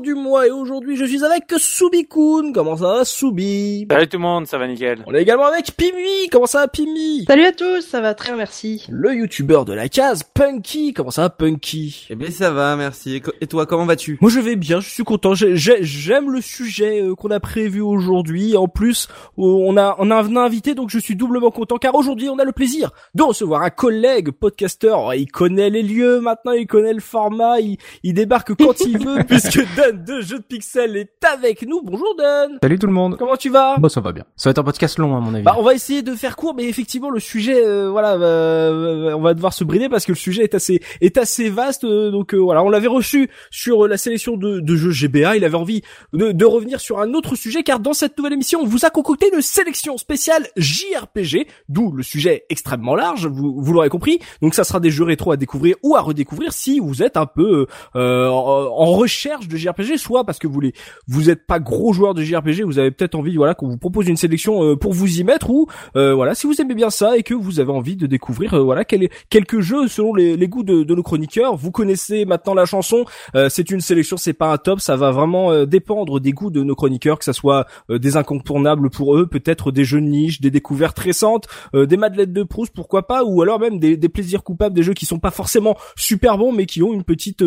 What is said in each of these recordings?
Du mois. Et aujourd'hui je suis avec Soubikoun. Comment ça va Soubi Salut tout le monde, ça va nickel. On est également avec Pimi. Comment ça va Pimi? Salut à tous, ça va très bien, merci. Le youtubeur de la case Punky. Comment ça va Punky? Eh bien ça va, merci. Et toi, comment vas-tu? Moi je vais bien, je suis content. J'ai- j'ai- J'aime le sujet euh, qu'on a prévu aujourd'hui. En plus, euh, on a on a un invité, donc je suis doublement content car aujourd'hui on a le plaisir de recevoir un collègue podcasteur. Oh, Il connaît les lieux maintenant, il connaît le format, il, il débarque quand il veut puisque Don de Jeux de Pixel est avec nous. Bonjour Don. Salut tout le monde. Comment tu vas? Bon, ça va bien. Ça va être un podcast long à mon avis. bah, on va essayer de faire court, mais effectivement, le sujet, euh, voilà, euh, on va devoir se brider parce que le sujet est assez, est assez vaste. euh, donc euh, voilà, on l'avait reçu sur euh, la sélection de, de jeux GBA. Il avait envie de, de revenir sur un autre sujet, car dans cette nouvelle émission, on vous a concocté une sélection spéciale JRPG, d'où le sujet extrêmement large. Vous, vous l'aurez compris. Donc ça sera des jeux rétro à découvrir ou à redécouvrir si vous êtes un peu euh, en recherche de JRPG, soit parce que vous les, vous êtes pas gros joueur de JRPG, vous avez peut-être envie, voilà, qu'on vous propose une sélection euh, pour vous y mettre, ou euh, voilà, si vous aimez bien ça et que vous avez envie de découvrir, euh, voilà, quel- quelques jeux selon les, les goûts de, de nos chroniqueurs. Vous connaissez maintenant la chanson. c'est une sélection, c'est pas un top, ça va vraiment dépendre des goûts de nos chroniqueurs, que ça soit des incontournables pour eux, peut-être des jeux de niche, des découvertes récentes, des madeleines de Proust, pourquoi pas, ou alors même des, des plaisirs coupables, des jeux qui sont pas forcément super bons, mais qui ont une petite,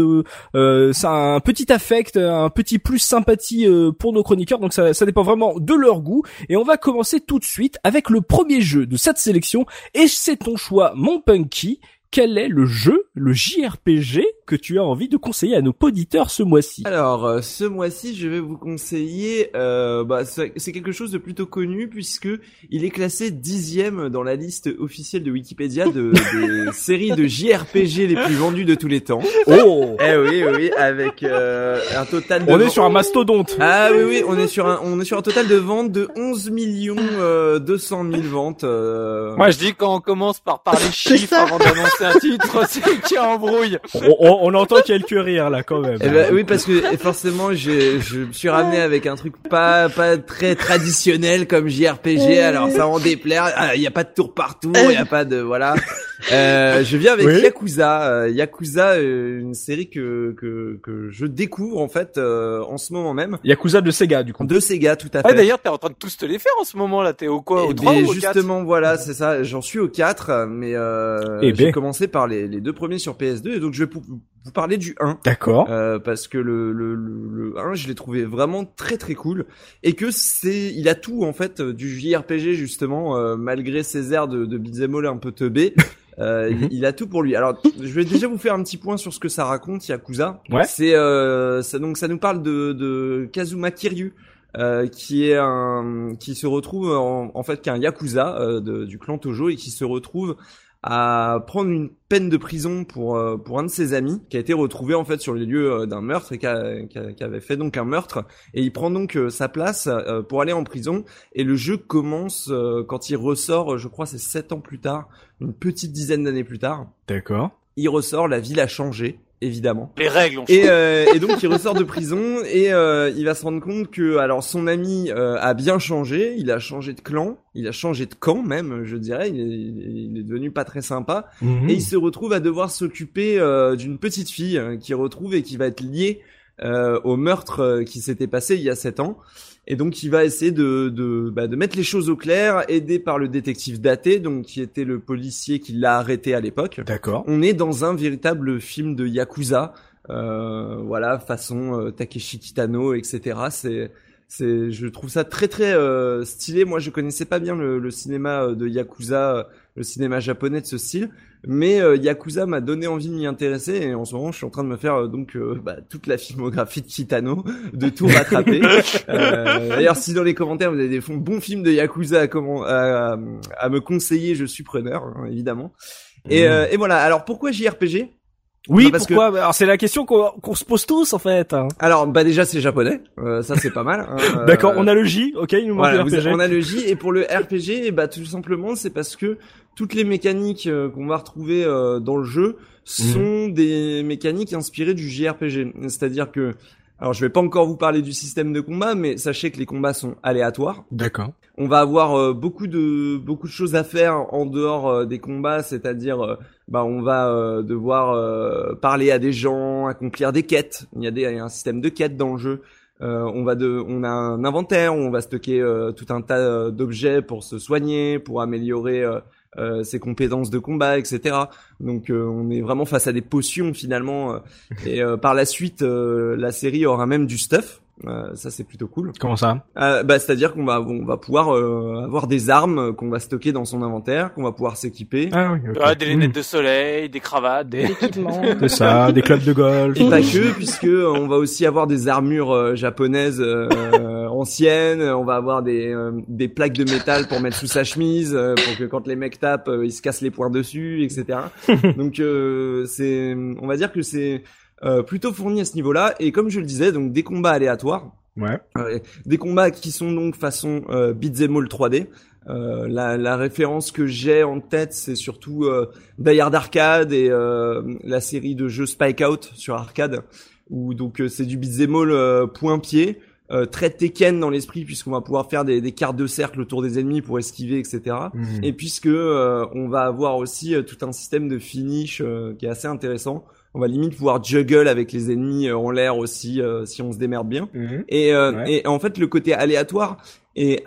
ça un petit affect, un petit plus sympathie euh, pour nos chroniqueurs. Donc ça, ça dépend vraiment de leur goût. Et on va commencer tout de suite avec le premier jeu de cette sélection. Et c'est ton choix, mon Punky. Quel est le jeu, le JRPG que tu as envie de conseiller à nos auditeurs ce mois-ci? Alors, euh, ce mois-ci, je vais vous conseiller, euh, bah, c'est quelque chose de plutôt connu puisque il est classé dixième dans la liste officielle de Wikipédia de, des séries de JRPG les plus vendues de tous les temps. Oh Eh oui, oui, avec euh, un total de On est sur un mastodonte. Ah oui, oui, on est sur un, on est sur un total de ventes de 11 millions euh, 200 000 ventes. euh, Moi je dis quand on commence par parler chiffres avant d'annoncer un titre, c'est qu'il y a embrouille. On, on- on entend quelques rires là quand même. Eh ben, oui, parce que forcément, je, je me suis ramené avec un truc pas pas très traditionnel comme JRPG. Alors ça en déplaire. Ah, Il y a pas de tour partout. Il y a pas de voilà. Euh, je viens avec Oui. Yakuza. Euh, Yakuza, euh, une série que que que je découvre en fait euh, en ce moment même. Yakuza de Sega du coup. De Sega, tout à fait. Ouais, d'ailleurs t'es en train de tous te les faire en ce moment là, t'es au quoi Au Eh 3 ben, ou au 4 justement, voilà, c'est ça. J'en suis au 4, mais euh, Eh j'ai ben. Par les, les deux premiers sur PS2, et donc je vais vous parler du 1. D'accord. Euh, parce que le, le, le, le 1, je l'ai trouvé vraiment très très cool et que c'est, il a tout en fait euh, du JRPG justement, euh, malgré ses airs de, de beat'em all un peu teubé. Euh, Mhm. il, il a tout pour lui. Alors, je vais déjà vous faire un petit point sur ce que ça raconte, Yakuza. Ouais. C'est euh, ça, donc ça nous parle de, de Kazuma Kiryu. euh, qui est un qui se retrouve en, en fait qui est un yakuza euh, de- du clan Tojo et qui se retrouve à prendre une peine de prison pour euh, pour un de ses amis qui a été retrouvé en fait sur les lieux euh, d'un meurtre et qui, a- qui a- qui avait fait donc un meurtre. Et il prend donc euh, sa place euh, pour aller en prison. Et le jeu commence euh, quand il ressort je crois c'est sept ans plus tard une petite dizaine d'années plus tard. D'accord. il ressort la ville a changé évidemment. Les règles ont et, euh, et donc il ressort de prison et euh, il va se rendre compte que alors son ami euh, a bien changé, il a changé de clan, il a changé de camp même, je dirais, il est, il est devenu pas très sympa. Mhm. et il se retrouve à devoir s'occuper euh, d'une petite fille euh, qui retrouve et qui va être liée euh, au meurtre euh, qui s'était passé il y a sept ans. Et donc il va essayer de, de, bah, de mettre les choses au clair, aidé par le détective Daté, donc qui était le policier qui l'a arrêté à l'époque. D'accord. On est dans un véritable film de yakuza, euh, voilà, façon euh, Takeshi Kitano, etc. C'est c'est, je trouve ça très très euh, stylé. Moi, je connaissais pas bien le, le cinéma euh, de yakuza, euh, le cinéma japonais de ce style. Mais euh, Yakuza m'a donné envie de m'y intéresser et en ce moment je suis en train de me faire euh, donc euh, bah, toute la filmographie de Kitano, de tout rattraper. Euh, D'ailleurs si dans les commentaires vous avez des bons films de Yakuza à, comment, à, à me conseiller, je suis preneur hein, évidemment. Et, Mmh. euh, et voilà. Alors pourquoi JRPG Oui, parce pourquoi? Alors c'est la question qu'on qu'on se pose tous en fait. hein. Alors bah déjà c'est japonais, euh, ça c'est pas mal. hein. Euh, D'accord, on a le J, ok, il nous manque Voilà, le RPG. on a le J et pour le RPG, eh bah tout simplement c'est parce que toutes les mécaniques euh, qu'on va retrouver euh, dans le jeu sont des mécaniques inspirées du JRPG. C'est-à-dire que alors je vais pas encore vous parler du système de combat, mais sachez que les combats sont aléatoires. D'accord. On va avoir euh, beaucoup de beaucoup de choses à faire en dehors des combats, c'est-à-dire euh, bah on va euh, devoir euh, parler à des gens, accomplir des quêtes. Il y a des il y a un système de quêtes dans le jeu. Euh, on va de on a un inventaire on va stocker euh, tout un tas euh, d'objets pour se soigner, pour améliorer euh, ses compétences de combat, etc. Donc on est vraiment face à des potions finalement. et par la suite, la série aura même du stuff. Euh, ça c'est plutôt cool. Comment ça? Euh, bah, c'est-à-dire qu'on va, on va pouvoir euh, avoir des armes qu'on va stocker dans son inventaire, qu'on va pouvoir s'équiper. Ah oui. Ah, des lunettes Mmh. de soleil, des cravates, des... L'équipement. C'est ça, des clubs de golf. Et pas que, puisque euh, on va aussi avoir des armures euh, japonaises euh, anciennes. On va avoir des, euh, des plaques de métal pour mettre sous sa chemise, euh, pour que quand les mecs tapent, euh, ils se cassent les poings dessus, etc. donc euh, c'est, on va dire que c'est euh, plutôt fourni à ce niveau-là. Et comme je le disais, donc des combats aléatoires. Ouais. Ouais, des combats qui sont donc façon euh, beat'em all 3D. Euh, la, la référence que j'ai en tête, c'est surtout euh, Hard Arcade et euh, la série de jeux Spike Out sur arcade, où donc euh, c'est du beat'em all euh, point pied, euh, très Tekken dans l'esprit puisqu'on va pouvoir faire des, des cartes de cercle autour des ennemis pour esquiver, etc. Mhm. Et puisque euh, on va avoir aussi euh, tout un système de finish euh, qui est assez intéressant. On va limite pouvoir juggle avec les ennemis euh, en l'air aussi euh, si on se démerde bien. Mhm. Et, euh, Ouais. et en fait, le côté aléatoire est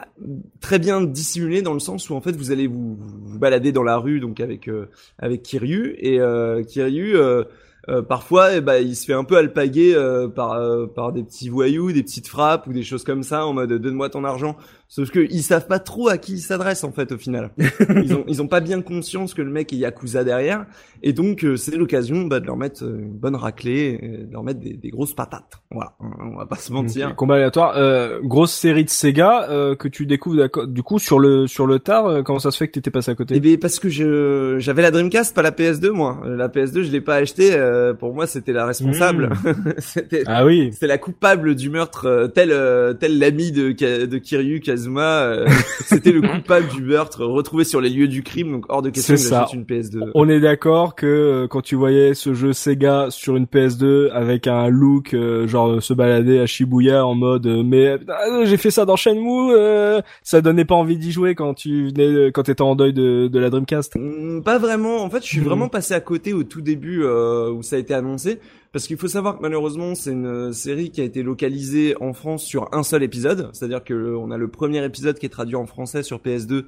très bien dissimulé dans le sens où en fait vous allez vous, vous balader dans la rue donc avec euh, avec Kiryu et euh, Kiryu euh, euh, parfois eh ben, il se fait un peu alpaguer euh, par euh, par des petits voyous, des petites frappes ou des choses comme ça en mode donne-moi ton argent. Sauf que ils savent pas trop à qui ils s'adressent en fait au final. ils ont ils ont pas bien conscience que le mec est yakuza derrière et donc euh, c'est l'occasion bah, de leur mettre euh, une bonne raclée, et de leur mettre des, des grosses patates. Voilà, on va pas se mentir. Combat aléatoire. Euh, grosse série de Sega euh, que tu découvres du coup sur le sur le tard. euh, comment ça se fait que t'étais passé à côté? Eh bien, parce que je j'avais la Dreamcast, pas la PS2 moi. Euh, La PS2, je l'ai pas achetée. euh, pour moi, c'était la responsable. c'était Ah oui. c'était la coupable du meurtre, euh, tel euh, tel l'ami de de Kiryu Euh, c'était le coupable du meurtre retrouvé sur les lieux du crime. Donc hors de question ça. j'achète une PS2. On est d'accord que euh, quand tu voyais ce jeu Sega sur une PS2 avec un look euh, genre euh, se balader à Shibuya en mode euh, mais euh, j'ai fait ça dans Shenmue, euh, ça donnait pas envie d'y jouer quand tu venais quand t'étais en deuil de, de la Dreamcast. Mm, Pas vraiment. En fait, je suis Mhm. vraiment passé à côté au tout début euh, où ça a été annoncé. Parce qu'il faut savoir que malheureusement, c'est une euh, série qui a été localisée en France sur un seul épisode. C'est-à-dire que le- on a le premier épisode qui est traduit en français sur PS2.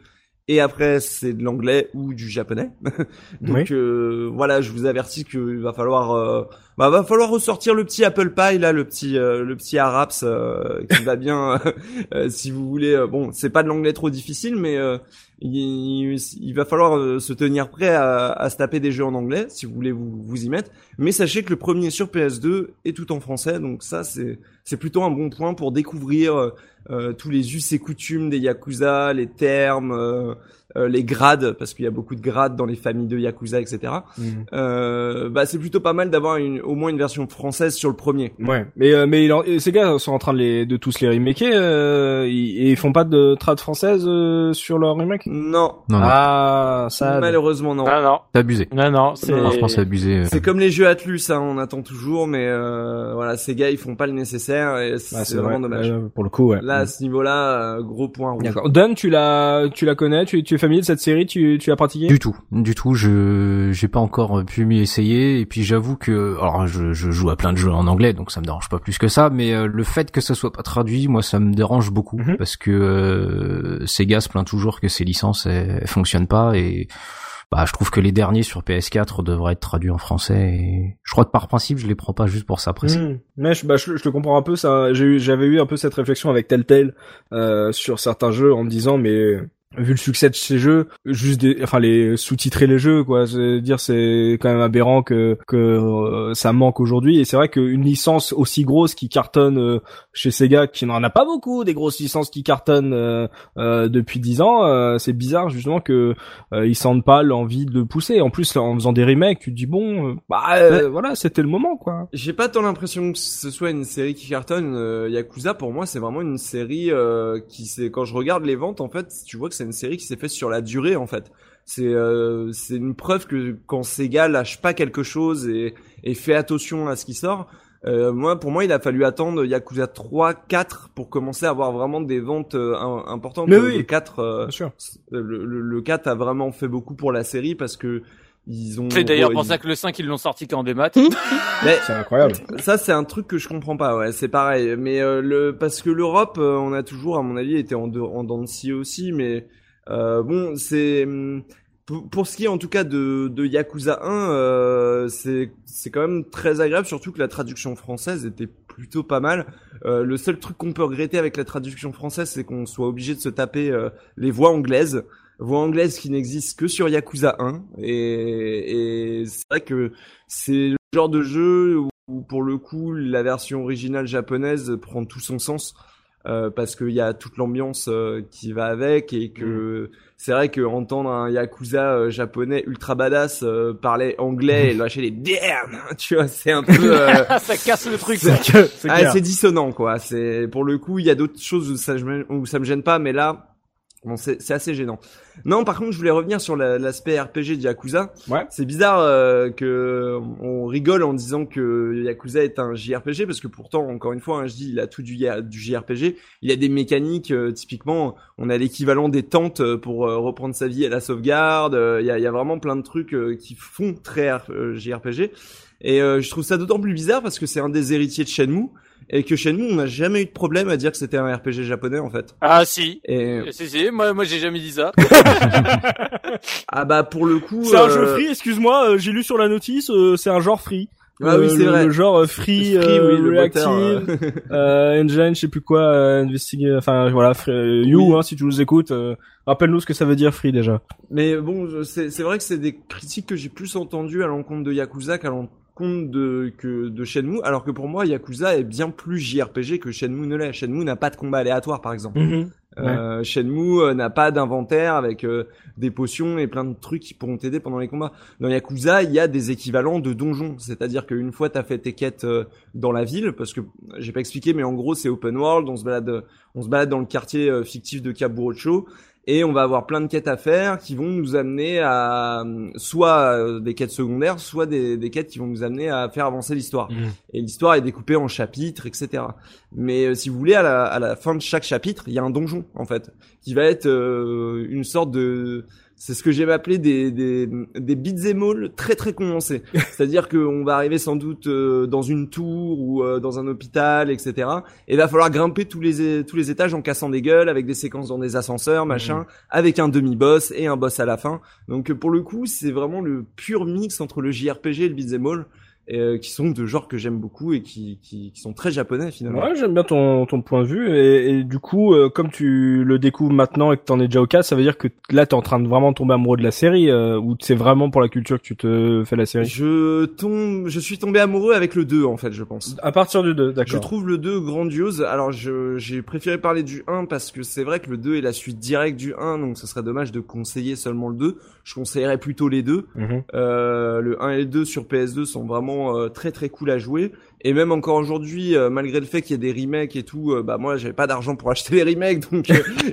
Et après, c'est de l'anglais ou du japonais. Donc euh, voilà, je vous avertis qu'il va falloir, euh, bah, va falloir ressortir le petit Apple Pie là, le petit, euh, le petit Araps euh, qui va bien. euh, si vous voulez, euh, bon, c'est pas de l'anglais trop difficile, mais euh, il, il va falloir euh, se tenir prêt à, à se taper des jeux en anglais si vous voulez vous, vous y mettre. Mais sachez que le premier sur PS2 est tout en français, donc ça c'est c'est plutôt un bon point pour découvrir euh, euh, tous les us et coutumes des yakuza, les termes, euh, les grades parce qu'il y a beaucoup de grades dans les familles de yakuza, etc. Euh, bah c'est plutôt pas mal d'avoir une, au moins une version française sur le premier. Ouais, mais euh, mais il en- ces gars sont en train de les de tous les remaker euh, ils- et ils font pas de trad française euh, sur leur remake? Non, Non, non, Ah, ça. malheureusement non. Non, non, c'est abusé. non, non, c'est... Franchement, c'est abusé. euh. C'est comme les jeux Atlus, hein, on attend toujours, mais euh, voilà, ces gars ils font pas le nécessaire et c'est Ah, c'est vraiment vrai. dommage. Euh, pour le coup, ouais. Là, à ce niveau-là, euh, gros point rouge. D'accord. Don, tu la tu la connais, tu, tu es familier de cette série, tu tu l'as pratiquée Du tout, du tout. Je j'ai pas encore pu m'y essayer. Et puis j'avoue que, alors je, je joue à plein de jeux en anglais, donc ça me dérange pas plus que ça. Mais euh, le fait que ça soit pas traduit, moi, ça me dérange beaucoup Mhm. parce que euh, Sega se plaint toujours que ses licences elles, elles fonctionnent pas et bah je trouve que les derniers sur PS4 devraient être traduits en français. Et je crois que par principe, je les prends pas juste pour ça. Après, Hmm. Mais je, bah, je, je te comprends un peu ça. J'avais eu un peu cette réflexion avec Telltale euh, sur certains jeux en me disant mais vu le succès de ces jeux, juste des, enfin les sous-titrer les jeux, quoi. C'est dire c'est quand même aberrant que que euh, ça manque aujourd'hui. Et c'est vrai qu'une licence aussi grosse qui cartonne euh, chez Sega, qui n'en a pas beaucoup, des grosses licences qui cartonnent euh, depuis dix ans, c'est bizarre justement que ils sentent pas l'envie de pousser. En plus, en faisant des remakes, tu te dis bon, bah voilà, c'était le moment, quoi. J'ai pas tant l'impression que ce soit une série qui cartonne. Yakuza, pour moi, c'est vraiment une série qui c'est quand je regarde les ventes, en fait, tu vois que c'est une série qui s'est faite sur la durée en fait. C'est euh, c'est une preuve que quand Sega lâche pas quelque chose et, et fait attention à ce qui sort, euh, moi, pour moi, il a fallu attendre Yakuza 3, 4 pour commencer à avoir vraiment des ventes euh, importantes. Mais oui, le 4, euh, sûr. Le, le, 4 a vraiment fait beaucoup pour la série parce que ils ont. C'est d'ailleurs pour ça que le 5 ils l'ont sorti qu'en démat. c'est incroyable. Ça c'est un truc que je comprends pas. Ouais, c'est pareil. Mais le parce que l'Europe, on a toujours, à mon avis, été en, en dents aussi, mais euh, bon, c'est hum, pour, ce qui est en tout cas de, de Yakuza 1, euh, c'est c'est quand même très agréable, surtout que la traduction française était plutôt pas mal. Euh, le seul truc qu'on peut regretter avec la traduction française, c'est qu'on soit obligé de se taper euh, les voix anglaises, voix anglaises qui n'existent que sur Yakuza 1. Et, et c'est vrai que c'est le genre de jeu où pour le coup la version originale japonaise prend tout son sens. Euh, parce qu'il y a toute l'ambiance euh, qui va avec et que mm. c'est vrai que entendre un yakuza euh, japonais ultra badass parler anglais et lâcher les damn, tu vois, c'est un peu ça casse le truc. C'est ah, dissonant quoi. C'est pour le coup, il y a d'autres choses où ça, où ça me gêne pas, mais là Bon, c'est assez gênant. Non, par contre, je voulais revenir sur l'aspect RPG de Yakuza. Ouais. C'est bizarre euh, que on rigole en disant que Yakuza est un JRPG parce que pourtant, encore une fois, hein, je dis, il a tout du, du JRPG. Il a des mécaniques, euh, typiquement, on a l'équivalent des tentes euh, pour euh, reprendre sa vie à la sauvegarde. Il y a, y, a, vraiment plein de trucs qui font très JRPG. Et je trouve ça d'autant plus bizarre parce que c'est un des héritiers de Shenmue et que chez nous on n'a jamais eu de problème à dire que c'était un RPG japonais en fait. Ah si. Et... Si si, moi moi j'ai jamais dit ça. ah bah pour le coup. C'est un jeu euh, free, excuse-moi, euh, j'ai lu sur la notice, euh, c'est un genre free. Ah oui, c'est vrai. Le genre free, free oui, le reactive, engine, je sais plus quoi, investigate, enfin voilà, you, hein, si tu nous écoutes, rappelle-nous ce que ça veut dire free déjà. Mais bon, c'est vrai que c'est des critiques que j'ai plus entendues à l'encontre de Yakuza qu'à l'encontre compte de que de Shenmue alors que pour moi Yakuza est bien plus JRPG que Shenmue ne l'est. Shenmue n'a pas de combat aléatoire par exemple. Mhm. Euh, Shenmue euh, n'a pas d'inventaire avec euh, des potions et plein de trucs qui pourront t'aider pendant les combats. Dans Yakuza, il y a des équivalents de donjons, c'est-à-dire qu'une fois t'as fait tes quêtes dans la ville, parce que j'ai pas expliqué, mais en gros c'est open world, on se balade, on se balade dans le quartier fictif de Kaburocho et on va avoir plein de quêtes à faire qui vont nous amener à soit euh, des quêtes secondaires, soit des, des quêtes qui vont nous amener à faire avancer l'histoire. Mmh. Et l'histoire est découpée en chapitres, etc. Mais euh, si vous voulez, à la, à la, fin de chaque chapitre, il y a un donjon en fait, qui va être euh, une sorte de c'est ce que j'aime appeler des, des, des beat'em all très très condensés. C'est-à-dire qu'on va arriver sans doute euh, dans une tour ou euh, dans un hôpital, etc. Et il va falloir grimper tous les, tous les étages en cassant des gueules, avec des séquences dans des ascenseurs, machin, mmh. avec un demi-boss et un boss à la fin. Donc pour le coup, c'est vraiment le pur mix entre le JRPG et le beat'em all euh, qui sont de genres que j'aime beaucoup et qui, qui, qui, sont très japonais finalement. Ouais, j'aime bien ton, ton point de vue et, et du coup, euh, comme tu le découvres maintenant et que t'en es déjà au cas, ça veut dire que là t'es en train de vraiment tomber amoureux de la série euh, ou c'est vraiment pour la culture que tu te fais la série? Je tombe, je suis tombé amoureux avec le 2 en fait, je pense. À partir du 2, d'accord. Je trouve le 2 grandiose. Alors j'ai préféré parler du 1 parce que c'est vrai que le 2 est la suite directe du 1, donc ce serait dommage de conseiller seulement le 2. Je conseillerais plutôt les deux. Mhm. Euh, le 1 et le 2 sur PS2 sont vraiment euh, très très cool à jouer. Et même encore aujourd'hui, euh, malgré le fait qu'il y ait des remakes et tout, euh, bah moi j'avais pas d'argent pour acheter les remakes, donc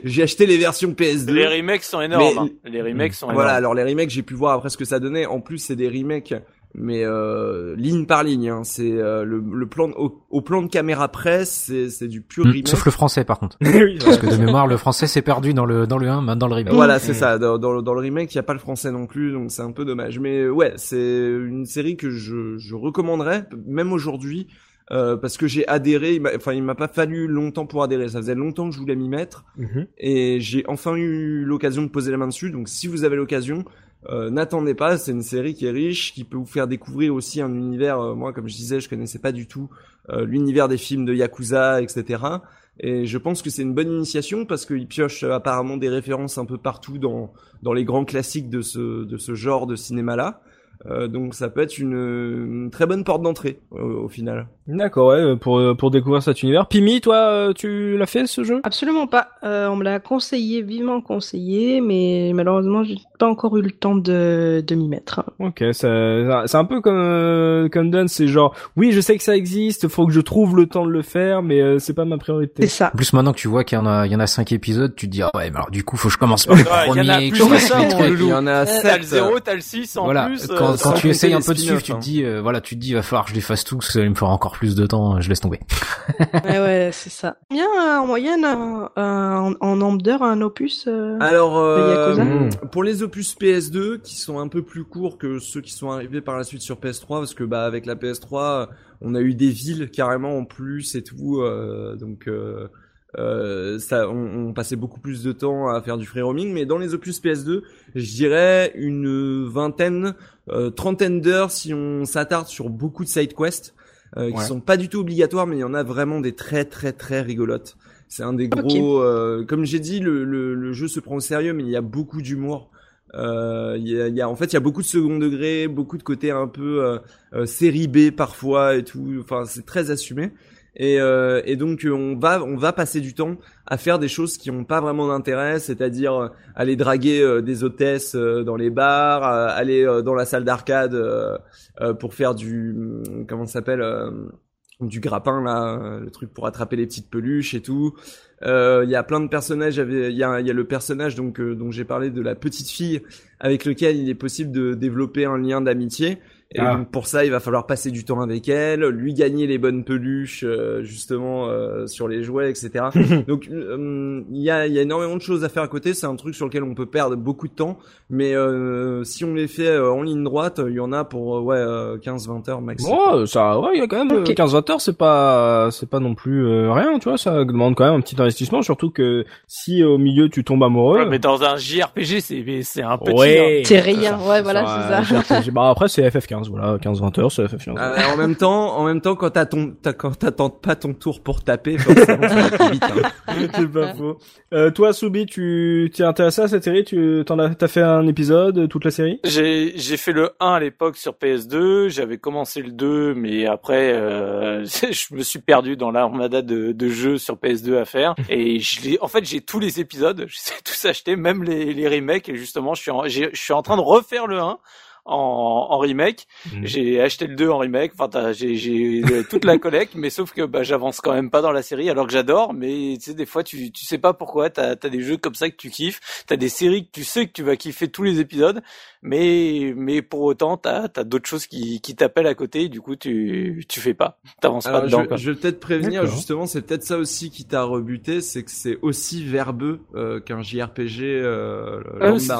j'ai acheté les versions PS2. Les remakes sont énormes. Hein. Les remakes sont voilà, alors les remakes, j'ai pu voir après ce que ça donnait. En plus, c'est des remakes mais euh, ligne par ligne. Hein, c'est euh, le, le, plan au, plan de caméra presse, c'est du pur mmh, remake. Sauf le français par contre. Parce que de mémoire, le français s'est perdu dans le dans le 1, dans le remake. Voilà, c'est ça. Dans, dans, dans, le remake, il y a pas le français non plus, donc c'est un peu dommage. Mais ouais, c'est une série que je, je recommanderais, même aujourd'hui. Euh, parce que j'ai adhéré, enfin il m'a pas fallu longtemps pour adhérer, ça faisait longtemps que je voulais m'y mettre mmh. et j'ai enfin eu l'occasion de poser la main dessus. Donc si vous avez l'occasion, euh, n'attendez pas, c'est une série qui est riche, qui peut vous faire découvrir aussi un univers. Euh, moi, comme je disais, je connaissais pas du tout euh, l'univers des films de yakuza, etc. Et je pense que c'est une bonne initiation parce qu'il pioche apparemment des références un peu partout dans, dans les grands classiques de ce, de ce genre de cinéma-là. Euh, donc ça peut être une, très bonne porte d'entrée au final. D'accord, ouais, pour pour découvrir cet univers. Pimi, toi, tu l'as fait ce jeu? Absolument pas. Euh, on me l'a conseillé, vivement conseillé, mais malheureusement, j'ai pas encore eu le temps de de m'y mettre. Ok, c'est un peu comme euh, comme Dunn, c'est genre, oui, je sais que ça existe, faut que je trouve le temps de le faire, mais euh, c'est pas ma priorité. C'est ça. En plus, maintenant que tu vois qu'il y en a il y en a cinq épisodes, tu te dis ah ouais, mais alors du coup, faut que je commence par le premier. Il y en a plus que ça, Il y en a T'as le 0, t'as le 6 en voilà. plus. Quand, quand tu essayes un peu de suivre, tu te dis euh, voilà, tu te dis il va falloir que je les fasse tous, ça va me faire encore plus de temps, je laisse tomber. ouais, ouais, c'est ça. Bien en moyenne un, un, en nombre d'heures un opus. Euh, Alors de Yakuza euh, pour les opus PS2 qui sont un peu plus courts que ceux qui sont arrivés par la suite sur PS3 parce que bah avec la PS3 on a eu des villes carrément en plus et tout euh, donc euh, euh, ça, on, on, passait beaucoup plus de temps à faire du free roaming, mais dans les opus PS2, je dirais une vingtaine, euh, trentaine d'heures si on s'attarde sur beaucoup de side quests euh, qui Ouais. sont pas du tout obligatoires, mais il y en a vraiment des très très très rigolotes. C'est un des Ok. gros. euh, comme j'ai dit, le, le, le jeu se prend au sérieux, mais il y a beaucoup d'humour. Euh, Il y, a, il y a- en fait, il y a beaucoup de second degré, beaucoup de côté un peu euh, euh, série B parfois et tout. Enfin, c'est très assumé. Et, euh, et donc euh, on va on va passer du temps à faire des choses qui n'ont pas vraiment d'intérêt, c'est-à-dire euh, aller draguer euh, des hôtesses dans les bars, aller dans la salle d'arcade pour faire du hum, comment ça s'appelle du grappin là, le truc pour attraper les petites peluches et tout. Il y a plein de personnages. Il y a, y a le personnage donc euh, dont j'ai parlé de la petite fille avec lequel il est possible de développer un lien d'amitié. Et Ah. donc pour ça, il va falloir passer du temps avec elle, lui gagner les bonnes peluches euh, justement euh, sur les jouets, etc. donc euh, il y a, il y a énormément de choses à faire à côté. C'est un truc sur lequel on peut perdre beaucoup de temps, mais euh, si on les fait euh, en ligne droite, il y en a pour euh, ouais euh, 15-20 heures maximum. Bon, ça, ouais, il y a quand même Ok. 15-20 heures, c'est pas, c'est pas non plus euh, rien, tu vois. Ça demande quand même un petit investissement, surtout que si au milieu tu tombes amoureux. Ouais, mais dans un JRPG, c'est c'est un petit. Ouais. hein. C'est rien, ouais, voilà, c'est ça. ça. bah après c'est FF15, voilà, 15-20 heures, c'est FF15. Ah, en même temps, en même temps, quand t'as- quand t'attends pas ton tour pour taper, forcément, ça va plus vite. hein. c'est pas faux. Euh, toi, Soubi, tu t'es intéressé à cette série? Tu t'en as, t'as fait un épisode, toute la série? J'ai j'ai fait le 1 à l'époque sur PS2, j'avais commencé le 2, mais après euh, je me suis perdu dans l'armada de, de jeux sur PS2 à faire. Et je l'ai- en fait j'ai tous les épisodes, je sais tous acheter, même les, les remakes. Et justement je suis en, j'ai- je suis en train de refaire le 1 en, en remake. Mhm. J'ai acheté le 2 en remake. Enfin t'as- j'ai j'ai euh, toute la collecte, mais sauf que bah j'avance quand même pas dans la série alors que j'adore. Mais tu sais des fois tu tu sais pas pourquoi t'as as des jeux comme ça que tu kiffes, t'as des séries que tu sais que tu vas kiffer tous les épisodes mais mais pour autant t'as as, d'autres choses qui qui t'appellent à côté et du coup tu tu fais pas t'avances pas dedans je, quoi. je vais peut-être prévenir, justement, c'est peut-être ça aussi qui t'a rebuté, c'est que c'est aussi verbeux euh, qu'un JRPG euh, lambda. c'est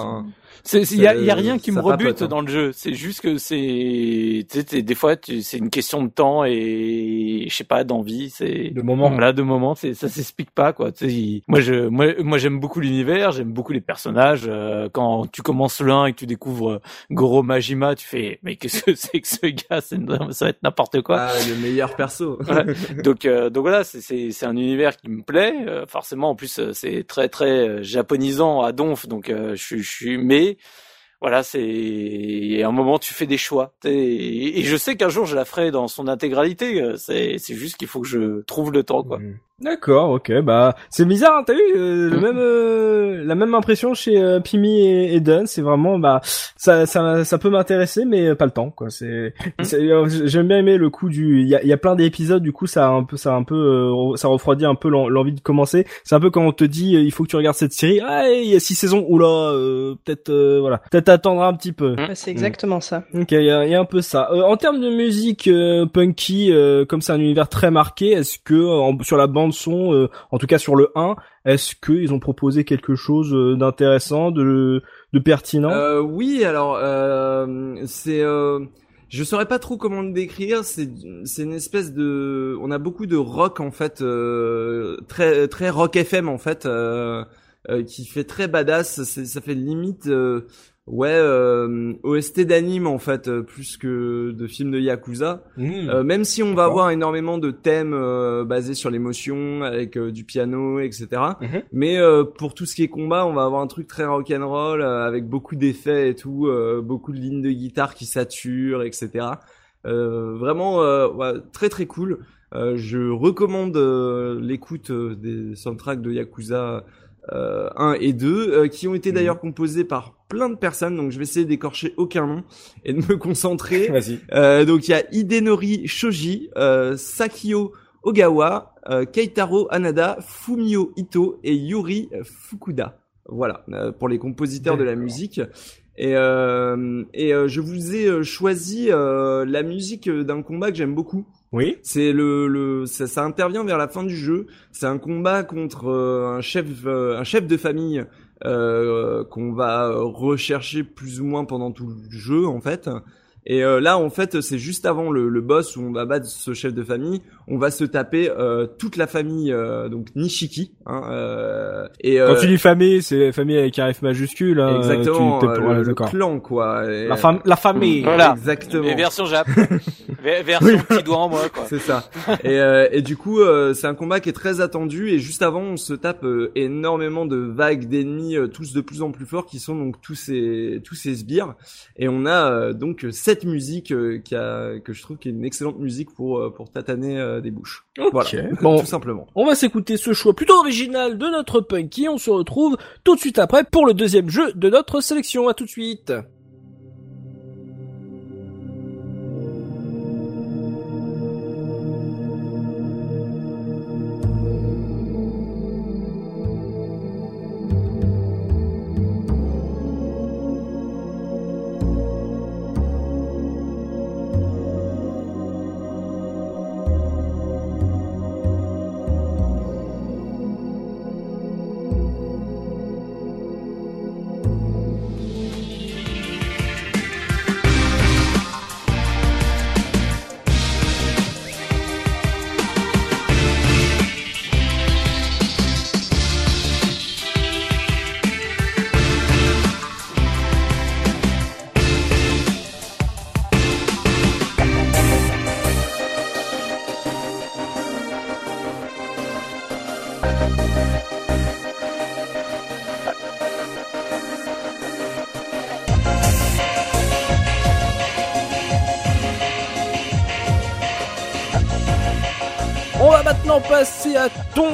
il y a, y a rien qui me rebute hein. dans le jeu c'est juste que c'est des fois c'est une question de temps et je sais pas d'envie c'est De moment. Voilà, de moment, c'est ça s'explique pas quoi. Il- moi je moi moi j'aime beaucoup l'univers, j'aime beaucoup les personnages. euh, quand tu commences 1 et que tu découvres euh, Goro Majima, tu fais mais qu'est-ce que c'est que ce gars? Ça va être n'importe quoi. Ah, le meilleur perso. Ouais. donc euh, donc voilà, c'est c'est un univers qui me plaît. Euh, forcément, en plus, euh, c'est très très euh, japonisant à donf. Donc, euh, je suis je mais voilà, c'est et à un moment tu fais des choix. Et, je sais qu'un jour je la ferai dans son intégralité. euh, C'est c'est juste qu'il faut que je trouve le temps quoi. Mm. D'accord, ok, bah c'est bizarre, hein, t'as eu euh, le Mm. même, euh, la même impression chez euh, Pimi et, et Dunn, c'est vraiment bah ça, ça, ça peut m'intéresser, mais pas le temps, quoi. C'est, Mm. euh, j'aime bien aimer le coup du, il y a, il y a plein d'épisodes, du coup ça a un peu, ça a un peu, euh, ça refroidit un peu l'en- l'envie de commencer. C'est un peu quand on te dit, euh, il faut que tu regardes cette série, ah il y a six saisons, oula, euh, peut-être, euh, voilà, peut-être attendre un petit peu. Ouais, c'est exactement ça. Ok, il y a, il y a un peu ça. Euh, en termes de musique euh, punky, euh, comme c'est un univers très marqué, est-ce que en- sur la bande son, euh, en tout cas sur le 1, est-ce qu'ils ont proposé quelque chose euh, d'intéressant, de, de pertinent? Euh, oui, alors euh, c'est, je saurais pas trop comment le décrire. C'est, c'est une espèce de, on a beaucoup de rock en fait, très très rock FM en fait, qui fait très badass. Ça fait limite, Ouais, euh, OST d'anime en fait, euh, plus que de films de yakuza. Mmh. Euh, même si on va avoir énormément de thèmes euh, basés sur l'émotion, avec euh, du piano, etc. Mhm. Mais euh, pour tout ce qui est combat, on va avoir un truc très rock'n'roll, euh, avec beaucoup d'effets et tout, euh, beaucoup de lignes de guitare qui saturent, etc. Euh, vraiment, euh, ouais, très très cool. Euh, je recommande l'écoute des soundtracks de Yakuza euh, 1 et 2, euh, qui ont été Mhm. d'ailleurs composés par plein de personnes, donc je vais essayer d'écorcher aucun nom et de me concentrer. Vas-y. Euh, donc il y a Hidenori Shoji, euh, Sakio Ogawa, euh, Keitaro Hanada, Fumio Ito et Yuri Fukuda. Voilà, euh, pour les compositeurs de la musique. Et, euh, et euh, je vous ai euh, choisi euh, la musique d'un combat que j'aime beaucoup. Oui. C'est le, le ça, ça intervient vers la fin du jeu. C'est un combat contre euh, un chef euh, un chef de famille qu'on va rechercher plus ou moins pendant tout le jeu en fait. Et euh, là en fait c'est juste avant le, le boss où on va battre ce chef de famille. On va se taper euh, toute la famille euh, donc Nishiki. Hein, euh, et Quand euh, tu dis famille, c'est famille avec un F majuscule. hein, exactement tu- ouais, le, le clan quoi. Et, La, fam la famille. Voilà. Exactement. Et version Jap. Ver- version petit doigt en moi, quoi. C'est ça. Et, euh, et du coup, euh, c'est un combat qui est très attendu. Et juste avant, on se tape euh, énormément de vagues d'ennemis, euh, tous de plus en plus forts, qui sont donc tous ces tous ces sbires. Et on a euh, donc cette musique euh, qui a que je trouve qui est une excellente musique pour euh, pour tataner euh, des bouches. Voilà, Bon, tout simplement. on va s'écouter ce choix plutôt original de notre Punky. On se retrouve tout de suite après pour le deuxième jeu de notre sélection. À tout de suite.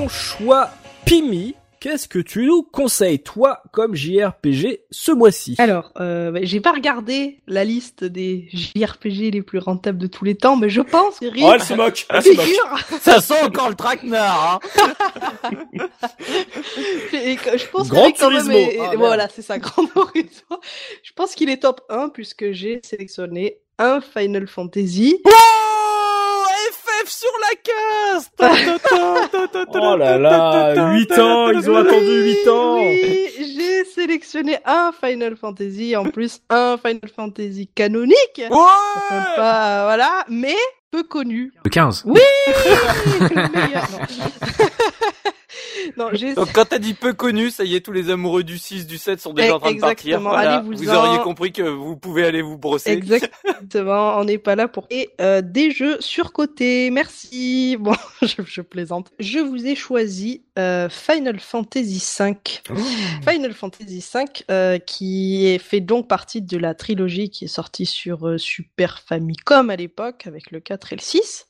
Ton choix, Pimi. Qu'est-ce que tu nous conseilles, toi, comme JRPG, ce mois-ci? Alors, euh, bah, j'ai pas regardé la liste des JRPG les plus rentables de tous les temps, mais je pense que Oh, elle se moque, elle se moque. figure, Ça sent encore le traquenard, hein. et que je pense Grand que quand même, Turismo. est- Ah, voilà, c'est ça, Grand Turismo. Je pense qu'il est top 1 puisque j'ai sélectionné un Final Fantasy. Oh Sur la case Oh là là, 8 ans, ils ont attendu 8 ans. Oui, j'ai sélectionné un Final Fantasy, en plus un Final Fantasy canonique. Ouais Pas, voilà, mais peu connu. Le 15. Oui, le meilleur. Non, Donc quand t'as dit peu connu, ça y est, tous les amoureux du 6, du 7 sont déjà en train de partir. Voilà. vous en. auriez compris que vous pouvez aller vous brosser. Exactement, on n'est pas là pour... Et euh, des jeux surcotés, merci. Bon, je, je plaisante. Je vous ai choisi euh, Final Fantasy V. Final Fantasy V, euh, qui est, fait donc partie de la trilogie qui est sortie sur Super Famicom à l'époque, avec le 4 et le 6.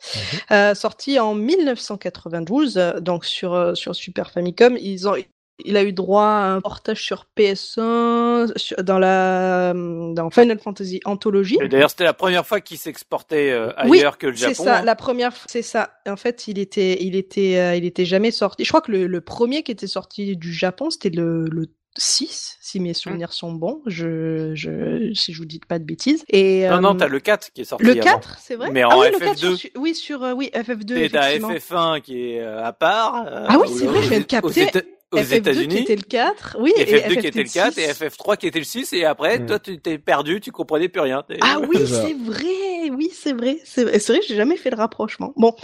Euh, sorti en 1992, euh, donc sur, sur Super Famicom. Ils ont... Il a eu droit à un portage sur PS1 sur- dans la dans Final Fantasy Anthology. Et D'ailleurs, c'était la première fois qu'il s'exportait euh, Oui, ailleurs que le Japon. C'est ça, hein. la première, c'est ça. En fait, il était, il était, euh, il était jamais sorti. Je crois que le, le premier qui était sorti du Japon, c'était le, le 6, si mes souvenirs sont bons. Je, je, si je vous dis pas de bêtises. Et Non, non, euh, t'as le 4 qui est sorti le avant. 4, c'est vrai? Mais ah en oui, le 4 FF2. sur su- oui, sur, euh, oui, FF2. Et t'as effectivement. FF1 qui est euh, à part. euh, Ah oui, c'est vrai, je viens de aux- capter. Aux, Éta- aux FF2 qui États-Unis. était le 4, oui, et FF2 qui était le 4 6. et FF3 qui était le 6 et après Mm. toi tu t'es perdu, tu comprenais plus rien. Ah oui, c'est vrai, oui, c'est vrai, c'est vrai, c'est vrai, j'ai jamais fait le rapprochement. Bon,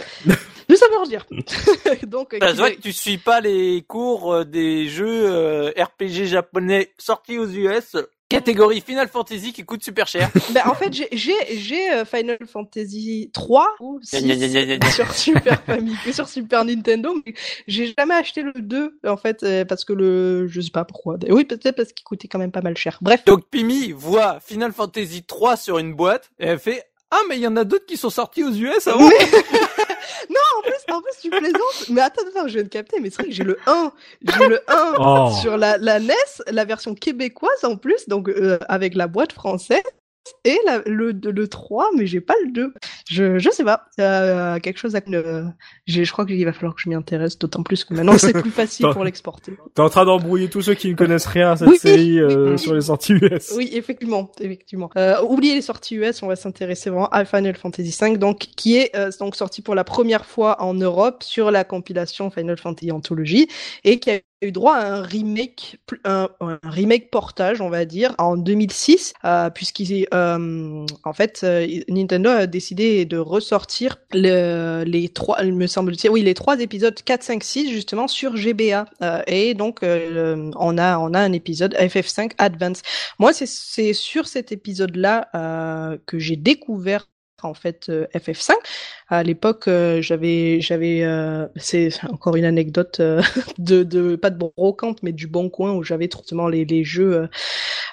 ça veut en dire. Donc, Ça se voit que tu suis pas les cours euh, des jeux euh, RPG japonais sortis aux US catégorie Final Fantasy qui coûte super cher. Ben, en fait, j'ai j'ai j'ai euh, Final Fantasy 3 ou Gna, gna, gna, gna, gna. 6 sur Super Famicom, sur Super Nintendo. mais J'ai jamais acheté le 2 en fait parce que le je sais pas pourquoi. Oui, peut-être parce qu'il coûtait quand même pas mal cher. Bref. Donc Pimi voit Final Fantasy 3 sur une boîte et elle fait ah mais il y en a d'autres qui sont sortis aux US avant. Mais- non, en plus, en plus, tu plaisantes. Mais attends, attends, je viens de capter. Mais c'est vrai que j'ai le 1. J'ai le 1 Oh. sur la, la NES, la version québécoise en plus, donc euh, avec la boîte française. Et la- le, le 3, mais j'ai pas le 2. Je, je sais pas. Euh, quelque chose à. euh, je crois qu'il va falloir que je m'y intéresse, d'autant plus que maintenant c'est plus facile pour l'exporter. T'es en train d'embrouiller tous ceux qui ne connaissent rien à cette Oui, série euh, oui, sur les sorties US. Oui, effectivement, effectivement. Euh, oubliez les sorties US, on va s'intéresser vraiment à Final Fantasy V, donc qui est euh, donc sorti pour la première fois en Europe sur la compilation Final Fantasy Anthology et qui a eu droit à un remake, un, remake portage, on va dire, en 2006, euh, puisqu'il euh, en fait euh, Nintendo a décidé de ressortir le, les trois, il me semble-t-il, oui, les trois épisodes 4, 5, 6 justement sur GBA, Euh, et donc euh, on a on a un épisode FF5 Advance. Moi, c'est- sur cet épisode-là que j'ai découvert en fait euh, FF5. À l'époque, euh, j'avais, j'avais, euh, c'est encore une anecdote de, pas de brocante, mais du bon coin où j'avais justement les, les jeux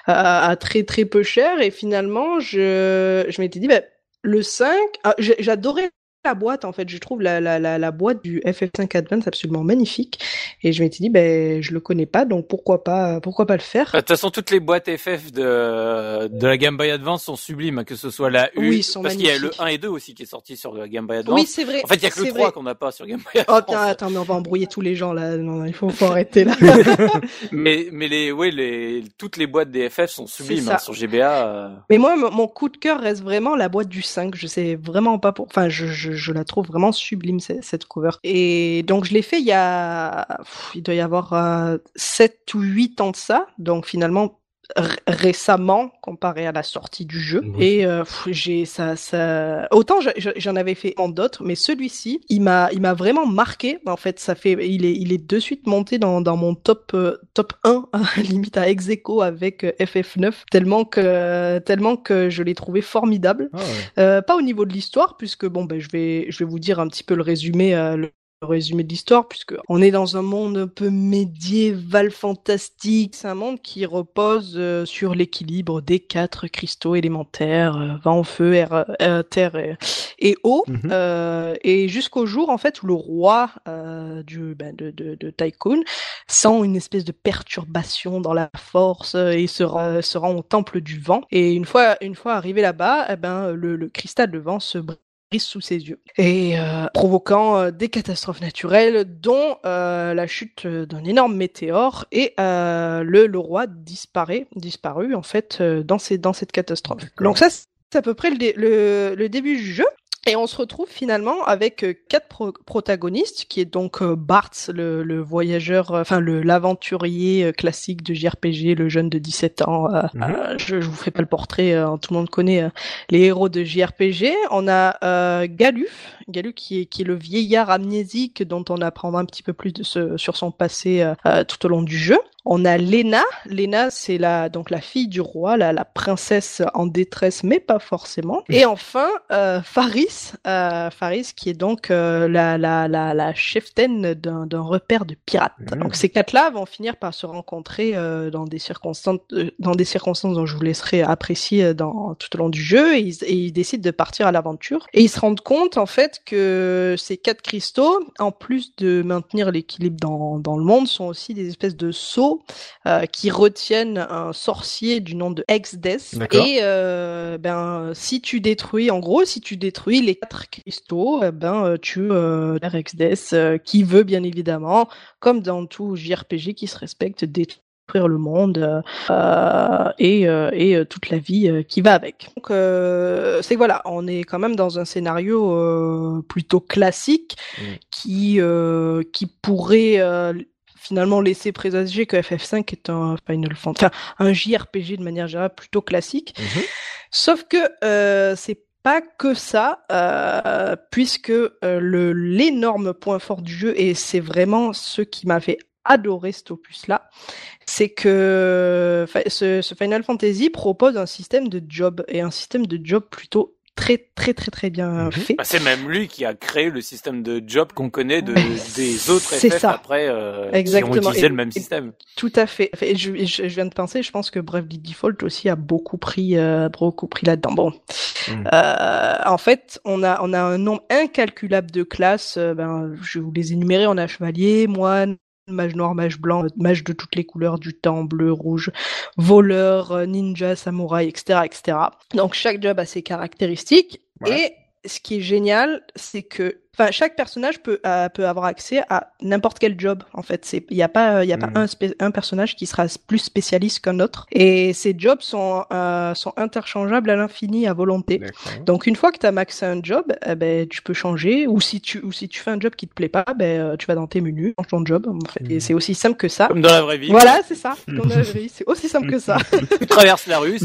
à, très très peu cher. Et finalement, je, m'étais dit, bah, le 5, ah, j'adorais la boîte en fait. Je trouve la, la, la, la boîte du FF5 Advance absolument magnifique. Et je m'étais dit, ben, je le connais pas, donc pourquoi pas, pourquoi pas le faire? Bah, De toute façon, toutes les boîtes FF de, de la Game Boy Advance sont sublimes, hein, que ce soit la U, Oui, parce qu'il y a le magnifiques. 1 et 2 aussi qui est sorti sur la Game Boy Advance. Oui, c'est vrai. en fait, il y a que le c'est 3 vrai. qu'on n'a pas sur Game Boy Oh Advance. putain, attends, mais on va embrouiller tous les gens là. Non, non, il faut, faut arrêter là. mais, mais les, ouais, les, toutes les boîtes des FF sont sublimes, hein, sur GBA. euh. mais moi, mon mon coup de cœur reste vraiment la boîte du 5. Je sais vraiment pas pour. Enfin, je, je, je la trouve vraiment sublime cette, cette cover. Et donc, je l'ai fait il y a. Il doit y avoir euh, 7 ou 8 ans de ça. Donc, finalement. Récemment comparé à la sortie du jeu Oui. et euh, j'ai ça ça autant je- je- j'en avais fait en d'autres mais celui-ci il m'a il m'a vraiment marqué en fait ça fait il est il est de suite monté dans dans mon top euh, top 1 limite à ex aequo avec euh, FF9 tellement que tellement que je l'ai trouvé formidable Ah ouais. euh, pas au niveau de l'histoire, puisque bon, ben, je vais, je vais vous dire un petit peu le résumé, euh, le résumé de l'histoire, puisque on est dans un monde un peu médiéval fantastique. C'est un monde qui repose euh, sur l'équilibre des quatre cristaux élémentaires, euh, vent, feu, air, euh, terre et, et eau. Mhm. Euh, et jusqu'au jour, en fait, où le roi euh, du, ben, de, de, de Tycoon sent une espèce de perturbation dans la force et se, rend- se rend au temple du vent. Et une fois, une fois arrivé là-bas, eh ben, le, le cristal de vent se brise sous ses yeux. Et euh, provoquant euh, des catastrophes naturelles dont euh, la chute d'un énorme météore et euh, le, le roi disparaît disparu en fait euh, dans, ces, dans cette catastrophe. Donc ça c'est à peu près le, dé- le, le début du jeu et on se retrouve finalement avec euh, quatre pro- protagonistes, qui est donc euh, Bart, le, le voyageur, euh, enfin le l'aventurier classique de JRPG, le jeune de 17 ans. Mhm. euh, je, je vous fais pas le portrait, euh, tout le monde connaît euh, les héros de JRPG. On a Galuf, Galuf qui est qui est le vieillard amnésique dont on apprendra un petit peu plus de ce, sur son passé tout au long du jeu. On a Lena. Lena, c'est la donc la fille du roi, la, la princesse en détresse, mais pas forcément. Et enfin, euh, Faris, euh, Faris qui est donc euh, la la la, la cheftaine d'un d'un repère de pirates. Mhm. Donc ces quatre-là vont finir par se rencontrer euh, dans des circonstances euh, dans des circonstances dont je vous laisserai apprécier euh, dans tout au long du jeu. Et ils, et ils décident de partir à l'aventure. Et ils se rendent compte en fait que ces quatre cristaux, en plus de maintenir l'équilibre dans dans le monde, sont aussi des espèces de euh, qui retiennent un sorcier du nom de Exdes. Et euh, ben si tu détruis, en gros, si tu détruis les quatre cristaux, eh ben euh, tu euh, Exdes euh, qui veut bien évidemment, comme dans tout JRPG qui se respecte, détruire le monde euh, euh, et, euh, et euh, toute la vie euh, qui va avec. Donc euh, c'est que voilà, on est quand même dans un scénario euh, plutôt classique Mm. qui euh, qui pourrait euh, finalement laisser présager que FF5 est un Final Fantasy, enfin, un JRPG de manière générale plutôt classique. Mhm. Sauf que euh, c'est pas que ça, euh, puisque euh, le l'énorme point fort du jeu et c'est vraiment ce qui m'a fait adoré cet opus-là, c'est que ce, ce Final Fantasy propose un système de job et un système de job plutôt très très très très bien Mhm. fait. Bah, c'est même lui qui a créé le système de job qu'on connaît de, des autres C'est FF ça. après euh, qui Exactement. ont utilisé Et- le même et- système. Tout à fait. Et je, et je, je viens de penser, je pense que Bravely Default aussi a beaucoup pris, euh, beaucoup pris là-dedans. Bon, Mm. Euh, en fait, on a, on a un nombre incalculable de classes. euh, ben, je vais vous les énumérer. On a chevalier, moine, mage noir, mage blanc, mage de toutes les couleurs du temps, bleu, rouge, voleur, euh, ninja, samouraï, etc., etc. Donc chaque job a ses caractéristiques. Ouais. Et ce qui est génial, c'est que, enfin, chaque personnage peut euh, peut avoir accès à n'importe quel job. En fait, c'est il y a pas il y a pas un spé- un personnage qui sera plus spécialiste qu'un autre. Et ces jobs sont euh, sont interchangeables à l'infini à volonté. Donc une fois que tu as maxé un job, eh ben tu peux changer ou si tu ou si tu fais un job qui te plaît pas, ben euh, tu vas dans tes menus, change ton job en fait. Et Mhm. c'est aussi simple que ça. Comme dans la vraie vie. Voilà, c'est ça. Comme dans la vraie vie, c'est aussi simple que ça. Tu traverses la rue.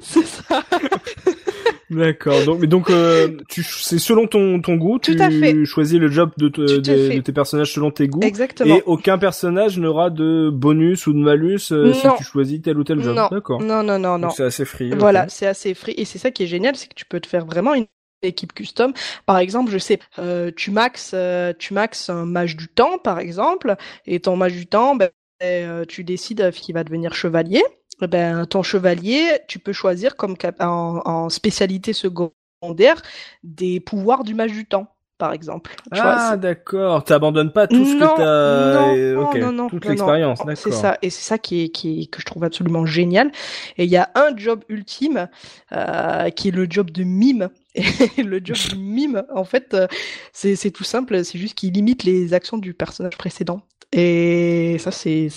c'est ça. D'accord. Donc, mais donc, euh, tu, c'est selon ton, ton goût, Tout tu à fait. choisis le job de, te- Tout à de, fait. de tes personnages selon tes goûts. Exactement. Et aucun personnage n'aura de bonus ou de malus euh, si Non. tu choisis tel ou tel job. Non. D'accord. Non non non non. Donc c'est assez free. ok. Voilà, c'est assez free et c'est ça qui est génial, c'est que tu peux te faire vraiment une équipe custom. Par exemple, je sais, euh, tu maxes, euh, tu maxes un mage du temps, par exemple, et ton mage du temps, ben, euh, tu décides qu'il va devenir chevalier. Eh Ben, ton chevalier, tu peux choisir comme cap- en, en spécialité secondaire des pouvoirs du mage du temps, par exemple. Tu Ah d'accord. T'abandonnes pas tout ce non, que t'as. non, et- non, ok. non, non, Toute l'expérience. non. D'accord. C'est ça, et c'est ça qui est, qui est- que je trouve absolument génial. Et il y a un job ultime euh, qui est le job de mime. Et le job du mime, en fait, euh, c'est tout simple, c'est juste qu'il limite les actions du personnage précédent. Et ça, c'est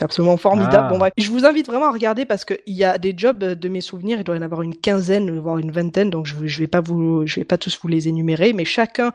absolument formidable. Ah. Bon bref, je vous invite vraiment à regarder parce que il y a des jobs euh, de mes souvenirs, il doit y en avoir une quinzaine, voire une vingtaine, donc je je vais pas vous je vais pas tous vous les énumérer, mais chacun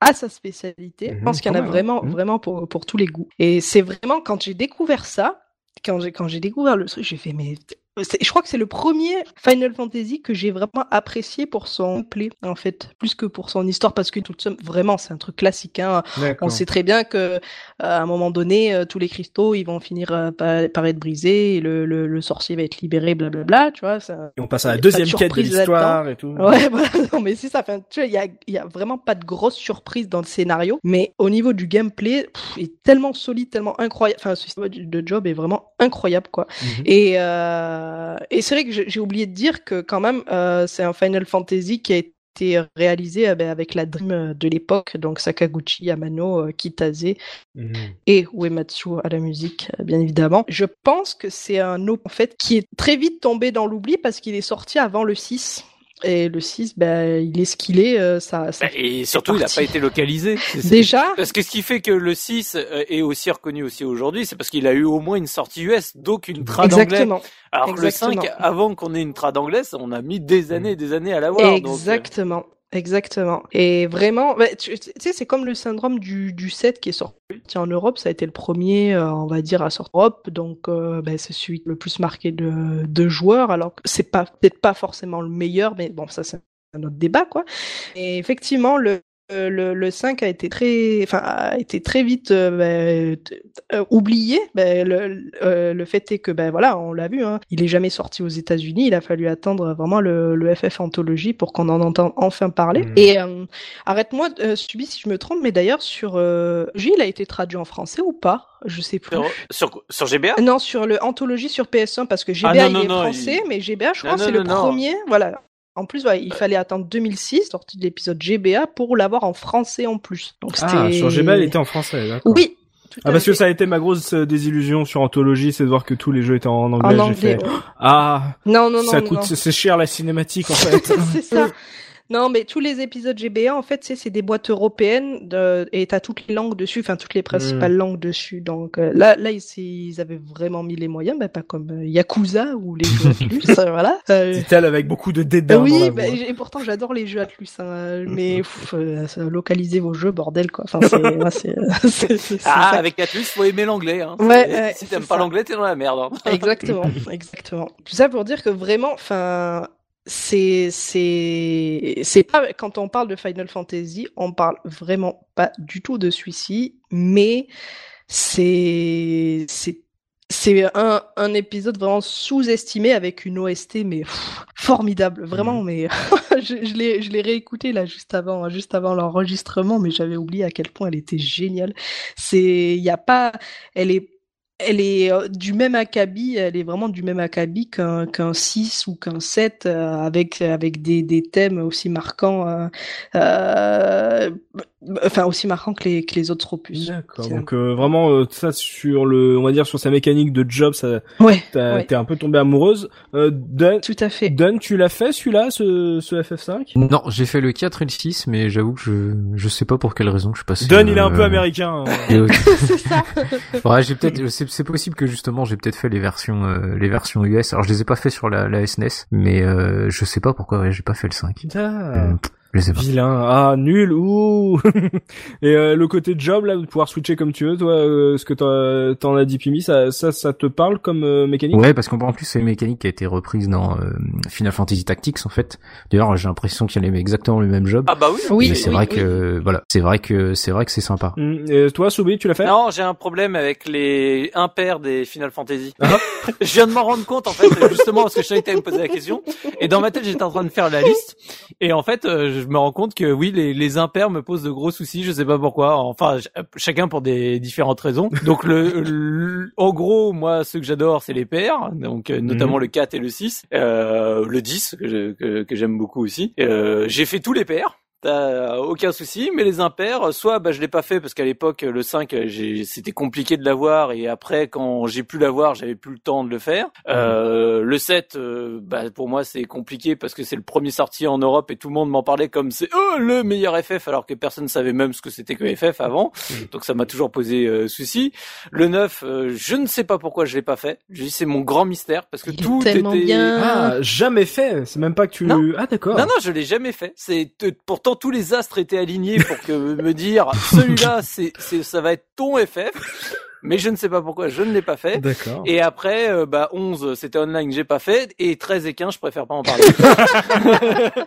a sa spécialité. Je Mhm, pense qu'il y en a mal, vraiment mhm. vraiment pour pour tous les goûts. Et c'est vraiment quand j'ai découvert ça, quand j'ai découvert le truc, j'ai fait mais je crois que c'est le premier Final Fantasy que j'ai vraiment apprécié pour son play en fait, plus que pour son histoire parce que toute somme, vraiment c'est un truc classique hein. On sait très bien que euh, à un moment donné, euh, tous les cristaux, ils vont finir euh, par, par être brisés, et le, le, le sorcier va être libéré, blablabla, tu vois. Ça... Et on passe à la a pas de deuxième quête de l'histoire et tout. Ouais, voilà. Non, mais c'est ça. Enfin, tu vois, il y a, il y a vraiment pas de grosse surprise dans le scénario, mais au niveau du gameplay, pff, il est tellement solide, tellement incroyable. Enfin, ce système de job est vraiment incroyable, quoi. Mhm. Et, euh, et c'est vrai que j'ai oublié de dire que quand même, euh, c'est un Final Fantasy qui a été réalisé euh, ben, avec la Dream de l'époque, donc Sakaguchi, Yamano, Kitase Mhm. et Uematsu à la musique, bien évidemment. Je pense que c'est un op en fait qui est très vite tombé dans l'oubli parce qu'il est sorti avant le 6. Et le 6, ben, il est ce qu'il est, euh, ça, ça Bah, Et surtout, il n'a pas été localisé. Déjà, Parce que ce qui fait que le 6 euh, est aussi reconnu aussi aujourd'hui, c'est parce qu'il a eu au moins une sortie US, donc une trad exactement, Alors que le exactement. 5, avant qu'on ait une trad anglaise, on a mis des années et des années à l'avoir. donc, euh, exactement. Et vraiment, bah, tu, sais, c'est comme le syndrome du, du 7 qui est sorti en Europe, ça a été le premier, euh, on va dire, à sortir en Europe, donc euh, ben, c'est celui le plus marqué de, joueurs, alors que c'est peut-être pas forcément le meilleur, mais bon, ça c'est un autre débat, quoi. Et effectivement, le euh, le, le 5 a été très, enfin, a été très vite euh, t- euh, oublié. Ben, le, euh, le fait est que, ben voilà, on l'a vu, hein, il est jamais sorti aux États-Unis. Il a fallu attendre vraiment le, le FF Anthology pour qu'on en entende enfin parler. Mhm. Et euh, arrête-moi, euh, Subi, si je me trompe, mais d'ailleurs sur euh, il a été traduit en français ou pas? Je sais plus. Sur, sur, sur GBA Non, sur le Anthology sur PS1 parce que GBA Ah, non, il non, est non, français, il- mais GBA je Non, crois c'est le premier. Voilà. En plus, ouais, il fallait attendre 2006, sortie de l'épisode GBA, pour l'avoir en français en plus. Donc Ah, sur Gmail, il était en français, d'accord. Oui. tout Ah parce que ça a été ma grosse euh, désillusion sur Anthologie, c'est de voir que tous les jeux étaient en anglais. En J'ai anglais. fait, ouais. ah, Non, non, non. ça non, coûte, non. c'est cher la cinématique en fait. c'est ça. Non, mais tous les épisodes GBA, en fait, c'est c'est des boîtes européennes de... et t'as toutes les langues dessus, enfin toutes les principales Mm. langues dessus. Donc euh, là, là, ils, ils avaient vraiment mis les moyens, bah, pas comme euh, Yakuza ou les jeux Atlus, euh, voilà. Euh, Dit-elle avec beaucoup de dédain dans oui, la bah, et pourtant j'adore les jeux Atlus, hein, euh, Mhm. mais pff, euh, ça, localisez vos jeux, bordel quoi. Enfin, c'est, moi, c'est, c'est, c'est- c'est Ah, ça. avec Atlus, faut aimer l'anglais. Hein. Ouais, ouais, si t'aimes pas l'anglais, t'es dans la merde. Hein. Exactement, exactement. Tout ça pour dire que vraiment, enfin, c'est c'est c'est pas quand on parle de Final Fantasy, on parle vraiment pas du tout de celui-ci, mais c'est c'est c'est un, un épisode vraiment sous-estimé avec une OST mais pff, formidable vraiment mais je, je l'ai je l'ai réécouté là juste avant juste avant l'enregistrement mais j'avais oublié à quel point elle était géniale. C'est il y a pas elle est elle est euh, du même acabit, elle est vraiment du même acabit qu'un qu'un 6 ou qu'un 7 euh, avec avec des, des thèmes aussi marquants euh, euh, enfin aussi marquants que les que les autres opus. D'accord. Donc euh, vraiment euh, ça sur le, on va dire sur sa mécanique de job, ça, Ouais, t'es un peu tombé amoureuse. Euh, Dun, tout à fait. Dun, tu l'as fait celui-là, ce, ce FF5 Non, j'ai fait le 4 et le 6, mais j'avoue que je je sais pas pour quelle raison je suis passé. Dun, il est un euh, peu américain. hein. et ok. c'est ça. Ouais, j'ai peut-être, c'est, c'est possible que justement j'ai peut-être fait les versions, euh, les versions US. Alors je les ai pas fait sur la, la SNES, mais euh, je sais pas pourquoi ouais, j'ai pas fait le 5. Ah. Je sais pas. Vilain, ah nul, ouh. Et euh, le côté job là, de pouvoir switcher comme tu veux, toi, euh, ce que t'en t'en as dit Pimi, ça, ça, ça te parle comme euh, mécanique? Ouais, parce qu'en en plus c'est une mécanique qui a été reprise dans euh, Final Fantasy Tactics en fait. D'ailleurs, j'ai l'impression qu'il y a exactement le même job. Ah bah oui. Oui, mais c'est oui, vrai oui. que voilà, c'est vrai que c'est vrai que c'est sympa. Hum, Et toi, Soubi, tu l'as fait? Non, j'ai un problème avec les impairs des Final Fantasy. Ah. je viens de m'en rendre compte en fait, justement parce que je savais que me poser la question. Et dans ma tête, j'étais en train de faire la liste. Et en fait, euh, je me rends compte que oui, les, les impairs me posent de gros soucis. Je sais pas pourquoi. Enfin, ch- chacun pour des différentes raisons. Donc le, le- en gros, moi, ceux que j'adore, c'est les pairs. Donc euh, notamment Mhm. le 4 et le 6, euh, le 10 que je- que, que j'aime beaucoup aussi. Euh, j'ai fait tous les pairs. T'as aucun souci, mais les impairs, soit bah je l'ai pas fait parce qu'à l'époque le 5 j'ai- c'était compliqué de l'avoir et après quand j'ai pu l'avoir j'avais plus le temps de le faire. Euh, le 7, euh, bah pour moi c'est compliqué parce que c'est le premier sorti en Europe et tout le monde m'en parlait comme c'est oh, le meilleur FF alors que personne savait même ce que c'était que FF avant. Donc ça m'a toujours posé euh, souci. Le 9, euh, je ne sais pas pourquoi je l'ai pas fait. Je dis c'est mon grand mystère parce que Il tout était bien. Ah, jamais fait. C'est même pas que tu. Non. Ah d'accord. non, non, je l'ai jamais fait. C'est t- tous les astres étaient alignés pour que me dire celui-là, c'est, ça va être ton FF. Mais je ne sais pas pourquoi je ne l'ai pas fait. D'accord. Et après, euh, bah 11, c'était online, j'ai pas fait. Et 13 et 15, je préfère pas en parler.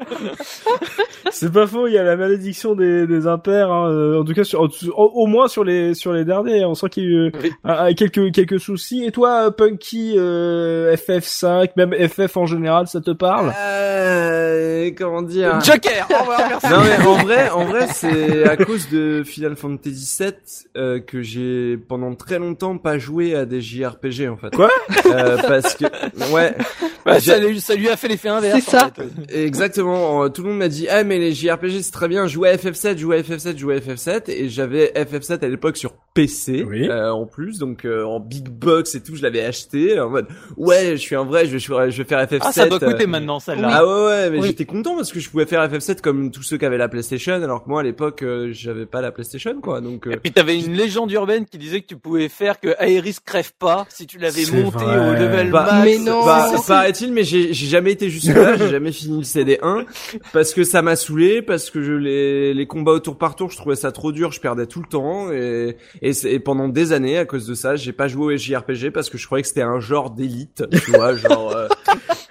C'est pas faux. Il y a la malédiction des, des impairs. hein, euh, En tout cas, sur, au, au moins sur les sur les derniers, on sent qu'il y a eu Oui. ah, ah, quelques quelques soucis. Et toi, euh, Punky, euh, FF5, même FF en général, ça te parle? Euh, comment dire? Joker, au revoir, merci. Non mais en vrai, en vrai, c'est à cause de Final Fantasy VII euh, que j'ai pendant très longtemps pas joué à des JRPG en fait. Quoi euh, Parce que ouais, Bah, ça, lui, ça lui a fait l'effet inverse. C'est en ça. fait. exactement. euh, Tout le monde m'a dit ah mais les JRPG c'est très bien. Jouer à FF7, jouer à FF7, jouer à FF7 et j'avais FF7 à l'époque sur PC Oui. euh, en plus donc euh, en big box et tout. Je l'avais acheté en mode ouais je suis un vrai, je vais je vais faire FF7. Ah, ça doit euh, coûter maintenant, celle-là. Ah ouais ouais mais Oui. j'étais content parce que je pouvais faire FF7 comme tous ceux qui avaient la PlayStation alors que moi à l'époque euh, j'avais pas la PlayStation quoi donc euh, Et puis t'avais une légende urbaine qui disait que tu pouvais faire que Aeris crève pas si tu l'avais monté vrai. au level Bah, max. Mais non. bah, paraît-il mais j'ai j'ai jamais été jusque là j'ai jamais fini le CD1 parce que ça m'a saoulé parce que je les les combats au tour par tour je trouvais ça trop dur je perdais tout le temps et et, et pendant des années à cause de ça j'ai pas joué au JRPG parce que je croyais que c'était un genre d'élite tu vois genre euh,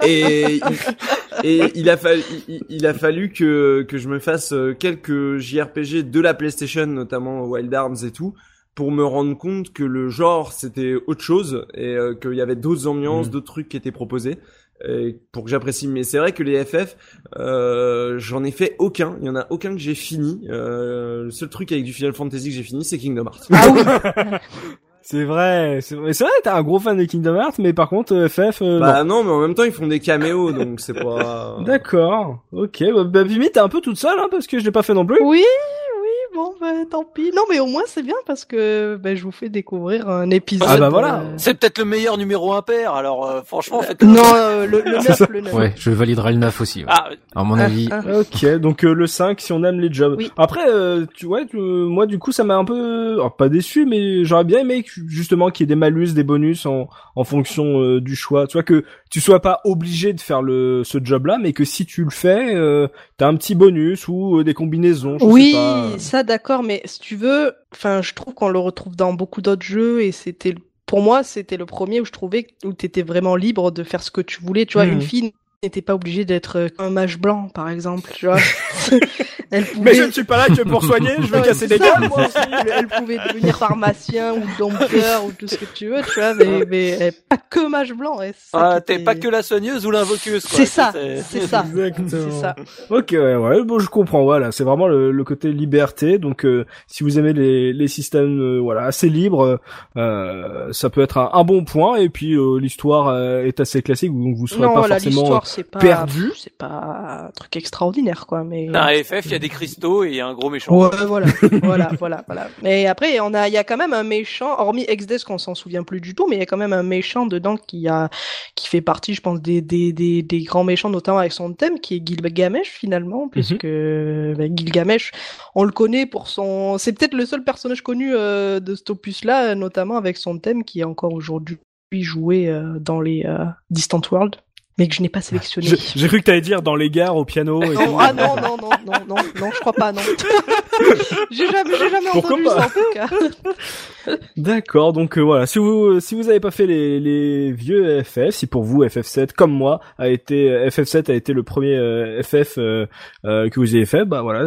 et il, et il a fallu il, il a fallu que que je me fasse euh, quelques JRPG de la PlayStation notamment Wild Arms et tout pour me rendre compte que le genre c'était autre chose et euh, qu'il y avait d'autres ambiances, Mhm. d'autres trucs qui étaient proposés pour que j'apprécie. Mais c'est vrai que les FF, euh, j'en ai fait aucun. Il y en a aucun que j'ai fini. Euh, le seul truc avec du Final Fantasy que j'ai fini, c'est Kingdom Hearts. Ah oui. C'est vrai. C'est vrai. C'est vrai. T'es un gros fan de Kingdom Hearts, mais par contre euh, FF. euh, bah non, mais en même temps ils font des caméos, donc c'est pas. D'accord. Ok. Bah, bah t'es un peu toute seule, hein, parce que je l'ai pas fait non plus. Oui, bon, bah, tant pis. Non, mais au moins, c'est bien parce que bah, je vous fais découvrir un épisode. Ah bah voilà. euh, C'est peut-être le meilleur numéro impair, alors euh, franchement, faites Non, euh, le, le 9, le 9. Ouais, je validerai le 9 aussi. ouais. Ah, À mon Ah, avis, ah. Ok, donc euh, le 5 si on aime les jobs. Oui. Après, euh, tu vois, tu- moi du coup ça m'a un peu, alors, pas déçu, mais j'aurais bien aimé que, justement qu'il y ait des malus, des bonus en, en fonction euh, du choix. Tu vois que tu sois pas obligé de faire le ce job-là, mais que si tu le fais, euh, t'as un petit bonus ou euh, des combinaisons. Je Oui, sais pas. ça d'accord, mais si tu veux, enfin, je trouve qu'on le retrouve dans beaucoup d'autres jeux et c'était, pour moi, c'était le premier où je trouvais où t'étais vraiment libre de faire ce que tu voulais. Tu vois, Mhm. une fille n'était pas obligée d'être euh, un mage blanc, par exemple, tu vois. elle pouvait... Mais je ne suis pas là que pour soigner, je veux Ouais, casser c'est des ça, gueules, moi. aussi. Elle pouvait devenir pharmacien ou dompteur ou tout ce que tu veux, tu vois, mais, mais elle est pas que mage blanc. ça Ah, t'es pas que la soigneuse ou l'invoqueuse, quoi. C'est ça, C'est- ça. Exactement. C'est ça. Ok, ouais, ouais, bon, je comprends, voilà, c'est vraiment le, le côté liberté, donc euh, si vous aimez les, les systèmes, euh, voilà, assez libres, euh, ça peut être un, un bon point, et puis euh, l'histoire euh, est assez classique, donc vous serez Non, pas voilà, forcément l'histoire, c'est pas, perdu. c'est pas un truc extraordinaire, quoi, mais. Dans la FF, il y a des cristaux et il y a un gros méchant. Ouais, voilà, voilà, voilà, voilà. Mais après, on a, il y a quand même un méchant, hormis Exdes qu'on s'en souvient plus du tout, mais il y a quand même un méchant dedans qui a, qui fait partie, je pense, des, des, des, des grands méchants, notamment avec son thème, qui est Gilgamesh finalement, puisque bah, Gilgamesh, on le connaît pour son, c'est peut-être le seul personnage connu euh, de cet opus-là, notamment avec son thème qui est encore aujourd'hui joué euh, dans les euh, Distant World, mais que je n'ai pas sélectionné. Je- J'ai cru que t'allais dire dans les gares au piano. Et Non, tout. ah non, non, non, non, non, non, je crois pas, non. j'ai jamais, j'ai jamais Pourquoi entendu ça en tout cas. D'accord, donc euh, voilà, si vous si vous avez pas fait les, les vieux FF, si pour vous FF7 comme moi a été FF7 a été le premier euh, FF euh, euh, que vous avez fait, bah voilà,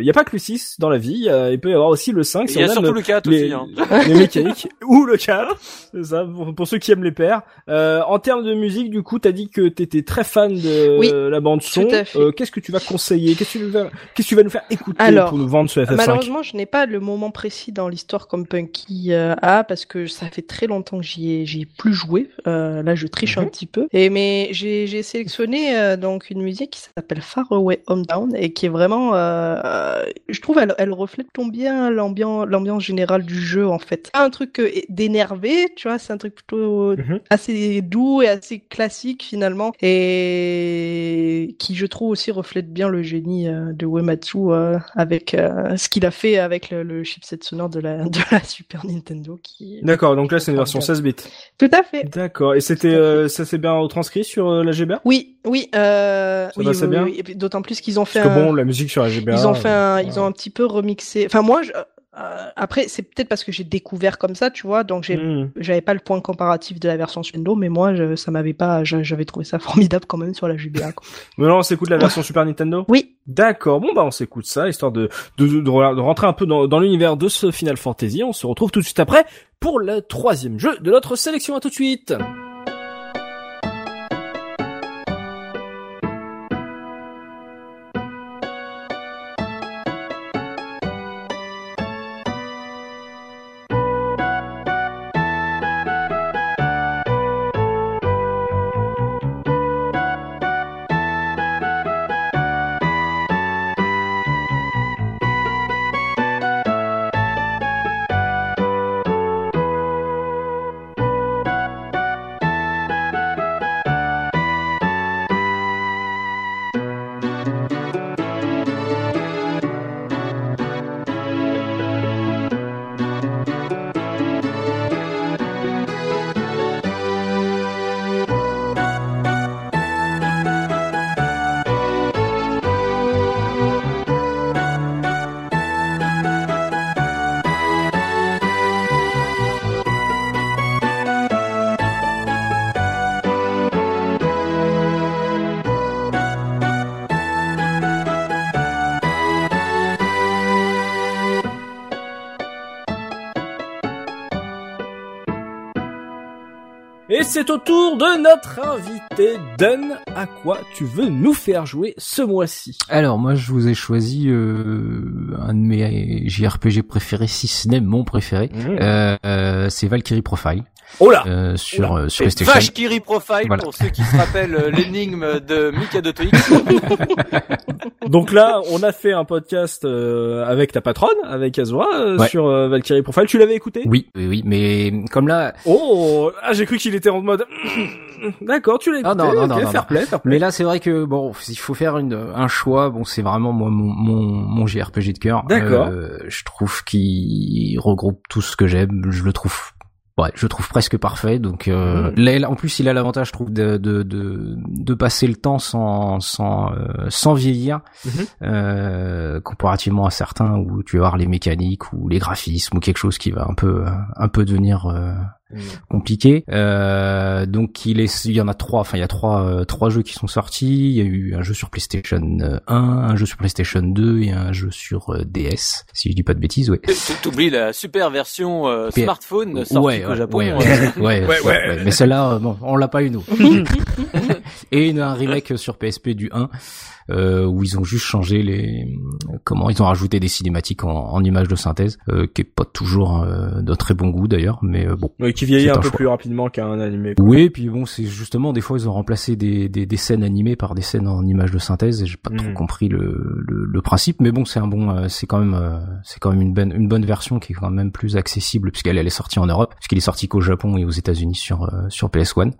il y a pas que le 6 dans la vie, il y a- il peut y avoir aussi le 5 Il si y a surtout le 4 les, aussi. Hein. les mécaniques ou le 4, c'est ça pour, pour ceux qui aiment les pairs. Euh, en termes de musique, du coup, t'as dit que t'étais très fan de Oui, la bande son. Euh, qu'est-ce que tu vas conseiller? Qu'est-ce que tu vas qu'est-ce que tu vas nous faire écouter Alors, pour nous vendre ce FF5 Malheureusement, je n'ai pas le moment précis dans l'histoire comme Punky euh, a parce que ça fait très longtemps que j'y ai, j'y ai plus joué. Euh, là, je triche un Mhm. petit peu. Et mais j'ai, j'ai sélectionné euh, donc une musique qui s'appelle Far Away Hometown et qui est vraiment, euh, euh, je trouve, elle, elle reflète bien l'ambiance, l'ambiance générale du jeu en fait. Un truc d'énervé, tu vois, c'est un truc plutôt Mhm. assez doux et assez classique finalement et qui je trouve aussi reflète bien le génie de Uematsu euh, avec euh, ce qu'il a fait avec le, le chipset sonore de la, de la Super Nintendo qui D'accord, donc là c'est une version 16 bits. tout à fait D'accord. Et c'était, euh, ça s'est bien retranscrit sur euh, la GBA oui oui euh, Ça oui, oui, bien? oui. D'autant plus qu'ils ont fait Parce que un- bon, la musique sur la GBA. ils ont fait un, ils ont un petit peu remixé enfin moi je, euh, après c'est peut-être parce que j'ai découvert comme ça tu vois donc j'ai hmm. j'avais pas le point comparatif de la version Super Nintendo mais moi je, ça m'avait pas j'avais trouvé ça formidable quand même sur la GBA quoi. Mais non, on s'écoute la version Super Nintendo? oui D'accord. Bon bah on s'écoute ça histoire de de, de, de rentrer un peu dans, dans l'univers de ce Final Fantasy. On se retrouve tout de suite après pour le troisième jeu de notre sélection. À tout de suite. C'est au tour de notre invité Dun. À quoi tu veux nous faire jouer ce mois-ci? Alors moi je vous ai choisi euh, un de mes JRPG préférés, si ce n'est mon préféré. Euh, euh, c'est Valkyrie Profile Oh là euh, sur euh, sur PlayStation. Vache Kiri Profile Voilà. pour ceux qui se rappellent euh, l'énigme de Mikado Twix. Donc là, on a fait un podcast euh, avec ta patronne, avec Azura, euh, Ouais. sur euh, Valkyrie Profile. Tu l'avais écouté? Oui, oui, oui, mais comme là, Oh, ah, j'ai cru qu'il était en mode. D'accord, tu l'as écouté. Ah, non, non, ok, non, non, fair non. play, fair play. mais là c'est vrai que bon, il faut faire une, un choix. Bon, c'est vraiment moi mon mon, mon JRPG de cœur. D'accord. Euh, je trouve qu'il regroupe tout ce que j'aime. Je le trouve. Ouais, je trouve presque parfait. Donc euh, là, en plus, il a l'avantage, je trouve, de, de de de passer le temps sans sans euh, sans vieillir, Mhm. euh, comparativement à certains où tu vas voir les mécaniques ou les graphismes ou quelque chose qui va un peu euh, un peu devenir euh, compliqué. Euh, donc il est, il y en a trois. Enfin, il y a trois, euh, trois jeux qui sont sortis. Il y a eu un jeu sur PlayStation 1, un jeu sur PlayStation 2 et un jeu sur euh, DS. Si je dis pas de bêtises, oui. T'oublies la super version euh, smartphone sortie ouais, au Japon. Ouais, euh. ouais, ouais, ouais, Mais celle-là, euh, bon, on l'a pas eu nous. et une, un remake sur PSP du 1 euh, où ils ont juste changé les comment ils ont rajouté des cinématiques en, en images de synthèse euh, qui est pas toujours euh, de très bon goût d'ailleurs mais euh, bon Oui, qui vieillit un peu choix. plus rapidement qu'un animé. quoi. oui et puis bon c'est justement des fois ils ont remplacé des, des, des scènes animées par des scènes en images de synthèse et j'ai pas trop Mhm. compris le, le, le principe mais bon c'est un bon euh, c'est quand même euh, c'est quand même une bonne une bonne version qui est quand même plus accessible puisqu'elle elle est sortie en Europe puisqu'il est sorti qu'au Japon et aux États-Unis sur euh, sur PS1 Mhm.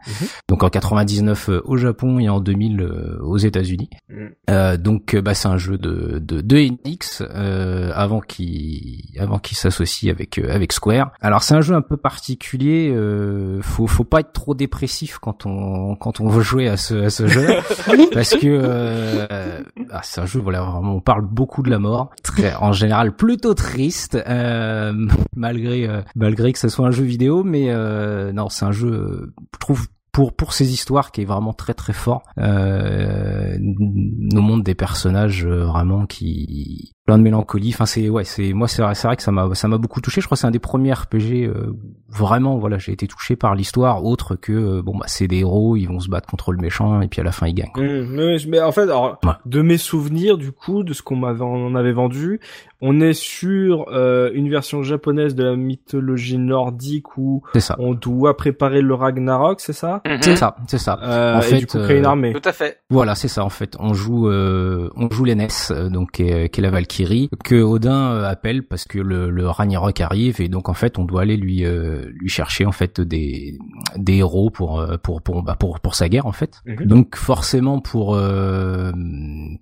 donc en 99 euh, au Japon et en 2000 euh, aux États-Unis Mhm. euh, donc bah c'est un jeu de de, de Enix euh, avant qu'il avant qu'il s'associe avec avec Square. Alors c'est un jeu un peu particulier. Euh, faut faut pas être trop dépressif quand on quand on veut jouer à ce à ce jeu parce que euh, ah, c'est un jeu voilà vraiment on parle beaucoup de la mort. Très en général plutôt triste euh, malgré euh, malgré que ce soit un jeu vidéo. Mais euh, non c'est un jeu euh, je trouve pour pour ces histoires qui est vraiment très très fort. Euh, nous montre des personnages vraiment qui plein de mélancolie enfin c'est ouais c'est moi c'est vrai, c'est vrai que ça m'a ça m'a beaucoup touché je crois que c'est un des premiers RPG euh, vraiment voilà j'ai été touché par l'histoire autre que euh, bon bah c'est des héros ils vont se battre contre le méchant et puis à la fin ils gagnent quoi. Mmh, mais, mais en fait, alors, Ouais. de mes souvenirs, du coup, de ce qu'on m'avait, on avait vendu, on est sur euh, une version japonaise de la mythologie nordique où ça on doit préparer le Ragnarok, c'est ça? Mhm. c'est ça c'est ça euh, En Et fait, du coup, créer une euh, armée. Tout à fait. Voilà, c'est ça en fait. On joue, euh, on joue euh, donc qui est, qui est la Valkyrie, que Odin euh, appelle parce que le, le Ragnarok arrive et donc en fait on doit aller lui euh, lui chercher en fait des des héros pour euh, pour pour bah, pour pour sa guerre en fait. Mhm. Donc forcément pour euh,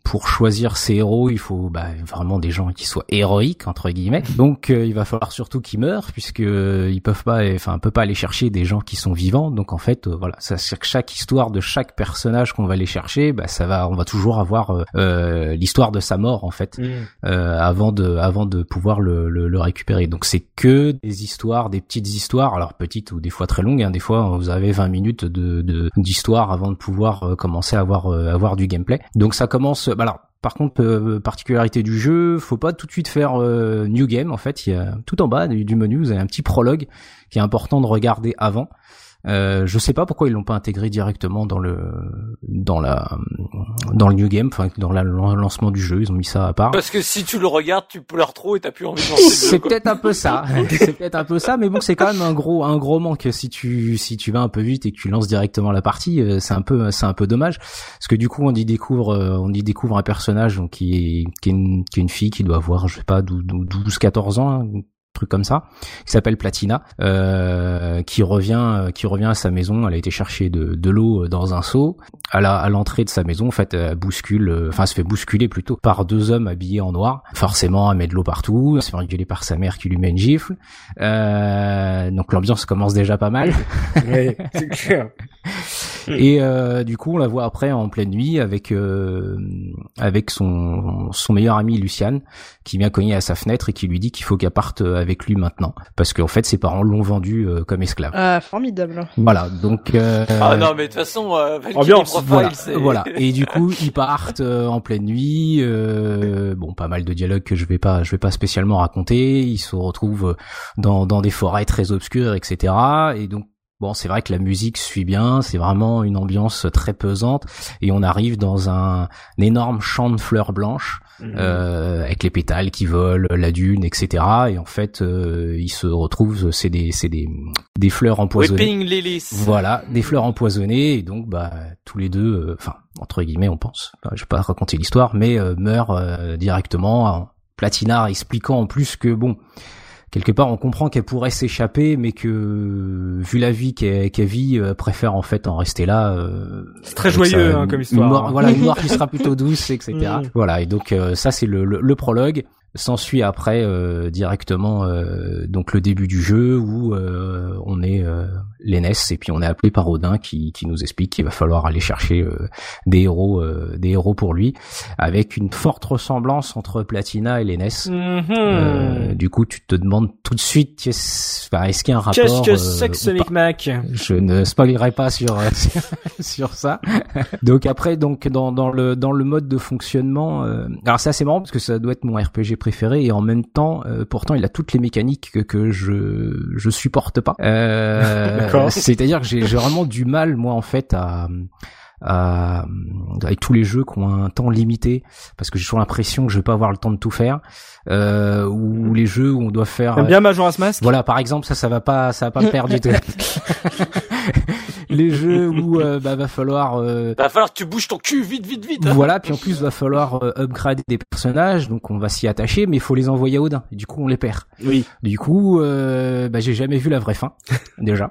pour choisir ces héros, il faut bah, vraiment des gens qui soient héroïques entre guillemets. Donc euh, il va falloir surtout qu'ils meurent puisque ils peuvent pas, enfin on peut pas aller chercher des gens qui sont vivants. Donc en fait voilà, ça chaque histoire de chaque personnage qu'on va aller chercher, bah ça va, on va toujours avoir euh, euh, l'histoire de sa mort en fait Mmh. Euh, avant de avant de pouvoir le, le, le récupérer. Donc c'est que des histoires, des petites histoires, alors petites ou des fois très longues. Hein, des fois vous avez 20 minutes de de- d'histoire avant de pouvoir euh, commencer à avoir euh, avoir du gameplay. Donc ça commence. bah alors par contre, euh, particularité du jeu, faut pas tout de suite faire euh, new game. En fait, il y a tout en bas du, du menu, vous avez un petit prologue qui est important de regarder avant. Euh, je sais pas pourquoi ils l'ont pas intégré directement dans le dans la dans le new game, enfin dans la- le lancement du jeu. Ils ont mis ça à part. Parce que si tu le regardes, tu pleures trop et t'as plus envie de lancer. C'est peut-être un peu ça. c'est peut-être un peu ça, mais bon, c'est quand même un gros, un gros manque si tu, si tu vas un peu vite et que tu lances directement la partie, euh, c'est un peu, c'est un peu dommage, parce que du coup, on y découvre, euh, on y découvre un personnage donc qui est, qui est une, qui est une fille qui doit avoir, je sais pas, 12, 14 ans. hein, truc comme ça qui s'appelle Platina euh, qui revient euh, qui revient à sa maison. Elle a été chercher de, de l'eau dans un seau. À la à l'entrée de sa maison en fait elle bouscule euh, enfin elle se fait bousculer plutôt par deux hommes habillés en noir. Forcément elle met de l'eau partout elle se fait engueuler par sa mère qui lui met une gifle. Euh, donc l'ambiance commence déjà pas mal. Ouais, c'est clair. et euh, du coup on la voit après en pleine nuit avec euh, avec son son meilleur ami Luciane qui vient cogner à sa fenêtre et qui lui dit qu'il faut qu'elle parte avec lui maintenant parce qu'en fait ses parents l'ont vendu euh, comme esclave Ah, formidable. voilà donc euh, Ah non, mais de toute façon, euh, Ambiance, Profile, voilà, voilà. Et du coup, ils partent euh, en pleine nuit. euh, bon, pas mal de dialogues que je vais pas, je vais pas spécialement raconter. Ils se retrouvent dans dans des forêts très obscures, etc. Et donc. Bon, c'est vrai que la musique suit bien, c'est vraiment une ambiance très pesante, et on arrive dans un, un énorme champ de fleurs blanches, Mmh. euh, avec les pétales qui volent, la dune, etc. Et en fait, euh, ils se retrouvent, c'est des, c'est des, des fleurs empoisonnées. Whipping Lilies. Voilà, des fleurs empoisonnées et donc bah tous les deux, euh, enfin entre guillemets on pense, Enfin, je vais pas raconter l'histoire, mais euh, meurent euh, directement. en Platinard expliquant en plus que bon, quelque part on comprend qu'elle pourrait s'échapper, mais que vu la vie qu'elle vit, euh, préfère en fait en rester là. euh, C'est très joyeux, sa- hein, comme une histoire. mort- hein. voilà, une mort qui sera plutôt douce, etc. Mm. Voilà, et donc euh, ça c'est le, le, le prologue. S'ensuit après euh, directement euh, donc le début du jeu où on est les NES et puis on est appelé par Odin qui, qui nous explique qu'il va falloir aller chercher des héros des héros pour lui avec une forte ressemblance entre Platina et les NES. Mhm. du coup, tu te demandes tout de suite est-ce qu'il y a un rapport Qu'est-ce que c'est que ce micmac? Je ne spoilerai pas sur sur ça. donc après donc dans dans le dans le mode de fonctionnement alors c'est assez marrant parce que ça doit être mon RPG préféré et en même temps, euh, pourtant, il a toutes les mécaniques que, que je je supporte pas. Euh, C'est-à-dire que j'ai vraiment du mal, moi, en fait, à à, avec tous les jeux qui ont un temps limité parce que j'ai toujours l'impression que je vais pas avoir le temps de tout faire euh, ou les jeux où on doit faire bien Majora's Mask? voilà par exemple ça ça va pas ça va pas me perdre du tout les jeux où euh, bah, va falloir euh, va falloir que tu bouges ton cul vite vite vite hein. voilà puis en plus va falloir euh, upgrader des personnages donc on va s'y attacher mais il faut les envoyer à Odin et du coup on les perd. Oui. Du coup euh, bah, j'ai jamais vu la vraie fin déjà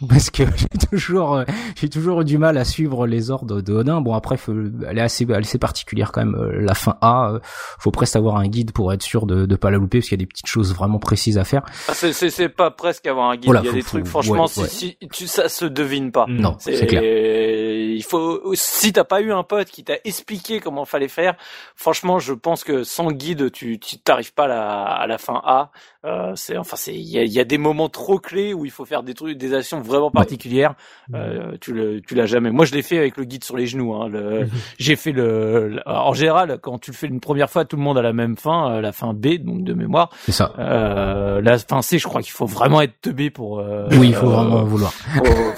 parce que j'ai toujours euh, j'ai toujours eu du mal à suivre les ordres de Odin. Bon après faut, elle est assez elle est assez particulière quand même euh, la fin A, euh, faut presque avoir un guide pour être sûr de de pas la louper parce qu'il y a des petites choses vraiment précises à faire. Ah, c'est c'est c'est pas presque avoir un guide, il y a des trucs franchement si, si tu ça se devine pas. Non, c'est clair. Il faut si t'as pas eu un pote qui t'a expliqué comment fallait faire, franchement, je pense que sans guide, tu tu t'arrives pas à la, à la fin A. Euh, c'est enfin c'est il y a, y a, des moments trop clés où il faut faire des trucs des actions vraiment particulières. Euh, tu le tu l'as jamais. Moi je l'ai fait avec le guide sur les genoux. Hein, le, j'ai fait le, en général quand tu le fais une première fois tout le monde a la même fin, euh, la fin B donc de mémoire. C'est ça. Euh, la fin C je crois qu'il faut vraiment être teubé pour. Euh, oui il faut vraiment vouloir.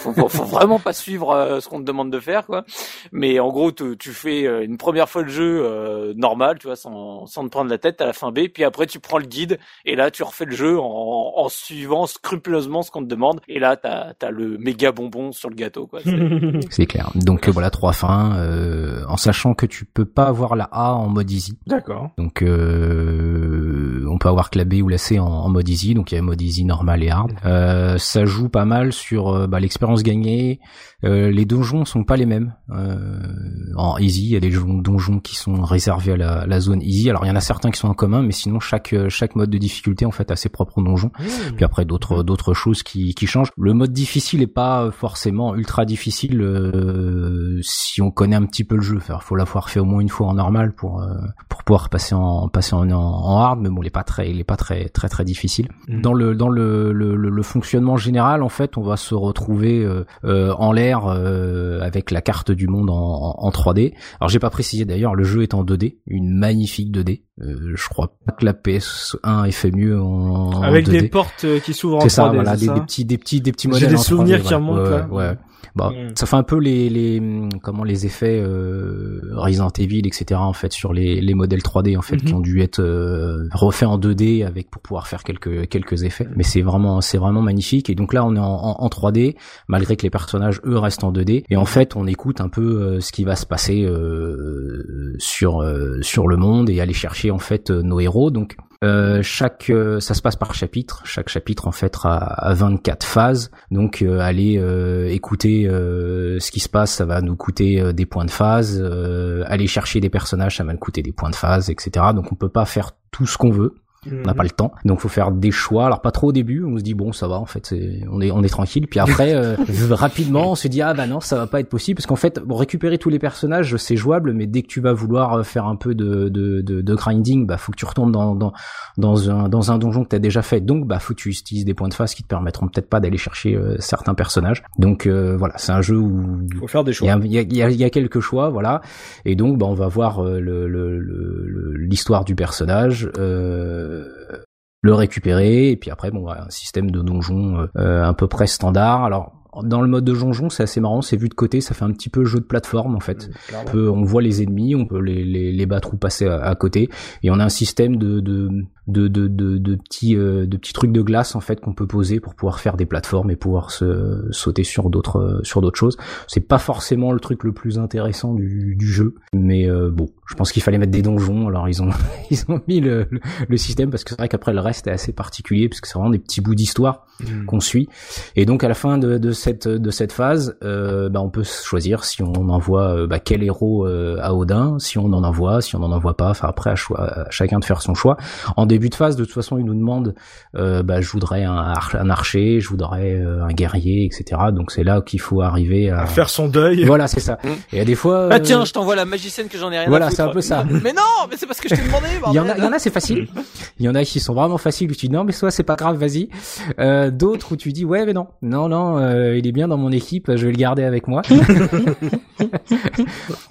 Faut, faut, faut, vraiment pas suivre ce qu'on te demande de faire quoi. Mais en gros tu, tu fais une première fois le jeu normal tu vois sans sans te prendre la tête à la fin B puis après tu prends le guide et là tu refait le jeu en, en suivant scrupuleusement ce qu'on te demande. Et là, t'as as le méga bonbon sur le gâteau, quoi. C'est clair. Donc euh, voilà, trois fins, euh, en sachant que tu peux pas avoir la A en mode easy. D'accord. Donc euh, on peut avoir que la B ou la C en, en mode easy. Donc il y a mode easy normal et hard. Euh, ça joue pas mal sur bah, l'expérience gagnée. Euh, les donjons sont pas les mêmes. en easy, il y a des donjons qui sont réservés à la, la zone easy. Alors il y en a certains qui sont en commun, mais sinon chaque chaque mode de difficulté en fait à ses propres donjons. Mmh. Puis après d'autres d'autres choses qui, qui changent. Le mode difficile est pas forcément ultra difficile euh, si on connaît un petit peu le jeu. Il faut l'avoir fait au moins une fois en normal pour euh, pour pouvoir passer en passer en, en, hard. Mais bon, il est pas très il est pas très très très difficile. Mmh. Dans le dans le, le, le, fonctionnement général, en fait, on va se retrouver euh, euh en l'air euh, avec la carte du monde en, en, 3D. Alors j'ai pas précisé d'ailleurs, le jeu est en 2D, une magnifique 2D. Euh, je crois pas que la PS1 ait fait mieux en avec des portes euh, qui s'ouvrent en 3D. C'est ça, voilà, des, des, petits, des petits, des petits modèles. J'ai des en souvenirs 3D, qui remontent ouais, là. Ouais. Bah, mm. ça fait un peu les, les comment les effets euh, Resident Evil, etc. En fait, sur les, les modèles 3D en fait Mhm. qui ont dû être euh, refaits en 2D avec pour pouvoir faire quelques quelques effets. Mais c'est vraiment c'est vraiment magnifique. Et donc là, on est en, en, en 3D malgré que les personnages eux restent en 2D. Et en fait, on écoute un peu euh, ce qui va se passer euh, sur euh, sur le monde et aller chercher en fait euh, nos héros. Donc euh, chaque euh, ça se passe par chapitre. Chaque chapitre en fait a, a 24 phases. Donc euh, aller euh, écouter euh, ce qui se passe, ça va nous coûter des points de phase. aller chercher des personnages, ça va nous coûter des points de phase, etc. Donc on peut pas faire tout ce qu'on veut. On n'a pas le temps, donc faut faire des choix. Alors pas trop au début, on se dit bon ça va en fait, c'est, on est on est tranquille. Puis après euh, rapidement on se dit ah bah non ça va pas être possible parce qu'en fait bon, récupérer tous les personnages c'est jouable, mais dès que tu vas vouloir faire un peu de de, de, de grinding, bah faut que tu retournes dans dans dans un dans un donjon que t'as déjà fait. Donc bah faut que tu utilises des points de phase qui te permettront peut-être pas d'aller chercher euh, certains personnages. Donc euh, voilà c'est un jeu où faut faire des choix. Il y a, il y a, y a quelques choix voilà et donc bah on va voir le, le, le, l'histoire du personnage. Euh, le récupérer et puis après bon un système de donjon euh, à peu près standard. Alors dans le mode de donjon, c'est assez marrant, c'est vu de côté, ça fait un petit peu jeu de plateforme en fait. On, peut, on voit les ennemis, on peut les, les, les battre ou passer à, à, côté, et on a un système de de de de, de, de petits euh, de petits trucs de glace en fait qu'on peut poser pour pouvoir faire des plateformes et pouvoir se sauter sur d'autres sur d'autres choses. C'est pas forcément le truc le plus intéressant du, du jeu, mais euh, bon, Je pense qu'il fallait mettre des donjons. Alors ils ont ils ont mis le, le, le système parce que c'est vrai qu'après le reste est assez particulier puisque c'est vraiment des petits bouts d'histoire Mm. qu'on suit. Et donc à la fin de, de cette de cette phase, euh, bah, on peut choisir si on envoie euh, bah, quel héros euh, à Odin, si on en envoie, si on en envoie pas. Enfin après à, choix, à chacun de faire son choix. En début de phase, de toute façon, il nous demande, euh, bah, je voudrais un, ar- un archer, je voudrais euh, un guerrier, etc. Donc c'est là qu'il faut arriver à À faire son deuil. voilà, c'est ça. Mm. Et à des fois, Ah euh, tiens, je t'envoie la magicienne que j'en ai rien Voilà, à foutre. c'est un peu ça. Mais non, mais c'est parce que je t'ai demandé. il y en a, il y en a, c'est facile. Il y en a qui sont vraiment faciles où tu dis non, mais soit c'est pas grave, vas-y. Euh, D'autres où tu dis ouais, mais non, non, non, euh, il est bien dans mon équipe, je vais le garder avec moi.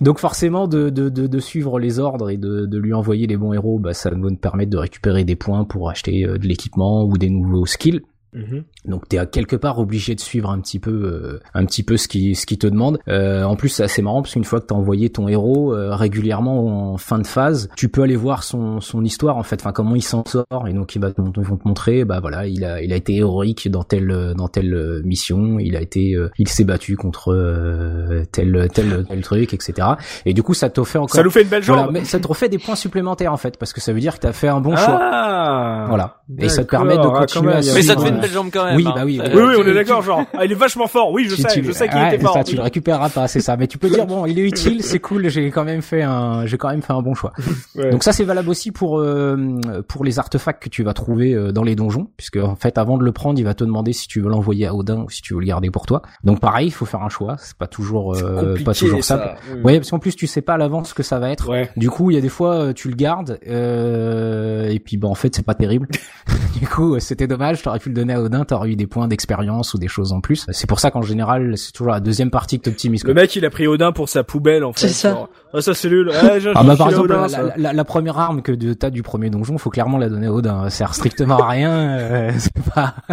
Donc forcément, de, de, de, de suivre les ordres et de, de lui envoyer les bons héros, bah, ça va nous permettre de récupérer des points pour acheter euh, de l'équipement ou des nouveaux skills. Mhm. Donc t'es à quelque part obligé de suivre un petit peu, euh, un petit peu ce qui, ce qui te demande. Euh, en plus c'est assez marrant parce qu'une fois que t'as envoyé ton héros euh, régulièrement en fin de phase, tu peux aller voir son, son histoire en fait, enfin comment il s'en sort et donc ils, va te- ils vont te montrer, bah voilà, il a, il a été héroïque dans telle, dans telle euh, mission, il a été, euh, il s'est battu contre euh, tel, tel, tel truc, etc. Et du coup ça te fait encore, Ça nous fait une belle voilà, mais ça te refait des points supplémentaires en fait parce que ça veut dire que t'as fait un bon choix. Ah. Voilà. Et ça te permet de Ah, continuer à Mais ça te suivre, fait une belle jambe quand même. Oui, hein. bah oui. Oui, oui, on est d'accord, genre. Ah, il est vachement fort. Oui, je tu- sais, tu- je sais qu'il ouais, était fort. ça, tu le récupéreras pas, c'est ça. Mais tu peux dire bon, il est utile, c'est cool, j'ai quand même fait un, j'ai quand même fait un bon choix. Ouais. Donc ça c'est valable aussi pour euh, pour les artefacts que tu vas trouver euh, dans les donjons, puisque en fait avant de le prendre, il va te demander si tu veux l'envoyer à Odin ou si tu veux le garder pour toi. Donc pareil, il faut faire un choix, c'est pas toujours euh, pas toujours ça. simple. Oui. Ouais, parce qu'en plus tu sais pas à l'avance ce que ça va être. Ouais. Du coup, il y a des fois euh, tu le gardes euh, et puis bah en fait c'est pas terrible. du coup, euh, c'était dommage. T'aurais pu le donner à Odin, t'aurais eu des points d'expérience ou des choses en plus. C'est pour ça qu'en général, c'est toujours la deuxième partie que t'optimises. Le mec, il a pris Odin pour sa poubelle, en fait. C'est ça. Genre, Ah, ça, c'est nul. Ah, Ah bah par exemple Odin, la, première arme que de- t'as du premier donjon, faut clairement la donner à Odin. Ça sert strictement à rien. euh, c'est pas.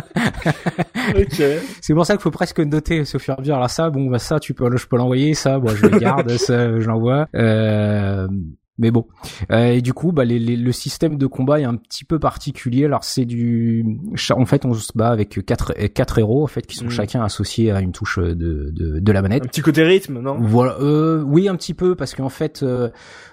Ok. C'est pour ça qu'il faut presque noter au fur et à mesure. Alors ça, bon bah ça tu peux, je peux l'envoyer. Ça, bon je le garde. ça je l'envoie. Euh, mais bon. Euh, et du coup, bah les, les- le système de combat est un petit peu particulier. Alors c'est du, en fait, on se bat avec quatre quatre héros en fait qui sont Mm. chacun associés à une touche de de, de la manette. Un petit côté rythme, non? Voilà, euh, oui un petit peu parce qu'en fait euh,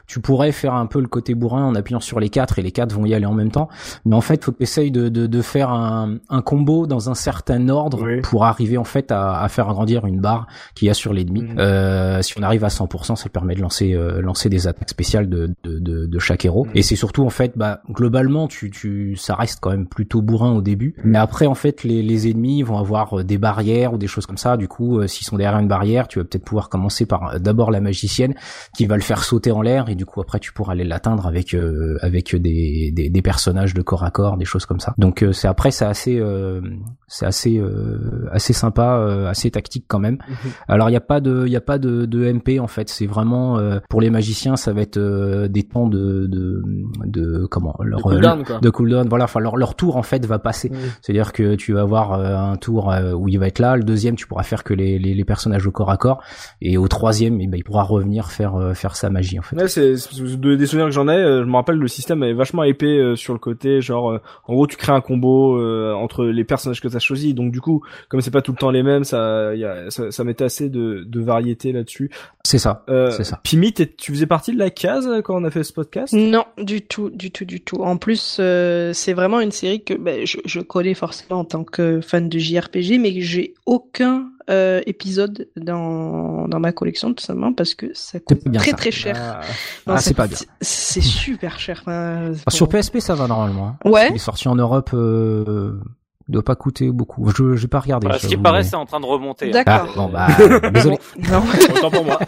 tu pourrais faire un peu le côté bourrin en appuyant sur les quatre et les quatre vont y aller en même temps. Mais en fait, faut que tu essayes de, de, de faire un, un combo dans un certain ordre Oui. pour arriver en fait à, à faire agrandir une barre qu'il y a sur l'ennemi. Mhm. Euh, si on arrive à 100%, ça permet de lancer euh, lancer des attaques spéciales de, de, de, de chaque héros. Mhm. Et c'est surtout en fait, bah globalement, tu, tu ça reste quand même plutôt bourrin au début. Mais après, en fait, les, les ennemis vont avoir euh, des barrières ou des choses comme ça. Du coup, euh, s'ils sont derrière une barrière, tu vas peut-être pouvoir commencer par euh, d'abord la magicienne qui va le faire sauter en l'air et du coup après tu pourras aller l'atteindre avec euh, avec des, des des personnages de corps à corps, des choses comme ça. Donc euh, c'est après c'est assez euh, c'est assez euh, assez sympa, euh, assez tactique quand même. Mhm. Alors il y a pas de il y a pas de, de MP en fait, c'est vraiment euh, pour les magiciens ça va être euh, des temps de de de comment leur De cooldown, quoi. de cooldown, voilà, enfin leur leur tour en fait va passer. C'est-à-dire que tu vas avoir euh, un tour où il va être là, le deuxième tu pourras faire que les, les, les personnages au corps à corps, et au troisième eh ben, il pourra revenir faire euh, faire sa magie en fait. Ouais, c'est c'est- de- des souvenirs que j'en ai. euh, je me rappelle le système est vachement épais euh, sur le côté, genre euh, en gros tu crées un combo euh, entre les personnages que tu as choisis. Donc du coup, comme c'est pas tout le temps les mêmes, ça, y a, ça, ça mettait assez de, de variété là-dessus. C'est ça. Euh, C'est ça. Pimi, tu faisais partie de la case quand on a fait ce podcast? Non, du tout, du tout, du tout. En plus, euh, c'est vraiment une série que ben, je, je connais forcément en tant que fan de JRPG, mais que j'ai aucun euh, épisode dans, dans ma collection, tout simplement parce que ça coûte très ça. très cher. Ah. Non, Ah, c'est pas bien. C'est super cher. Enfin, Ah, Sur PSP ça va normalement. hein. Ouais. Il est sorti en Europe, euh, doit pas coûter beaucoup. Je j'ai pas regardé. Voilà, ce qui paraît, c'est en train de remonter. hein. Ah, D'accord. bon bah désolé. Non. Autant pour moi.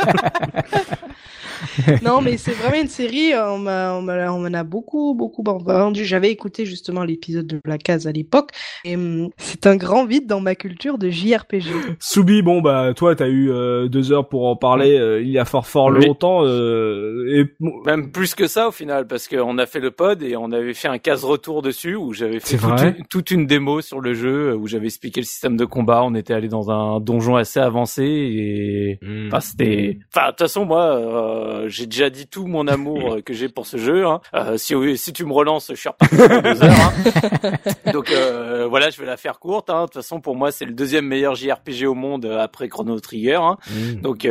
non, mais c'est vraiment une série, euh, on m'a, on m'a- on m'en a beaucoup, beaucoup vendu. J'avais écouté justement l'épisode de La Case à l'époque, et hum, c'est un grand vide dans ma culture de JRPG. Soubi, bon bah toi t'as eu euh, deux heures pour en parler euh, il y a fort fort Oui. longtemps euh, et Même plus que ça au final, parce qu'on a fait le pod et on avait fait un case-retour dessus où j'avais fait une, toute une démo sur le jeu où j'avais expliqué le système de combat. On était allé dans un donjon assez avancé et enfin c'était, enfin de toute façon moi euh, j'ai déjà dit tout mon amour euh, que j'ai pour ce jeu. Hein. Euh, si, si tu me relances, je suis reparti pour deux heures. Hein. Donc euh, voilà, je vais la faire courte. Hein. De toute façon, pour moi, c'est le deuxième meilleur JRPG au monde après Chrono Trigger. Hein. Mmh. Donc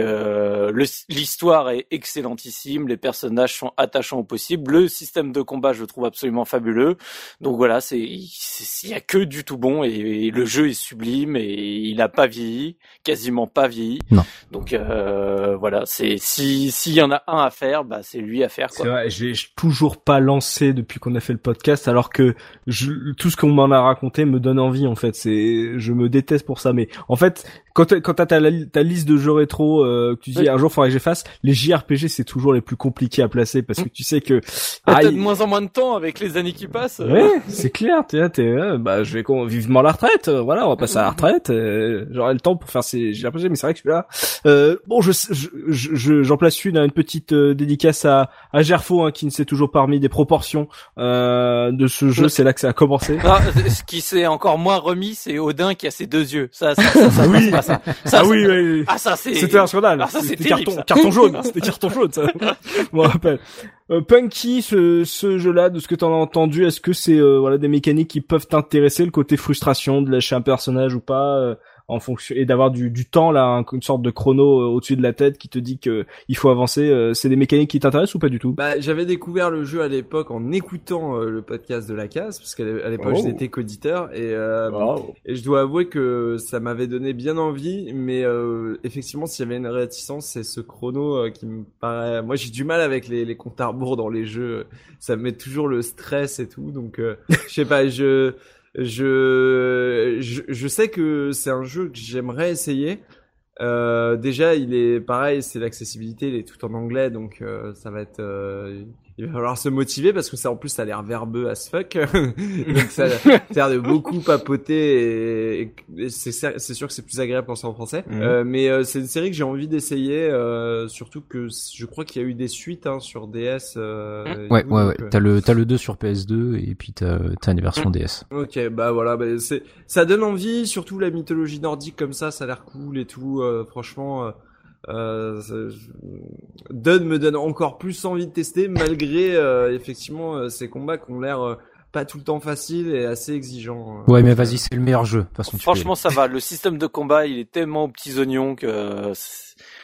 l'histoire est excellentissime, les personnages sont attachants au possible, le système de combat je le trouve absolument fabuleux. Donc voilà, c'est c'est- il y a que du tout bon et, et le jeu est sublime et il a pas vieilli, quasiment pas vieilli. Non. Donc euh, voilà, c'est si s'il y en a un à faire, bah c'est lui à faire C'est quoi. vrai, j'ai j'ai toujours pas lancé depuis qu'on a fait le podcast, alors que je, tout ce qu'on m'en a raconté me donne envie en fait. C'est, je me déteste pour ça, mais en fait, quand t'as- quand t'as ta, ta liste de jeux rétro euh, que tu dis Oui. un jour faudrait que j'efface, les JRPG c'est toujours les plus compliqués à placer parce que tu sais que Ah, ah, T'as de moins en moins de temps avec les années qui passent. Ouais, c'est clair, t'es t'es, euh, bah, je vais vivement la retraite, euh, voilà, on va passer à la retraite, euh, j'aurai le temps pour faire ces JRPG, mais c'est vrai que celui-là, euh, bon, je, je, je- je- j'en place une, hein, une petite euh, dédicace à, à Gerfo, hein, qui ne s'est toujours pas remis des proportions, euh, de ce jeu, c'est là que ça a commencé. Ah, ce qui s'est encore moins remis, c'est Odin qui a ses deux yeux. Ça, ça, ça, ça Oui. Ça. Ça, ah oui, oui. Ah ça c'est. C'était un scandale. Ah, ça, C'était carton, carton jaune. C'était carton jaune, ça. Je me rappelle. Euh, Punky, ce, ce jeu-là, de ce que t'en as entendu, est-ce que c'est euh, voilà des mécaniques qui peuvent t'intéresser, le côté frustration de lâcher un personnage ou pas, euh, en fonction et d'avoir du, du temps là, un- une sorte de chrono euh, au-dessus de la tête qui te dit que il faut avancer. euh, c'est des mécaniques qui t'intéressent ou pas du tout? Bah, j'avais découvert le jeu à l'époque en écoutant euh, le podcast de la case, parce qu'à l'époque Oh. j'étais qu'auditeur et, et je dois avouer que ça m'avait donné bien envie, mais effectivement s'il y avait une réticence, c'est ce chrono qui me paraît. Moi j'ai du mal avec les, les comptes à rebours dans les jeux, ça me met toujours le stress et tout, donc je sais pas, je je, je sais que c'est un jeu que j'aimerais essayer. Euh, déjà, il est pareil, c'est l'accessibilité, il est tout en anglais, donc euh, ça va être, euh, il va falloir se motiver parce que ça en plus ça a l'air verbeux as fuck, donc ça, l'air de beaucoup papoter et, et c'est sûr que c'est plus agréable quand c'est en français. Mhm. Euh, mais euh, c'est une série que j'ai envie d'essayer, euh, surtout que je crois qu'il y a eu des suites hein, sur DS. Euh, et Ouais, ouais, ouais. T'as le, t'as le 2 sur PS2 et puis t'as, t'as une version DS. Ok, bah voilà, bah c'est, ça donne envie, surtout la mythologie nordique comme ça, ça a l'air cool et tout. euh, franchement, euh, euh, Dunn me donne encore plus envie de tester, malgré euh, effectivement euh, ces combats qui ont l'air euh, pas tout le temps faciles et assez exigeants. euh. Ouais, mais vas-y, c'est le meilleur jeu. De toute façon, tu peux y aller. Franchement, ça va. Le système de combat, il est tellement aux petits oignons que, euh,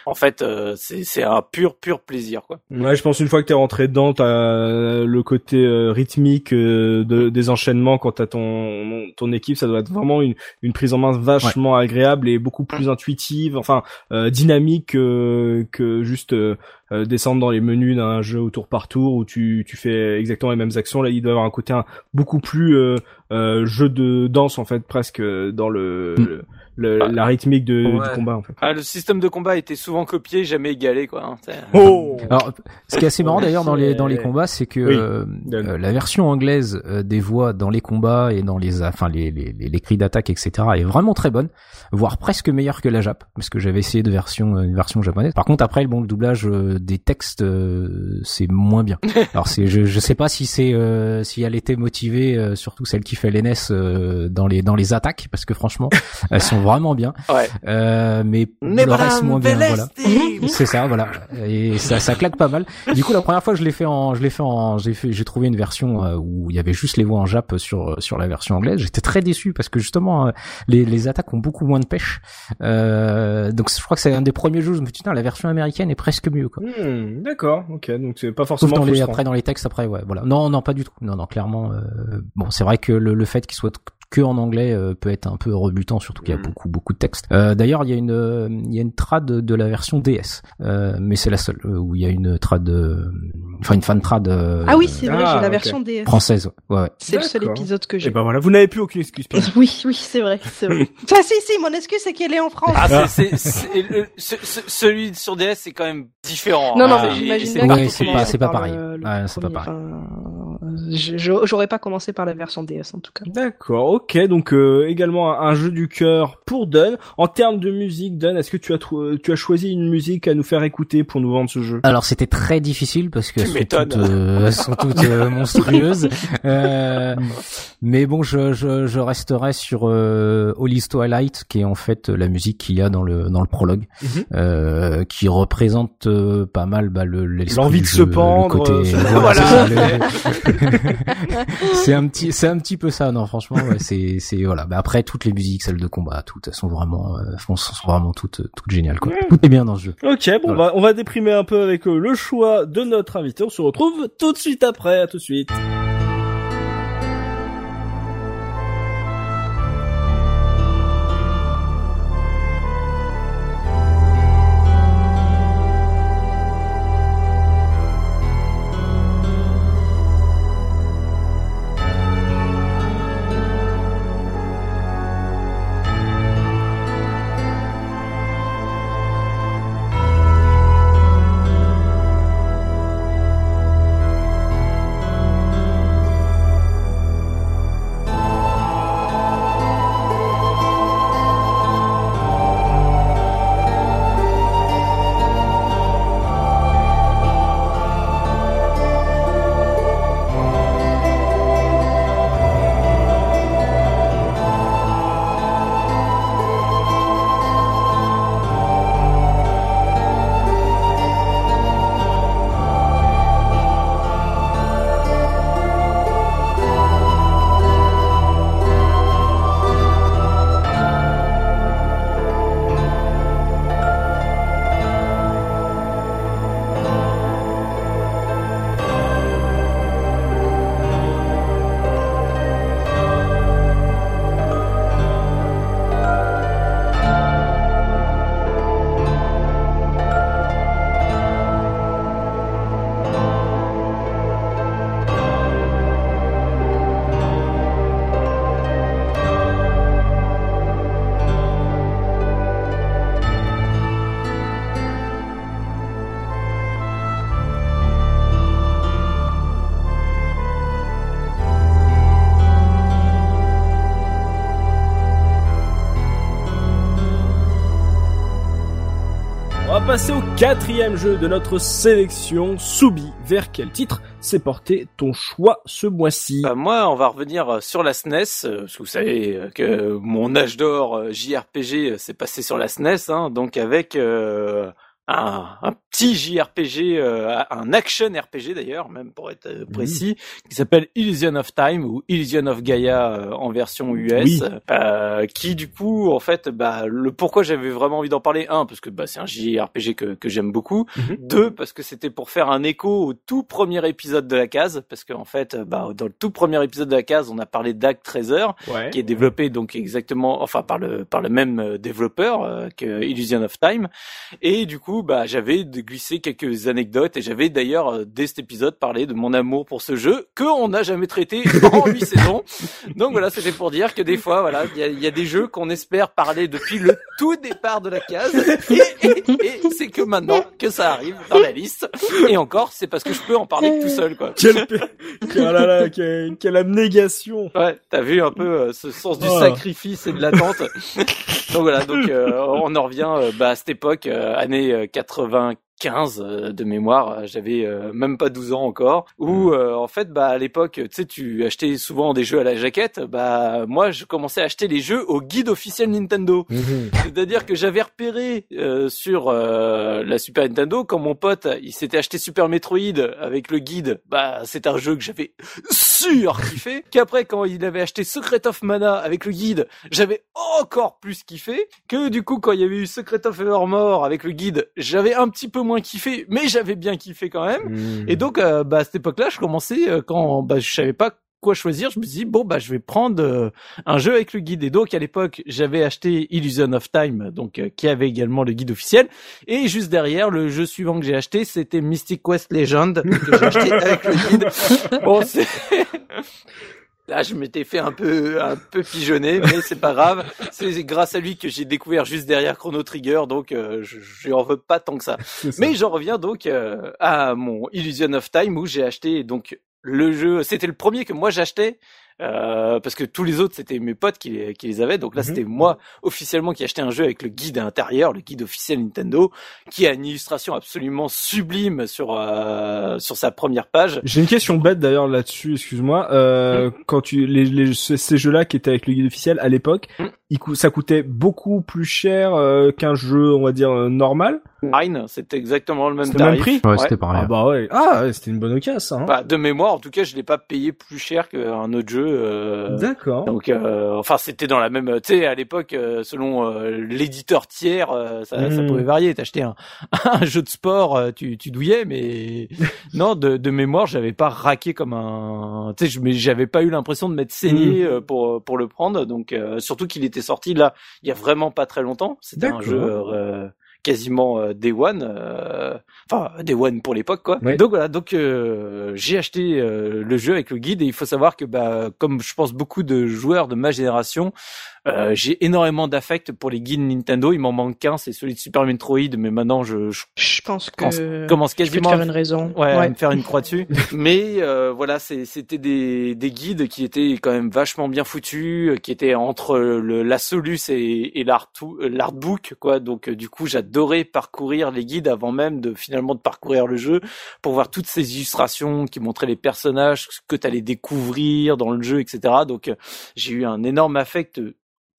en fait, euh, c'est c'est un pur, pur plaisir, quoi. Ouais, je pense une fois que t'es rentré dedans, t'as euh, le côté euh, rythmique euh, de, des enchaînements quand t'as ton ton équipe, ça doit être vraiment une, une prise en main vachement agréable et beaucoup plus intuitive, enfin euh, dynamique euh, que juste descendre dans les menus d'un jeu au tour par tour où tu tu fais exactement les mêmes actions. Là, il doit y avoir un côté un- beaucoup plus euh, jeu de danse en fait, presque euh, dans le, Mm. le- le- la rythmique de, Ouais. du combat en fait. Ah, le système de combat était souvent copié, jamais égalé, quoi. hein. Oh Alors, ce qui est assez marrant d'ailleurs dans les dans les combats, c'est que Oui. euh, euh, la version anglaise euh, des voix dans les combats et dans les enfin les les, les, les cris d'attaque etc est vraiment très bonne, voire presque meilleure que la Jap, parce que j'avais essayé de version euh, une version japonaise. Par contre après bon le doublage euh, des textes euh, c'est moins bien. Alors c'est je je sais pas si c'est euh, si elle était motivée euh, surtout celle qui fait l'NS euh, dans les dans les attaques parce que franchement elles sont vraiment bien. Ouais. Euh, mais le reste moins bien voilà. C'est ça, voilà. Et ça, ça claque pas mal. Du coup, la première fois, je l'ai fait en, je l'ai fait en, j'ai fait, j'ai trouvé une version euh, où il y avait juste les voix en Jap sur sur la version anglaise. J'étais très déçu parce que justement, les les attaques ont beaucoup moins de pêche. Euh, donc, je crois que c'est un des premiers jeux. où Je me suis dit, putain, la version américaine est presque mieux, quoi. Hmm, D'accord, ok, donc c'est pas Sauf forcément les, après dans les textes après, ouais, voilà. Non, non, pas du tout. Non, non, clairement. euh, bon, c'est vrai que le, le fait qu'il soit que en anglais euh, peut être un peu rebutant, surtout qu'il y a Mhm. beaucoup beaucoup de textes. Euh, D'ailleurs, il y a une euh, il y a une trad de la version DS, euh, mais c'est la seule où il y a une trad, enfin une fan trad euh, Ah oui, c'est vrai, Ah, j'ai la ok. version DS. française. Ouais, ouais. C'est le seul épisode que Et j'ai. ben voilà, vous n'avez plus aucune excuse. Oui, oui, c'est vrai, c'est vrai. Enfin, si, si, mon excuse, c'est qu'elle est en France. Ah, c'est, ce- celui sur DS, c'est quand même différent. non, non, hein. C'est- j'imagine c'est Ouais, pas- c'est pas pareil. le Ouais, c'est pas pareil. enfin, j'aurais pas commencé par la version DS en tout cas. D'accord, ok, donc euh, également un, un jeu du cœur pour Dun. En termes de musique, Dun, est-ce que tu as trou- tu as choisi une musique à nous faire écouter pour nous vendre ce jeu? Alors c'était très difficile parce qu'elles sont toutes, euh, sont toutes euh, monstrueuses. Euh, mais bon, je, je, je resterai sur euh, Holly's Twilight, qui est en fait la musique qu'il y a dans le dans le prologue, euh, qui représente euh, pas mal bah, le l'esprit L'envie du de se jeu, le pendre, côté- euh, voilà, voilà. le- c'est un petit c'est un petit peu ça. Non, franchement, ouais, c'est c'est voilà. Mais après toutes les musiques, celles de combat, toutes elles sont vraiment euh, sont, sont vraiment toutes toutes géniales. Quoi. Tout est bien dans ce jeu. Ok, bon, on va, on va déprimer un peu avec euh, le choix de notre invité. On se retrouve tout de suite après, à tout de suite. Passer au quatrième jeu de notre sélection, Soubi. Vers quel titre s'est porté ton choix ce mois-ci? Bah, moi, on va revenir euh, sur la SNES, euh, parce que vous savez euh, que mon âge d'or euh, JRPG euh, s'est passé sur la SNES, hein, donc avec euh, un, un petit JRPG, euh, un action RPG d'ailleurs, même pour être euh, précis, qui s'appelle Illusion of Time ou Illusion of Gaia euh, en version US, Oui. euh, qui du coup, en fait, bah, le pourquoi j'avais vraiment envie d'en parler, un, parce que bah, c'est un JRPG que, que j'aime beaucoup, Mhm. deux, parce que c'était pour faire un écho au tout premier épisode de la case, parce qu'en fait, bah, dans le tout premier épisode de la case, on a parlé d'Act Treasure, Ouais. qui est développé donc exactement, enfin par le par le même euh, développeur que Illusion of Time, et du coup, bah, j'avais glissé quelques anecdotes, et j'avais d'ailleurs euh, dès cet épisode parlé de mon amour pour ce jeu que on n'a jamais traité en huit saisons. Donc voilà, c'était pour dire que des fois, voilà, il y a, il y a des jeux qu'on espère parler depuis le tout départ de la case, et, et- et c'est que maintenant que ça arrive dans la liste. Et encore, c'est parce que je peux en parler que tout seul, quoi. Quelle, quelle, ah là là, quelle, quelle abnégation Ouais, t'as vu un peu euh, ce sens du Oh. sacrifice et de l'attente. Donc voilà, donc euh, on en revient euh, bah, à cette époque, euh, année euh, 95 euh, de mémoire, euh, j'avais euh, même pas 12 ans encore, où euh, en fait bah à l'époque, tu sais, tu achetais souvent des jeux à la jaquette, bah moi je commençais à acheter les jeux au guide officiel Nintendo. C'est-à-dire que j'avais repéré euh, sur euh, la Super Nintendo quand mon pote il s'était acheté Super Metroid avec le guide, bah c'est un jeu que j'avais sûr kiffé. Qu'après quand il avait acheté Secret of Mana avec le guide, j'avais encore plus kiffé. Que du coup quand il y avait eu Secret of Evermore avec le guide, j'avais un petit peu moins kiffé, mais j'avais bien kiffé quand même. Et donc euh, bah à cette époque-là, je commençais euh, quand bah je savais pas quoi choisir, je me suis dit bon bah je vais prendre euh, un jeu avec le guide et donc à l'époque j'avais acheté Illusion of Time donc euh, qui avait également le guide officiel et juste derrière le jeu suivant que j'ai acheté c'était Mystic Quest Legend que j'ai acheté avec le guide. Bon c'est Là, je m'étais fait un peu, un peu pigeonner, mais c'est pas grave. C'est grâce à lui que j'ai découvert juste derrière Chrono Trigger, donc euh, je, je en veux pas tant que ça. Mais j'en reviens donc euh, à mon Illusion of Time où j'ai acheté donc le jeu, c'était le premier que moi j'achetais euh, parce que tous les autres c'était mes potes qui les, qui les avaient. Donc là Mhm. c'était moi officiellement qui achetais un jeu avec le guide à l'intérieur, le guide officiel Nintendo, qui a une illustration absolument sublime sur euh, sur sa première page. J'ai une question bête d'ailleurs là-dessus, excuse-moi. Euh, Quand tu les, les ces, jeux-là qui étaient avec le guide officiel à l'époque, Mm. Ils cou- ça coûtait beaucoup plus cher euh, qu'un jeu, on va dire euh, normal. Rhine, c'était exactement le même C'était le même tarif. prix. Ouais, c'était pareil. Ah bah ouais. Ah ouais, c'était une bonne occasion. ça, Hein. Bah, de mémoire, en tout cas, je l'ai pas payé plus cher qu'un autre jeu. euh, D'accord. Donc, euh, enfin, c'était dans la même. Tu sais, à l'époque, euh, selon euh, l'éditeur tiers, euh, ça, ça Mm. pouvait varier. T'achetais un, un jeu de sport, euh, tu, tu douillais, mais non, de, de mémoire, j'avais pas raqué comme un. Tu sais, je- mais j'avais pas eu l'impression de m'être saigné euh, pour pour le prendre. Donc, euh, surtout qu'il était sorti là, il y a vraiment pas très longtemps. C'était un jeu. Quasiment euh, Day One, euh, enfin Day One pour l'époque quoi. Ouais. Donc voilà, donc euh, j'ai acheté euh, le jeu avec le guide et il faut savoir que bah comme je pense beaucoup de joueurs de ma génération, euh, j'ai énormément d'affect pour les guides Nintendo. Il m'en manque qu'un, c'est celui de Super Metroid, mais maintenant je, je Je pense Commence- que commence je peux te quasiment faire une raison. ouais, à me faire une croix dessus. Mais euh, voilà, c'est- c'était des, des guides qui étaient quand même vachement bien foutus, qui étaient entre le, la Solus et, et l'art- l'artbook, quoi. Donc euh, du coup, j'adorais parcourir les guides avant même de finalement de parcourir le jeu pour voir toutes ces illustrations qui montraient les personnages, que tu allais découvrir dans le jeu, etc. Donc euh, j'ai eu un énorme affect.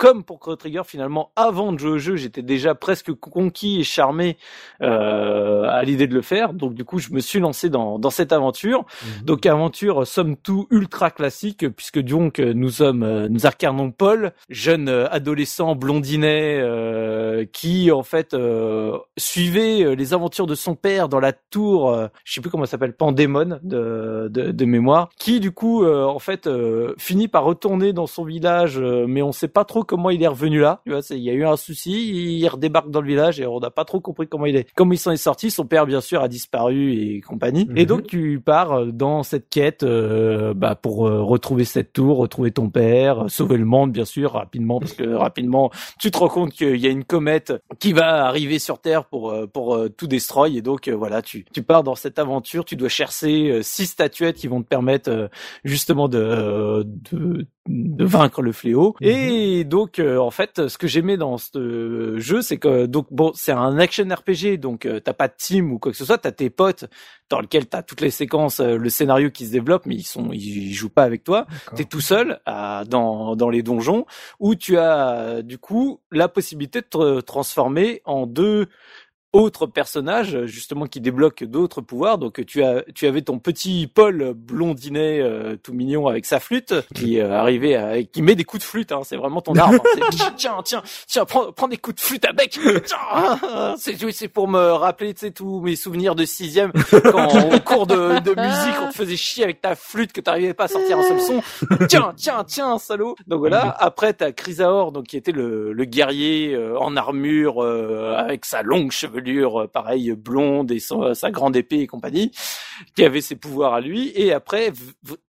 Euh, Comme pour Chrono Trigger, finalement, avant de jouer au jeu, j'étais déjà presque conquis et charmé euh, à l'idée de le faire. Donc du coup, je me suis lancé dans, dans cette aventure. Mhm. Donc aventure somme tout ultra classique puisque donc euh, nous sommes euh, nous incarnons Paul, jeune euh, adolescent blondinet euh, qui en fait euh, suivait euh, les aventures de son père dans la tour, euh, je sais plus comment ça s'appelle, Pandémon de, de, de mémoire, qui du coup euh, en fait euh, finit par retourner dans son village, euh, mais on sait pas trop comment il est revenu là. Tu vois, il y a eu un souci, il redébarque dans le village et on n'a pas trop compris comment il est, comment il s'en est sorti. Son père bien sûr a disparu et compagnie. Et Mhm. donc tu pars euh, dans cette quête euh, bah, pour euh, retrouver cette tour, retrouver ton père, euh, sauver le monde bien sûr rapidement parce que rapidement tu te rends compte qu'il y a une comète qui va arriver sur Terre pour euh, pour euh, tout destroy et donc voilà tu tu pars dans cette aventure, tu dois chercher six statuettes qui vont te permettre euh, justement de euh, de de vaincre le fléau. Et donc euh, en fait, ce que j'aimais dans ce euh, jeu, c'est que donc bon, c'est un action RPG, donc euh, t'as pas de team ou quoi que ce soit, t'as tes potes dans lequel t'as toutes les séquences, euh, le scénario qui se développe, mais ils sont ils jouent pas avec toi. T'es tout seul à, dans dans les donjons où tu as du coup la possibilité de te transformer en deux autres personnages justement qui débloquent d'autres pouvoirs. Donc tu as tu avais ton petit Paul blondinet euh, tout mignon avec sa flûte qui euh, arrivait à, qui met des coups de flûte hein, c'est vraiment ton arme hein. C'est, tiens tiens tiens prends, prends des coups de flûte bec Tiens, c'est c'est pour me rappeler tu sais tous mes souvenirs de sixième quand au cours de, de musique on te faisait chier avec ta flûte que t'arrivais pas à sortir un seul son tiens tiens tiens salaud. Donc voilà. Après t'as Chrysaor donc qui était le, le guerrier euh, en armure euh, avec sa longue chevelure euh, pareil blonde et son- sa grande épée et compagnie qui avait ses pouvoirs à lui et après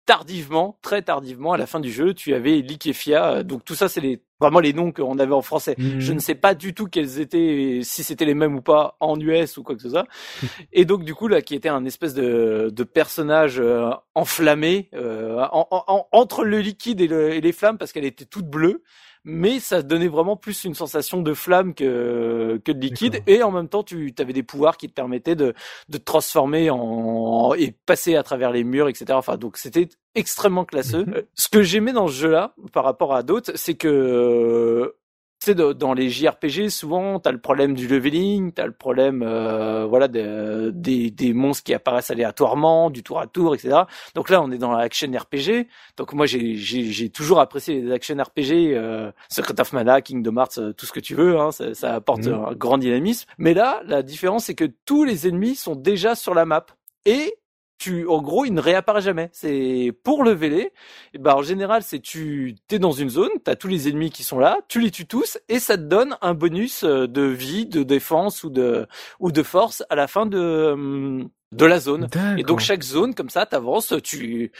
tardivement très tardivement à la fin du jeu tu avais Likefia Euh, donc tout ça c'est les vraiment les noms qu'on avait en français Mhm. je ne sais pas du tout quels étaient, si c'était les mêmes ou pas en US ou quoi que ce soit. Et donc du coup là, qui était un espèce de, de personnage euh, enflammé euh, en- en- en- entre le liquide et, le- et les flammes parce qu'elle était toute bleue. Mais ça donnait vraiment plus une sensation de flamme que, que de liquide. Et en même temps, tu avais des pouvoirs qui te permettaient de, de te transformer en, et passer à travers les murs, etc. Enfin, donc c'était extrêmement classeux. Euh, Ce que j'aimais dans ce jeu-là, par rapport à d'autres, c'est que tu sais, dans les JRPG, souvent, t'as le problème du leveling, t'as le problème, euh, voilà, de- des, des monstres qui apparaissent aléatoirement, du tour à tour, etc. Donc là, on est dans l'action RPG. Donc moi, j'ai, j'ai, j'ai toujours apprécié les action RPG, euh, Secret of Mana, Kingdom Hearts, euh, tout ce que tu veux, hein, ça, ça apporte Mhm. un grand dynamisme. Mais là, la différence, c'est que tous les ennemis sont déjà sur la map. Et tu, en gros, il ne réapparaît jamais. C'est pour le les. Et ben, en général, c'est tu t'es dans une zone, t'as tous les ennemis qui sont là, tu les tues tous et ça te donne un bonus euh, de vie, de défense ou de ou de force à la fin de hum, de la zone. Et donc chaque zone comme ça, t'avances, tu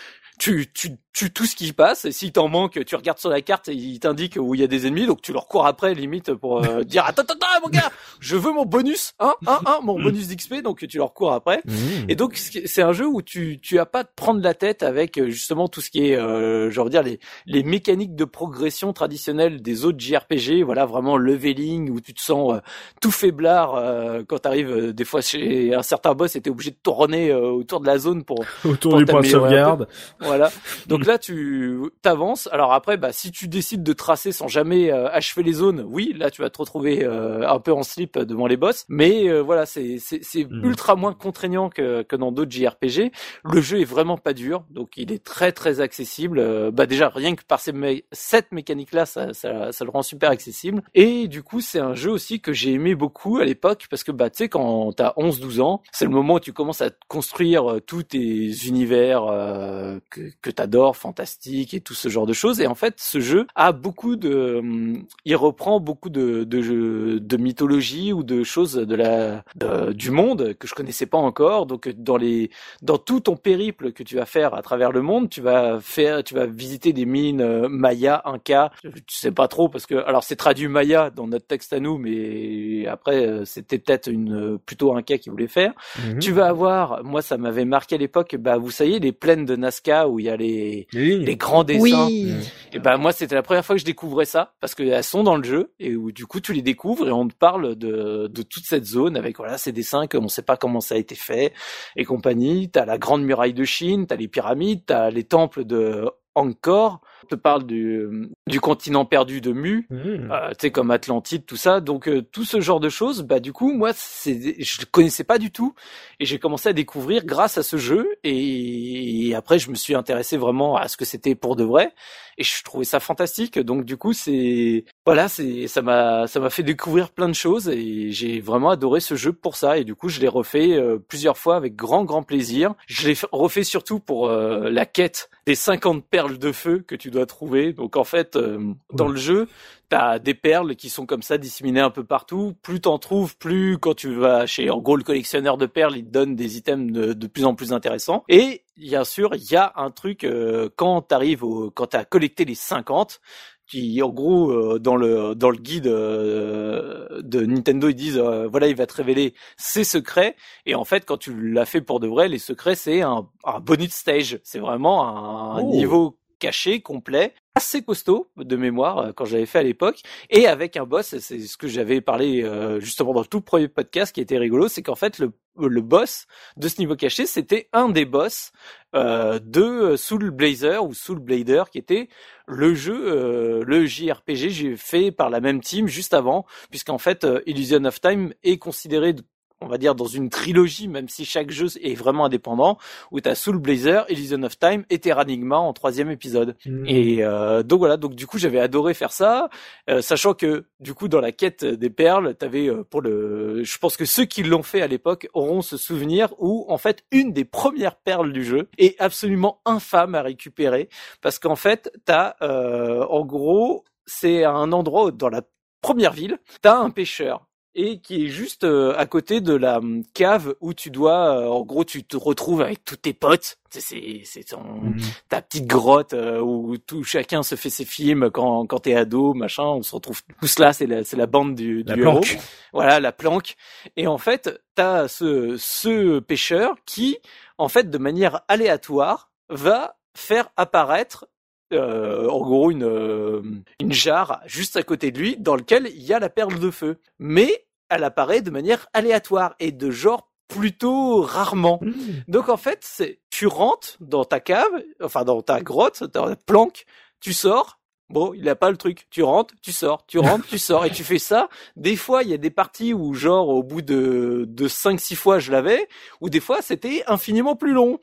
tu, tu tues tout ce qui passe et s'il t'en manque, tu regardes sur la carte et il t'indique où il y a des ennemis, donc tu leur cours après limite pour euh, dire attends attends mon gars, je veux mon bonus, hein, hein, hein, mon bonus d'XP, donc tu leur cours après. Mmh. Et donc c'est un jeu où tu tu as pas de prendre la tête avec euh, justement tout ce qui est, euh, je veux dire les les mécaniques de progression traditionnelles des autres JRPG, voilà vraiment leveling où tu te sens euh, tout faiblard euh, quand t'arrives des fois chez un certain boss et t'es obligé de tourner autour de la zone pour autour pour du point de sauvegarde. Voilà. Donc là, tu t'avances. Alors après, bah, si tu décides de tracer sans jamais euh, achever les zones, oui, là, tu vas te retrouver euh, un peu en slip devant les boss. Mais euh, voilà, c'est Mhm. ultra moins contraignant que que dans d'autres JRPG. Le jeu est vraiment pas dur, donc il est très très accessible. Euh, bah déjà rien que par ces mé- cette mécanique là, ça, ça ça le rend super accessible. Et du coup, c'est un jeu aussi que j'ai aimé beaucoup à l'époque parce que bah tu sais quand t'as 11-12 ans, c'est le moment où tu commences à construire euh, tous tes univers euh, que, que t'adores, fantastiques et tout ce genre de choses. Et en fait, ce jeu a beaucoup de, hum, il reprend beaucoup de de, jeux- de mythologie ou de choses de la de- du monde que je connaissais pas encore. Donc dans les dans tout ton périple que tu vas faire à travers le monde, tu vas faire, tu vas visiter des mines euh, Maya, Inca. Tu sais pas trop parce que alors c'est traduit Maya dans notre texte à nous, mais après euh, c'était peut-être une euh, plutôt Inca qui voulait faire. Mhm. Tu vas avoir, moi ça m'avait marqué à l'époque, bah vous savez les plaines de Nazca où il y a les les grands dessins. Oui. Et ben moi c'était la première fois que je découvrais ça parce qu'elles sont dans le jeu et où du coup tu les découvres et on te parle de de toute cette zone avec voilà ces dessins qu'on sait pas comment ça a été fait et compagnie. T'as la grande muraille de Chine, t'as les pyramides, t'as les temples de Angkor. Te parle du du continent perdu de Mu Mhm. euh, tu sais comme Atlantide tout ça. Donc euh, tout ce genre de choses bah du coup moi c'est je le connaissais pas du tout. Et j'ai commencé à découvrir grâce à ce jeu. Et, et après je me suis intéressé vraiment à ce que c'était pour de vrai. Et je trouvais ça fantastique. Donc du coup c'est voilà c'est ça m'a ça m'a fait découvrir plein de choses. Et j'ai vraiment adoré ce jeu pour ça. Et du coup je l'ai refait euh, plusieurs fois avec grand grand plaisir. Je l'ai fait- refait surtout pour la quête des 50 perles de feu que tu dois trouver donc en fait euh, dans le jeu T'as des perles qui sont comme ça disséminées un peu partout. Plus t'en trouves, plus quand tu vas chez, en gros, le collectionneur de perles, il te donne des items de, de plus en plus intéressants. Et bien sûr, il y a un truc euh, quand t'arrives au, quand t'as collecté les 50, qui en gros euh, dans le dans le guide euh, de Nintendo ils disent euh, voilà il va te révéler ses secrets et en fait quand tu l'as fait pour de vrai les secrets c'est un, un bonus stage c'est vraiment un, un Oh. niveau caché complet assez costaud de mémoire euh, quand j'avais fait à l'époque et avec un boss c'est ce que j'avais parlé euh, justement dans le tout premier podcast qui était rigolo c'est qu'en fait le le boss de ce niveau caché c'était un des boss euh, de Soul Blazer ou Soul Blader qui était le jeu euh, le JRPG fait par la même team juste avant puisqu'en fait euh, Illusion of Time est considéré on va dire dans une trilogie, même si chaque jeu est vraiment indépendant, où t'as Soul Blazer, Illusion of Time et Terranigma en troisième épisode. Mhm. Et euh, donc voilà, donc du coup j'avais adoré faire ça, euh, sachant que du coup dans la quête des perles, t'avais euh, pour le, je pense que ceux qui l'ont fait à l'époque auront ce souvenir où en fait une des premières perles du jeu est absolument infâme à récupérer parce qu'en fait t'as euh, en gros c'est un endroit dans la première ville, t'as un pêcheur et qui est juste euh, à côté de la hum, cave où tu dois, euh, en gros, tu te retrouves avec tous tes potes. C'est c'est c'est ton Mhm. ta petite grotte euh, où tout chacun se fait ses films quand quand t'es ado, machin. On se retrouve tous là. C'est la c'est la bande du, La du héros. planque. Voilà la planque. Et en fait, t'as ce ce pêcheur qui, en fait, de manière aléatoire, va faire apparaître euh, en gros une euh, une jarre juste à côté de lui dans lequel il y a la perle de feu. Mais elle apparaît de manière aléatoire et de genre plutôt rarement. Mhm. Donc en fait, c'est tu rentres dans ta cave, enfin dans ta grotte, dans ta planque, tu sors. Bon, il a pas le truc. Tu rentres, tu sors, tu rentres, tu sors, et tu fais ça. Des fois, il y a des parties où, genre, au bout de de cinq, six fois, je l'avais, ou des fois, c'était infiniment plus long.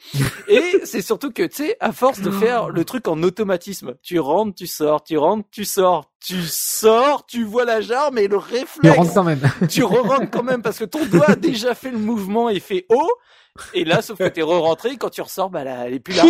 Et c'est surtout que, tu sais, à force de faire le truc en automatisme, tu rentres, tu sors, tu rentres, tu sors, tu sors, tu vois la jarre, mais le réflexe rentre quand même. tu re-rentres quand même parce que ton doigt a déjà fait le mouvement et fait haut. Et là, sauf que t'es re-rentré, quand tu ressors, bah là, elle est plus là.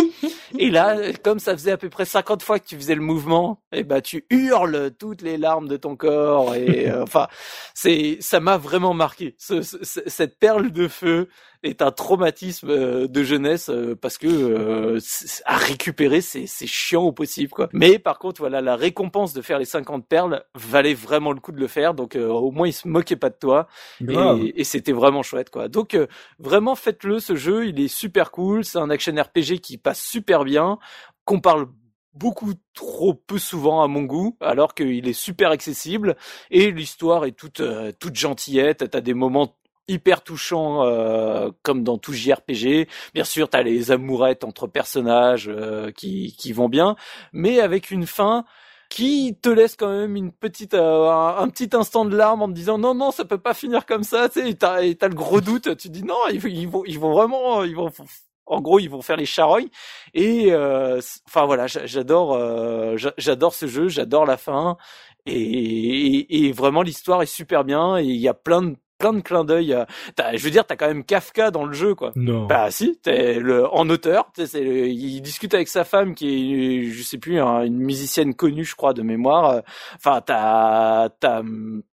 Et là, comme ça faisait à peu près 50 fois que tu faisais le mouvement, et bah tu hurles toutes les larmes de ton corps. Et euh, enfin, c'est, ça m'a vraiment marqué. Ce- ce- cette perle de feu, est un traumatisme euh, de jeunesse euh, parce que euh, à récupérer c'est c'est chiant au possible quoi. Mais par contre voilà la récompense de faire les 50 perles valait vraiment le coup de le faire donc euh, au moins il se moquait pas de toi Grave. et, et c'était vraiment chouette quoi. Donc euh, vraiment faites-le ce jeu, il est super cool, c'est un action RPG qui passe super bien, qu'on parle beaucoup trop peu souvent à mon goût, alors qu'il est super accessible et l'histoire est toute euh, toute gentillette. T'as des moments hyper touchants euh, comme dans tout JRPG. Bien sûr, t'as les amourettes entre personnages euh, qui qui vont bien, mais avec une fin qui te laisse quand même une petite euh, un, petit instant de larme en te disant non non ça peut pas finir comme ça tu sais t'as t'as le gros doute tu dis non ils, vont ils vont vraiment ils vont en gros ils vont faire les charognes et euh, enfin voilà j'a- j'adore euh, j'a- j'adore ce jeu j'adore la fin et, et, et vraiment l'histoire est super bien et il y a plein de plein de clins d'œil je veux dire t'as quand même Kafka dans le jeu quoi Non. bah si, t'es le en auteur, c'est le- il discute avec sa femme qui est, je sais plus, un- une musicienne connue, je crois, de mémoire. Enfin, t'as t'as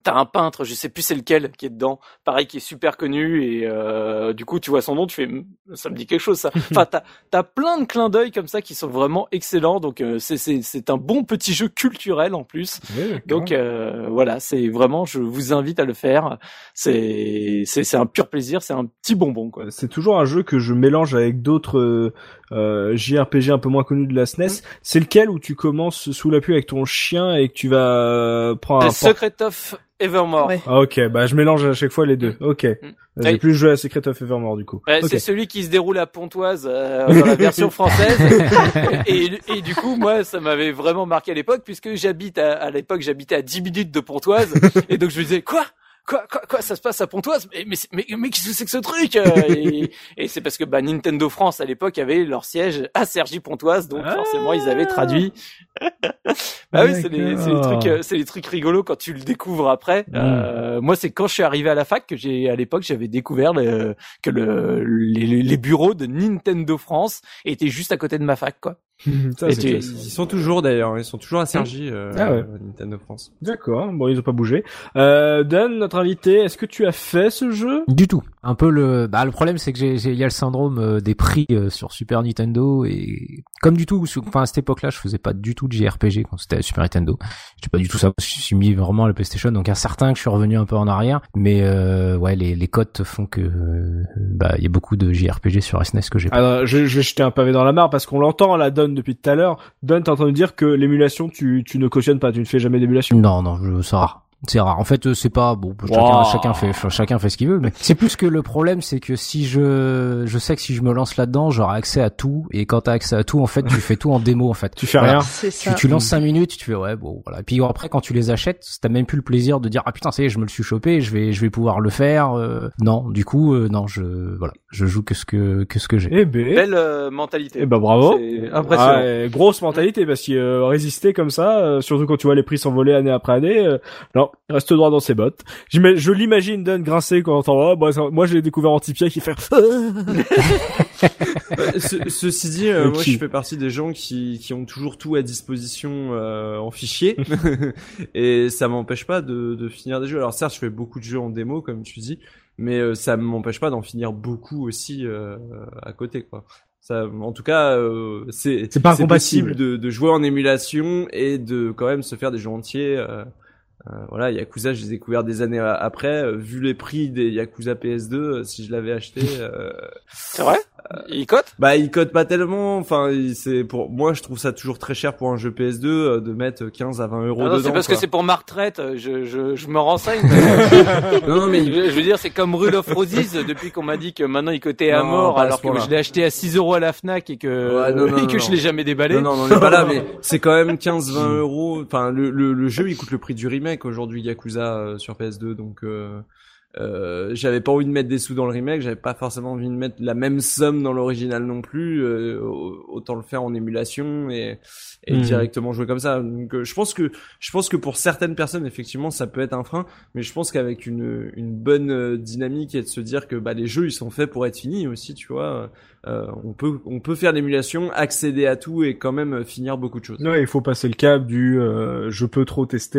t'as un peintre, je sais plus c'est lequel qui est dedans, pareil qui est super connu et euh, du coup tu vois son nom, tu fais, Hum, ça me dit quelque chose ça. Enfin, t'as t'as plein de clins d'œil comme ça qui sont vraiment excellents, donc euh, c'est c'est c'est un bon petit jeu culturel en plus. D'accord. Donc euh, voilà, c'est vraiment, je vous invite à le faire. C'est c'est c'est un pur plaisir, c'est un petit bonbon quoi. c'est toujours un jeu que je mélange avec d'autres euh, euh, JRPG un peu moins connus de la SNES. C'est lequel où tu commences sous la pluie avec ton chien et que tu vas euh, prendre un Secret of Evermore. Ouais. Ah, ok, bah je mélange à chaque fois les deux. Ok. J'ai Oui. plus joué à Secret of Evermore du coup. Ouais, Ok. C'est celui qui se déroule à Pontoise euh, dans la version française. et, et du coup, moi, ça m'avait vraiment marqué à l'époque puisque j'habite à, à l'époque, j'habitais à 10 minutes de Pontoise. et donc je me disais quoi? Quoi, quoi, quoi, ça se passe à Pontoise? Mais, mais, mais, mais qu'est-ce que c'est que ce truc Euh, Et, et c'est parce que bah, Nintendo France à l'époque avait leur siège à Cergy Pontoise, donc Ah. forcément ils avaient traduit. bah oui, c'est les, trucs, euh, c'est les trucs rigolos quand tu le découvres après. Mm. Euh, moi, c'est quand je suis arrivé à la fac que j'ai, à l'époque, j'avais découvert le, que le, les, les bureaux de Nintendo France étaient juste à côté de ma fac, quoi. Ça, tu-. Ils sont toujours d'ailleurs, ils sont toujours à Sergi, euh, Ah ouais. euh, Nintendo France. D'accord. Bon, ils ont pas bougé. Euh, Dan, notre invité, est-ce que tu as fait ce jeu? Du tout. Un peu le, bah le problème c'est que j'ai, j'ai- il y a le syndrome euh, des prix euh, sur Super Nintendo et comme du tout, enfin à cette époque-là, je faisais pas du tout de JRPG quand c'était Super Nintendo. J'étais pas du tout ça. Je suis mis vraiment à la PlayStation, donc à certains que je suis revenu un peu en arrière, mais euh, ouais, les, les cotes font que euh, bah il y a beaucoup de JRPG sur SNES que j'ai pas. Alors, je, je vais jeter un pavé dans la mare parce qu'on l'entend la Don depuis tout à l'heure. Don, t'es en train de dire que l'émulation, tu, tu ne cautionnes pas, tu ne fais jamais d'émulation? Non, non, je, c'est rare. C'est rare. En fait, euh, c'est pas bon. Chacun, Wow. chacun fait, chacun fait ce qu'il veut. Mais c'est plus que le problème, c'est que si je, je sais que si je me lance là-dedans, j'aurai accès à tout. Et quand t'as accès à tout, en fait, tu fais tout en démo, en fait. Tu fais Voilà. rien. C'est Tu, tu lances 5 minutes, tu fais ouais bon voilà. Puis après quand tu les achètes, t'as même plus le plaisir de dire ah putain ça y est je me le suis chopé, je vais je vais pouvoir le faire. euh. non du coup euh, non je voilà je joue que ce que que ce que j'ai. Eh ben, Belle euh, mentalité. eh ben bravo. Impressionnant. Ah, ouais, grosse mentalité parce que euh, résister comme ça, euh, surtout quand tu vois les prix s'envoler année après année, euh, non, reste droit dans ses bottes. Je l'imagine Don grincer quand on entend oh, bah, moi j'ai découvert Antipia qui fait Bah, ce- ceci dit, euh, moi je fais partie des gens qui, qui ont toujours tout à disposition euh, en fichier et ça m'empêche pas de, de finir des jeux. Alors certes, je fais beaucoup de jeux en démo comme tu dis, mais euh, ça m'empêche pas d'en finir beaucoup aussi euh, à côté quoi. Ça, en tout cas, euh, c'est C'est pas incompatible. possible de, de jouer en émulation et de quand même se faire des jeux entiers. Euh, euh, voilà, Yakuza, je les ai découverts des années a- après. euh, vu les prix des Yakuza PS2, euh, si je l'avais acheté, euh, C'est vrai Il cote? bah, il code pas tellement. Enfin, c'est pour moi, je trouve ça toujours très cher pour un jeu PS2 euh, de mettre 15 à 20 euros non. C'est parce quoi. que c'est pour ma retraite. Je, je, je me renseigne. non, non, mais je, veux dire, c'est comme Rule of Roses depuis qu'on m'a dit que maintenant il cotait à Non, mort alors que je l'ai acheté à 6 euros à la Fnac et que, Ouais, et que je l'ai jamais déballé. non, non, on n'est pas là, mais c'est quand même 15-20 euros. Enfin, le, le, le jeu, il coûte le prix du remake aujourd'hui, Yakuza euh, sur PS2, donc. Euh... Euh, j'avais pas envie de mettre des sous dans le remake, j'avais pas forcément envie de mettre la même somme dans l'original non plus. euh, autant le faire en émulation et, et Hmm. directement jouer comme ça. Donc, euh, je pense que je pense que pour certaines personnes, effectivement, ça peut être un frein, mais je pense qu'avec une une bonne dynamique et de se dire que bah les jeux ils sont faits pour être finis aussi, tu vois. Euh, on peut on peut faire l'émulation, accéder à tout et quand même finir beaucoup de choses. Ouais, il faut passer le cap du euh, je peux trop tester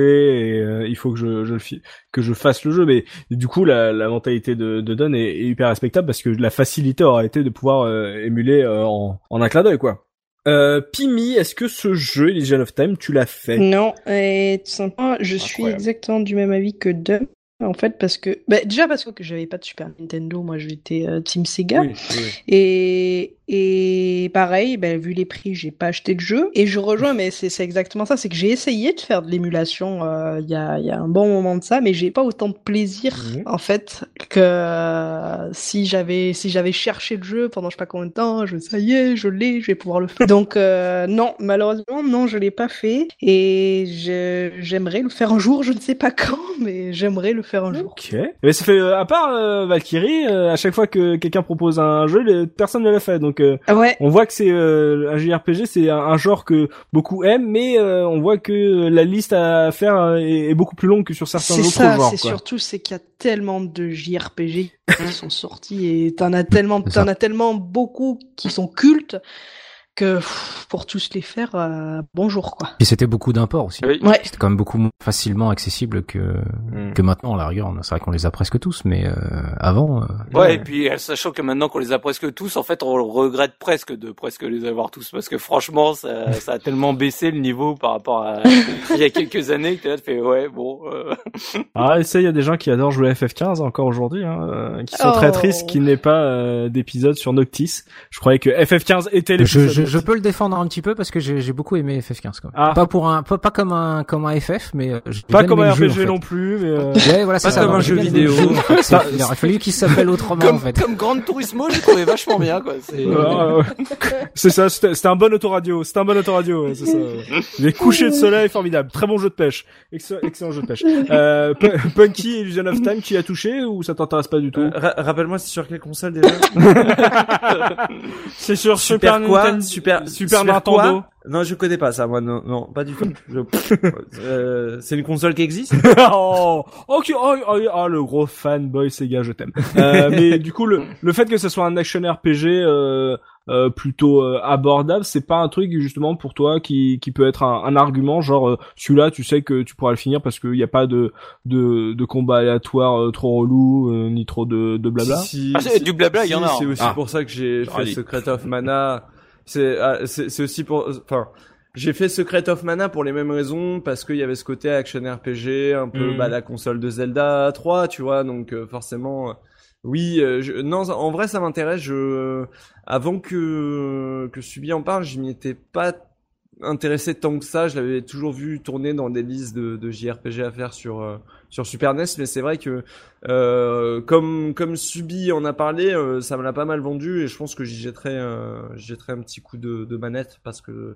et euh, il faut que je, je que je fasse le jeu. Mais du coup, la, la mentalité de, de Don est, est, hyper respectable parce que la facilité aura été de pouvoir émuler en, en un clin d'œil, quoi. Euh, Pimi, est-ce que ce jeu, Elysian of Time, tu l'as fait? Non, et tout simplement, je suis exactement du même avis que Dom. En fait, parce que bah, déjà parce que j'avais pas de Super Nintendo, moi j'étais euh, Team Sega, oui, oui. et et pareil, ben, vu les prix, j'ai pas acheté de jeu. Et je rejoins, mais c'est exactement ça, c'est que j'ai essayé de faire de l'émulation euh, il y, a, y, a, un bon moment de ça, mais j'ai pas autant de plaisir mhm. en fait que euh, si j'avais si j'avais cherché le jeu pendant je sais pas combien de temps, je ça y est, je l'ai, je vais pouvoir le faire. Donc euh, non, malheureusement non, je l'ai pas fait et j'aimerais le faire un jour, je ne sais pas quand, mais j'aimerais le faire un jour. Ok. Mais ça fait à part Valkyrie, à chaque fois que quelqu'un propose un jeu, personne ne l'a fait, donc ouais. on voit que c'est euh, un JRPG, c'est un, genre que beaucoup aiment, mais euh, on voit que la liste à faire euh, est, beaucoup plus longue que sur certains autres ça, genres. C'est surtout c'est qu'il y a tellement de JRPG qui sont sortis et t'en as tellement, t'en as tellement beaucoup qui sont cultes que pour tous les faire, euh, bonjour quoi. Et c'était beaucoup d'imports aussi. Ouais. C'était quand même beaucoup moins facilement accessible que mm. que maintenant. À la rigueur, c'est vrai qu'on les a presque tous, mais euh, avant. Euh, ouais, et puis sachant que maintenant qu'on les a presque tous, en fait, on regrette presque de presque les avoir tous parce que franchement, ça, ça a tellement baissé le niveau par rapport à il y a quelques années que tu as fait ouais bon. Ah, et ça, il y a des gens qui adorent jouer FF15 encore aujourd'hui, hein, qui sont très tristes qu'il n'ait pas d'épisode sur Noctis. Je croyais que FF15 était l'épisode je peux le défendre un petit peu parce que j'ai beaucoup aimé FF15 quand même. Ah. Pas pour un pas, pas comme un comme un FF mais euh, pas comme un RPG non plus mais euh... ouais voilà c'est ça comme un jeu vidéo. il aurait fallu qu'il s'appelle autrement comme, en fait. Comme Grand Turismo, j'ai trouvé vachement bien quoi. C'est ça c'était un bon autoradio, c'était un bon autoradio, c'est ça. Les couchers de soleil formidable, très bon jeu de pêche. Excellent, excellent jeu de pêche. Euh, Punky Illusion of Time tu y as touché ou ça t'intéresse pas du tout? Euh, Rappelle-moi c'est sur quelle console déjà? C'est sur Super, Nintendo Super, Super Nintendo. Non, je connais pas ça, moi. Non, non pas du tout. euh, c'est une console qui existe. oh, ok. Oh, oh, oh, le gros fanboy Sega, je t'aime. Euh, mais du coup, le, le fait que ce soit un action RPG euh, euh, plutôt euh, abordable, c'est pas un truc justement pour toi qui, qui peut être un, un argument, genre euh, celui-là, tu sais que tu pourras le finir parce qu'il n'y a pas de de, de combat aléatoire trop relou ni trop de, de blabla. Si, ah, du blabla, il y en a. C'est aussi ah. pour ça que j'ai fait Secret of Mana c'est ah, c'est aussi pour enfin j'ai fait Secret of Mana pour les mêmes raisons parce qu'il y avait ce côté action RPG un peu mm. bah, la console de Zelda 3 tu vois donc euh, forcément euh, oui euh, je, non en vrai ça m'intéresse je avant que que Subi en parle je m'y étais pas intéressé tant que ça. Je l'avais toujours vu tourner dans des listes de, de JRPG à faire sur euh, sur Super NES, mais c'est vrai que euh, comme comme Subi en a parlé, euh, ça me l'a pas mal vendu et je pense que j'y jetterai euh, jetterai un petit coup de, de manette parce que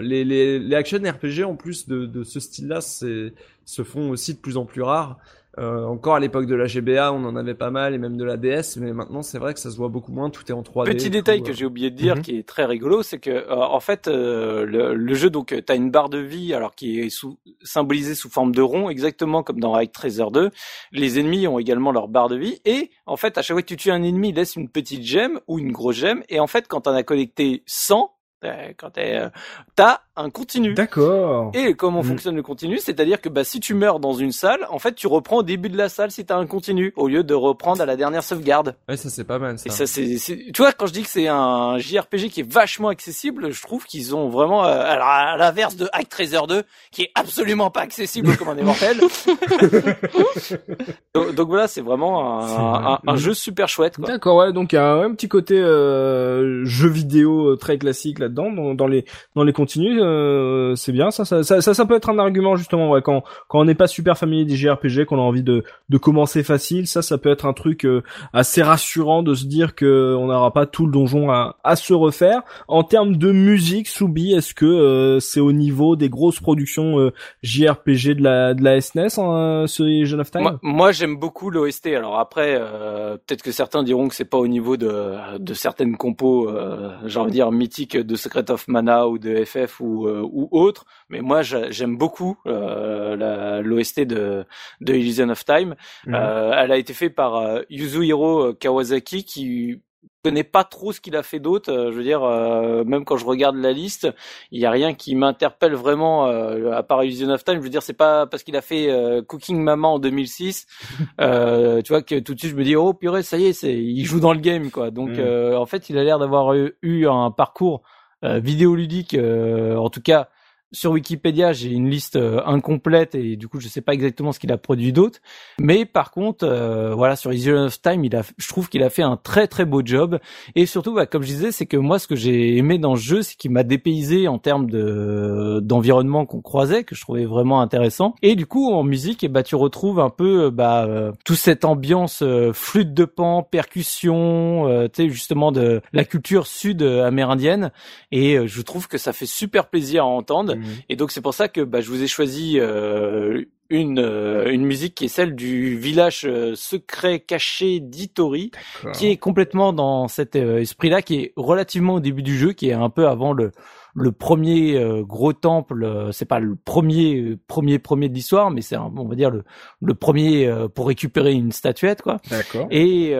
les, les les action RPG en plus de de ce style-là, se font aussi de plus en plus rares. Euh, encore à l'époque de la GBA, on en avait pas mal et même de la DS, mais maintenant c'est vrai que ça se voit beaucoup moins. Tout est en 3D. Petit détail que euh. j'ai oublié de dire, mhm. qui est très rigolo, c'est que euh, en fait le, le, jeu donc t'as une barre de vie alors qui est sous, symbolisée sous forme de rond, exactement comme dans Raid Treasure 2. Les ennemis ont également leur barre de vie et en fait à chaque fois que tu tues un ennemi, il laisse une petite gemme ou une grosse gemme et en fait quand t'en as collecté 100 quand t'as un continu. D'accord. Et comment mm. fonctionne le continu C'est-à-dire que bah si tu meurs dans une salle, en fait tu reprends au début de la salle si t'as un continu au lieu de reprendre à la dernière sauvegarde. Ouais, ça c'est pas mal. Ça. Et ça c'est, tu vois quand je dis que c'est un JRPG qui est vachement accessible, je trouve qu'ils ont vraiment, euh, alors à l'inverse de Hack Treasure 2 qui est absolument pas accessible comme un immortel. donc, donc, voilà, c'est vraiment un, un, jeu super chouette. D'accord, ouais. Donc il y a un, petit côté euh, jeu vidéo euh, très classique là-dedans dans, les dans les continus euh, c'est bien. Ça ça, ça, ça, peut être un argument justement ouais, quand quand on n'est pas super familier des JRPG, qu'on a envie de de commencer facile. Ça, ça peut être un truc euh, assez rassurant de se dire que on n'aura pas tout le donjon à, à se refaire. En termes de musique, Soubi, est-ce que euh, c'est au niveau des grosses productions JRPG de la de la SNES, hein, ce Legend of Time Moi, moi j'aime beaucoup l'OST. Alors après, peut-être que certains diront que c'est pas au niveau de de certaines compos, j'ai envie de dire mythiques de Secret of Mana ou de FF ou euh, ou autre. Mais moi, j'aime beaucoup euh, l'OST de, de Illusion of Time. Mhm. Euh, elle a été faite par Yuzuhiro Kawasaki, qui connais pas trop ce qu'il a fait d'autre. Euh, je veux dire, euh, même quand je regarde la liste, il y a rien qui m'interpelle vraiment euh, à part Illusion of Time. Je veux dire, c'est pas parce qu'il a fait Cooking Mama en 2006, tu vois, que tout de suite je me dis oh purée, ça y est, c'est il joue dans le game quoi. Donc mm. en fait, il a l'air d'avoir eu un parcours vidéoludique, en tout cas sur Wikipédia, j'ai une liste euh, incomplète et du coup, je sais pas exactement ce qu'il a produit d'autre. Mais par contre, euh, voilà, sur Easy of Time, il a, je trouve qu'il a fait un très très beau job. Et surtout, bah, comme je disais, c'est que moi, ce que j'ai aimé dans ce jeu, c'est qu'il m'a dépaysé en termes de d'environnement qu'on croisait, que je trouvais vraiment intéressant. Et du coup, en musique, et eh bah, tu retrouves un peu, bah, euh, toute cette ambiance flûte de pan, percussion, tu sais, justement de la culture sud-amérindienne. Et je trouve que ça fait super plaisir à entendre. Mhm. Et donc c'est pour ça que bah, je vous ai choisi euh, une euh, une musique qui est celle du village euh, secret caché d'Itori, qui est complètement dans cet esprit-là, qui est relativement au début du jeu, qui est un peu avant le le premier euh, gros temple, euh, c'est pas le premier euh, premier premier de l'histoire, mais c'est on va dire le le premier pour récupérer une statuette quoi. D'accord. Et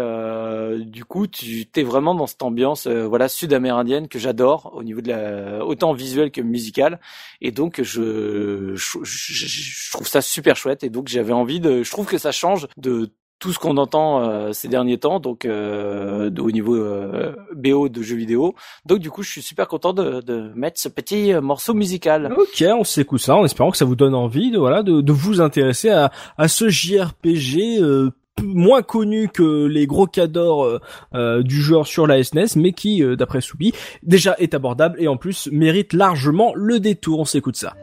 du coup, tu t'es vraiment dans cette ambiance voilà sud-amérindienne que j'adore au niveau de la autant visuel que musical et donc je je, je trouve ça super chouette et donc j'avais envie de je trouve que ça change de tout ce qu'on entend euh, ces derniers temps, donc euh, au niveau euh, BO de jeux vidéo. Donc du coup, je suis super content de, de mettre ce petit morceau musical. Ok, on s'écoute ça en espérant que ça vous donne envie de voilà de, vous intéresser à, ce JRPG moins connu que les gros cadors du genre sur la SNES, e mais qui, d'après Soubi, déjà est abordable et en plus mérite largement le détour. On s'écoute ça.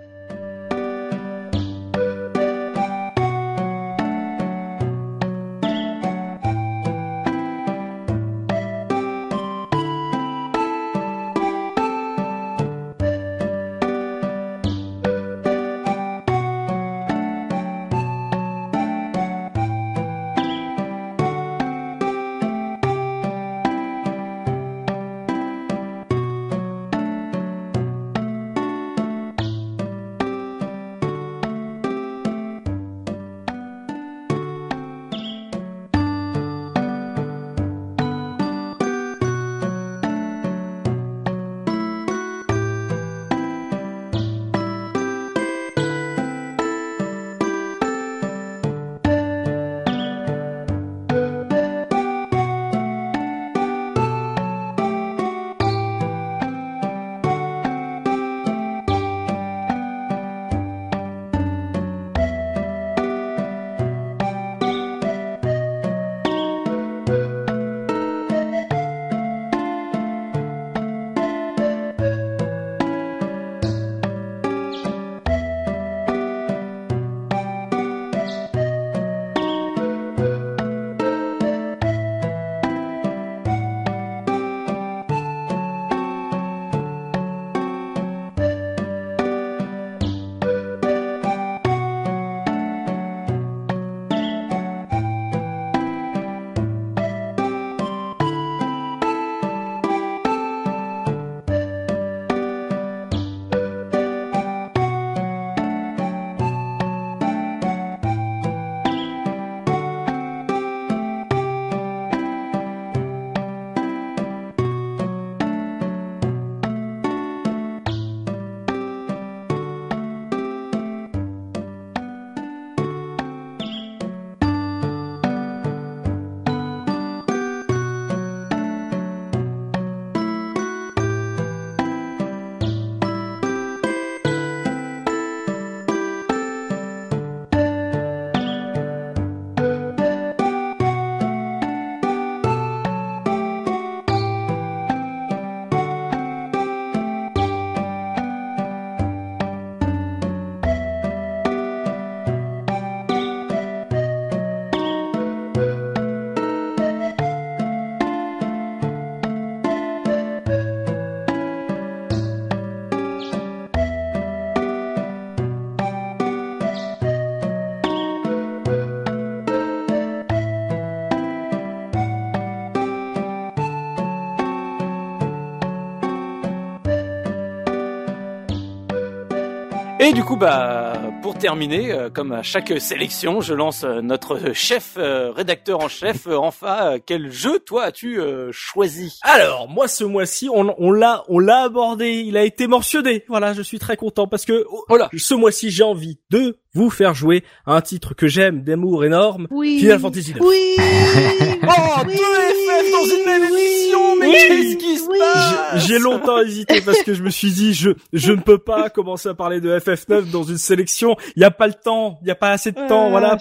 Et du coup, bah, pour terminer, euh, comme à chaque sélection, je lance euh, notre chef euh, rédacteur en chef. enfin, quel jeu toi as-tu choisi? Alors moi ce mois-ci, on, on l'a on l'a abordé, il a été mentionné. Voilà, je suis très content parce que oh, Voilà. ce mois-ci j'ai envie de vous faire jouer à un titre que j'aime d'amour énorme, Oui. Final Fantasy IX. Oui. Oh, Oui. deux FF dans une même émission, mais Oui. qu'est-ce qui se Oui. passe J'ai longtemps hésité parce que je me suis dit je je ne peux pas commencer à parler de FF9 dans une sélection. Il y a pas le temps, il y a pas assez de temps. Ah, voilà.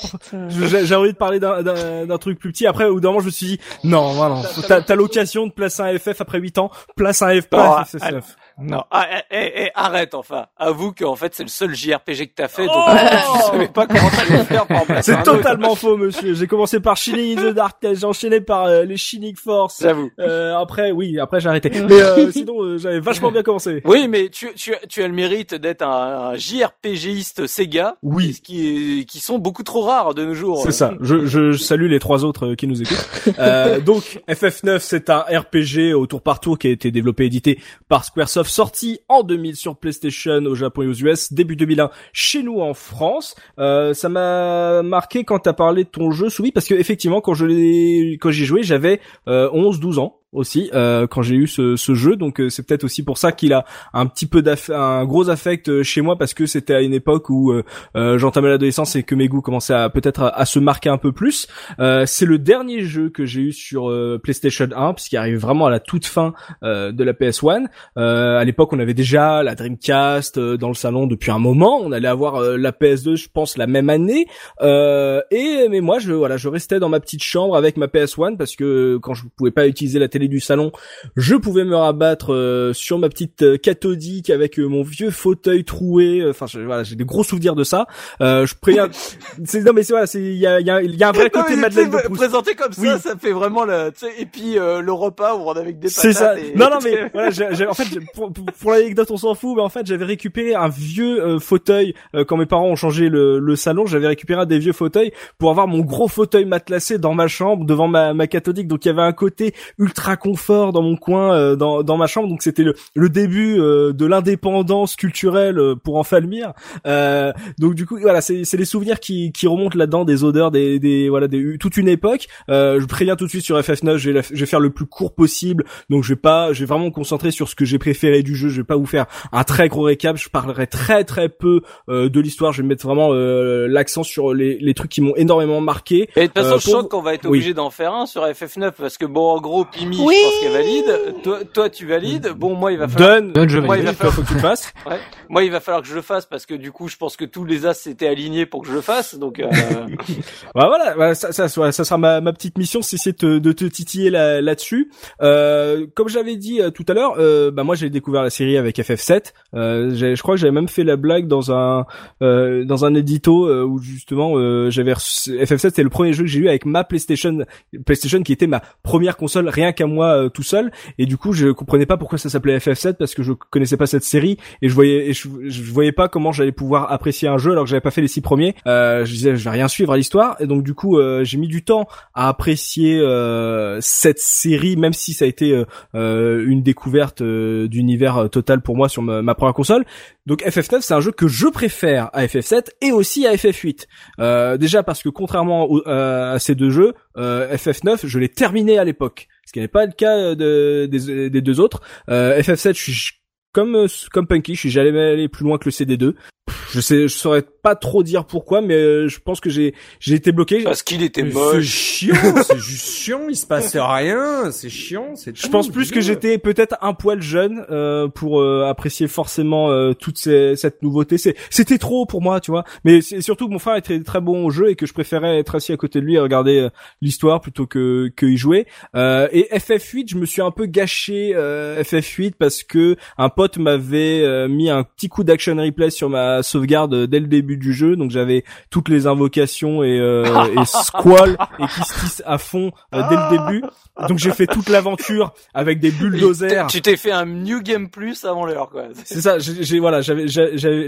J'ai envie de parler d'un- d'un d'un truc plus petit. Après, au bout d'un moment, je me suis dit non, voilà. T'as t'as l'occasion de placer un FF après 8 ans, place un F pas Oh, FF9. Non, ah, eh, eh, eh, arrête enfin. Avoue qu'en fait c'est le seul JRPG que t'as fait, donc Oh tu savais pas comment t'allais faire pour C'est autre. totalement faux, monsieur. J'ai commencé par Shining in the Darkness, j'ai enchaîné par euh, les Shining Force. J'avoue. Euh, après, oui, après j'ai arrêté. Mais euh, sinon, euh, j'avais vachement bien commencé. Oui, mais tu, tu, tu as le mérite d'être un, un JRPGiste Sega. Oui. Ce qui, est- qui sont beaucoup trop rares de nos jours. C'est ça. Je, je salue les trois autres euh, qui nous écoutent. Euh, donc FF9, c'est un RPG au tour par tour qui a été développé et édité par Squaresoft, sorti en 2000 sur PlayStation au Japon et aux US, début 2001 chez nous en France. Euh, ça m'a marqué quand t'as parlé de ton jeu, Soubi, parce que effectivement quand je l'ai, quand j'y joué, j'avais euh, 11-12 ans aussi euh, quand j'ai eu ce, ce jeu donc euh, c'est peut-être aussi pour ça qu'il a un petit peu un gros affect euh, chez moi parce que c'était à une époque où euh, euh, j'entamais l'adolescence et que mes goûts commençaient à peut-être à, se marquer un peu plus. Euh, c'est le dernier jeu que j'ai eu sur PlayStation 1 puisqu'il arrive vraiment à la toute fin de la PS1. Euh, à l'époque, on avait déjà la Dreamcast dans le salon depuis un moment. On allait avoir la PS2, je pense, la même année. Et mais moi, je voilà, je restais dans ma petite chambre avec ma PS1 parce que quand je pouvais pas utiliser la télé du salon, je pouvais me rabattre euh, sur ma petite euh, cathodique avec euh, mon vieux fauteuil troué. Enfin, je- voilà, j'ai des gros souvenirs de ça. Euh, je préviens. c'est non mais c'est voilà, c'est il y a y a, y a un vrai Non, côté mais Madeleine de. Présenté comme ça, Oui. ça fait vraiment le, et puis euh, le repas où on que des. C'est ça. et- Non, non, mais voilà, j'ai, j'ai- en fait, pour, pour, l'anecdote, on s'en fout, mais en fait, j'avais récupéré un vieux euh, fauteuil euh, quand mes parents ont changé le, le salon. J'avais récupéré des vieux fauteuils pour avoir mon gros fauteuil matelassé dans ma chambre, devant ma, ma cathodique. Donc, il y avait un côté ultra confort dans mon coin, euh, dans, dans ma chambre. Donc, c'était le, le début euh, de l'indépendance culturelle euh, pour Enfalmir. Euh, donc, du coup, voilà, c'est, les souvenirs qui, qui remontent là-dedans, des odeurs, des, des voilà, des, toute une époque. Euh, je préviens tout de suite sur FF9, je vais, la- je vais faire le plus court possible. Donc je vais pas, je vais vraiment me concentrer sur ce que j'ai préféré du jeu. Je vais pas vous faire un très gros récap. Je parlerai très très peu euh, de l'histoire. Je vais mettre vraiment l'accent sur les, les trucs qui m'ont énormément marqué. Et de toute façon, je sens qu'on va être Oui. obligé d'en faire un sur FF9 parce que bon, en gros, Pimi, Oui. je pense qu'elle valide. Toi, toi, tu valides. Bon, moi, il va falloir. Donne, Donne, je Moi, il valide. va falloir faut que tu le fasses. Ouais. Moi, il va falloir que je le fasse parce que du coup, je pense que tous les as s'étaient alignés pour que je le fasse. Donc, euh, Bah voilà, voilà, ça, ça, ça, ça sera ma, ma petite mission, c'est essayer de, te- de te titiller là- là-dessus. euh, comme j'avais dit euh, tout à l'heure, euh, bah moi j'ai découvert la série avec FF7. Euh, j'ai- je crois que j'avais même fait la blague dans un euh, dans un édito euh, où justement euh, j'avais reçu- FF7 c'est le premier jeu que j'ai eu avec ma PlayStation PlayStation qui était ma première console rien qu'à moi euh, tout seul. Et du coup je comprenais pas pourquoi ça s'appelait FF7 parce que je connaissais pas cette série et je voyais et je, je voyais pas comment j'allais pouvoir apprécier un jeu alors que j'avais pas fait les six premiers. Euh, je disais je vais rien suivre à l'histoire. Et donc du coup euh, j'ai mis du temps à apprécier euh, cette série même si ça a été une découverte d'univers total pour moi sur ma, ma première console. Donc FF9 c'est un jeu que je préfère à FF7 et aussi à FF8 euh, déjà parce que contrairement au- euh, à ces deux jeux euh, FF9 je l'ai terminé à l'époque ce qui n'est pas le cas de- des, des deux autres euh, FF7 je suis comme euh, comme Punky, je suis jamais allé plus loin que le CD2. Pff, Je sais, je saurais pas trop dire pourquoi, mais euh, je pense que j'ai j'ai été bloqué. parce qu'il était Mais C'est moche. chiant, c'est juste chiant, il se passe rien, c'est chiant, c'est Je pense plus que j'étais peut-être un poil jeune euh, pour euh, apprécier forcément euh, toute ces- cette nouveauté. C'est c'était trop pour moi, tu vois. Mais c'est surtout que mon frère était très bon au jeu et que je préférais être assis à côté de lui et regarder euh, l'histoire plutôt que que y jouer. Euh, et FF8, je me suis un peu gâché euh, FF8 parce que un pote m'avait euh, mis un petit coup d'action replay sur ma sauvegarde dès le début du jeu, donc j'avais toutes les invocations et, euh, et Squall et Kistis à fond euh, dès le début. Donc j'ai fait toute l'aventure avec des bulldozers. Tu t'es fait un New Game Plus avant l'heure, quoi. C'est ça, j'ai voilà, j'avais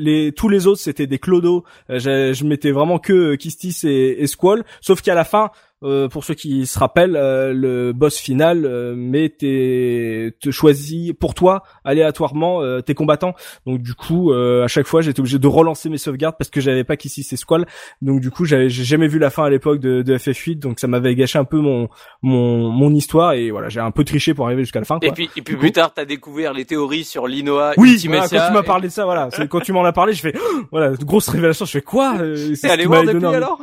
les tous les autres c'était des clodos. Euh, je mettais vraiment que Kistis et, et Squall, sauf qu'à la fin euh, pour ceux qui se rappellent, euh, le boss final euh, met tes, te choisit pour toi aléatoirement euh, tes combattants. Donc du coup, à chaque fois, j'étais obligé de relancer mes sauvegardes parce que j'avais pas qu'ici ces squalls. Donc du coup, j'avais j'ai jamais vu la fin à l'époque de, de, FF8, donc ça m'avait gâché un peu mon mon mon histoire et voilà, j'ai un peu triché pour arriver jusqu'à la fin. Quoi. Et puis et puis plus tard, t'as découvert les théories sur l'Inoa. Oui, voilà, quand tu m'as parlé de ça, voilà, quand tu m'en as parlé, je fais voilà, grosse révélation. Je fais quoi C'est allé voir depuis alors?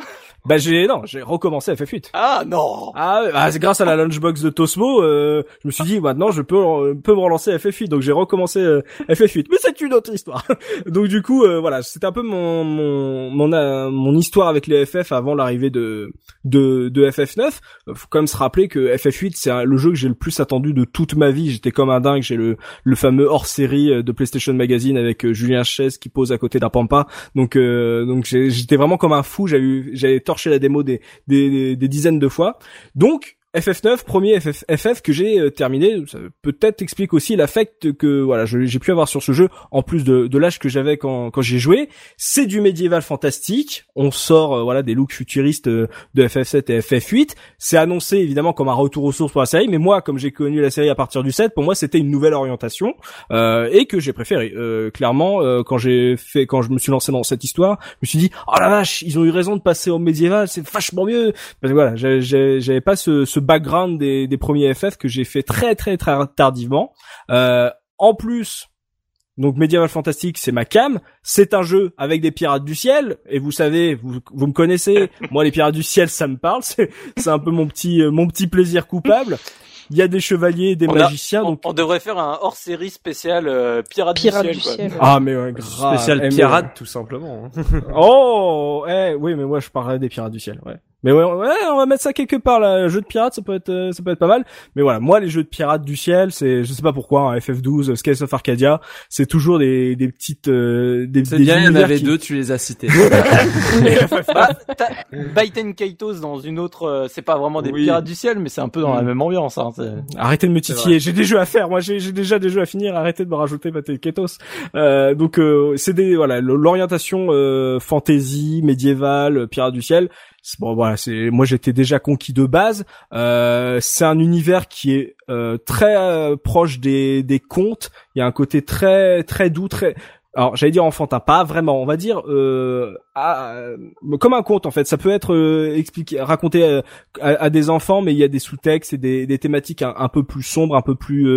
Bah j'ai non, j'ai recommencé FF8. Ah non. Ah, ah c'est grâce à la lunchbox de Tosmo, euh, je me suis dit maintenant je peux euh, peux me relancer FF8, donc j'ai recommencé euh, FF8. Mais c'est une autre histoire. donc du coup euh, voilà, c'était un peu mon mon mon, euh, mon histoire avec les FF avant l'arrivée de de de FF9. Faut quand même se rappeler que FF8 c'est le jeu que j'ai le plus attendu de toute ma vie. J'étais comme un dingue. J'ai le le fameux hors série de PlayStation Magazine avec Julien Chaise qui pose à côté d'un pampa. Donc donc j'étais vraiment comme un fou. J'avais j'avais torché la démo des, des, des dizaines de fois. Donc FF9, premier FF, FF que j'ai euh, terminé, ça peut-être explique aussi l'affect que voilà j'ai pu avoir sur ce jeu en plus de, de l'âge que j'avais quand, quand j'ai joué. C'est du médiéval fantastique. On sort euh, voilà des looks futuristes euh, de FF7 et FF8. C'est annoncé évidemment comme un retour aux sources pour la série, mais moi comme j'ai connu la série à partir du 7, pour moi c'était une nouvelle orientation et que j'ai préféré. clairement quand j'ai fait quand je me suis lancé dans cette histoire, je me suis dit oh la vache ils ont eu raison de passer au médiéval, c'est vachement mieux. Parce que voilà j'avais pas ce, ce background des, des premiers FF que j'ai fait très très très tardivement. Euh, en plus, donc Medieval Fantastic, c'est ma cam. C'est un jeu avec des pirates du ciel. Et vous savez, vous, vous me connaissez. Moi, les pirates du ciel, ça me parle. C'est, c'est un peu mon petit, euh, mon petit plaisir coupable. Il y a des chevaliers, des magiciens. on, donc on devrait faire un hors-série spécial euh, pirates Pirate du du ciel. ciel. Ah mais ouais, grave. Spécial Eh, pirate tout simplement. hein. Oh, eh, oui, mais moi je parlerais des pirates du ciel, ouais. Mais ouais, ouais, on va mettre ça quelque part là. Le jeu de pirates, ça peut être, euh, ça peut être pas mal. Mais voilà, moi les jeux de pirates du ciel, c'est, je sais pas pourquoi, hein, FF12, Skies of Arcadia, c'est toujours des, des petites, euh, des, C'est des bien, il y en avait qui- deux, tu les as cités. Bah, t'as Baiten Kaitos dans une autre, euh, c'est pas vraiment des Oui. pirates du ciel, mais c'est un peu dans la Mm. même ambiance. Hein, Arrêtez de me titiller. J'ai des jeux à faire. Moi, j'ai j'ai déjà des jeux à finir. Arrêtez de me rajouter ma Ketos. Euh, donc, euh, c'est des voilà l'orientation euh, fantasy médiévale, euh, pirate du ciel. Bon, voilà. C'est moi, j'étais déjà conquis de base. Euh, c'est un univers qui est euh, très euh, proche des des contes. Il y a un côté très très doux, très alors j'allais dire enfantin, pas vraiment. On va dire euh, à- euh, comme un conte en fait. Ça peut être euh, expliqué, raconté euh, à, à des enfants, mais il y a des sous-textes et des, des thématiques un, un peu plus sombres, un peu plus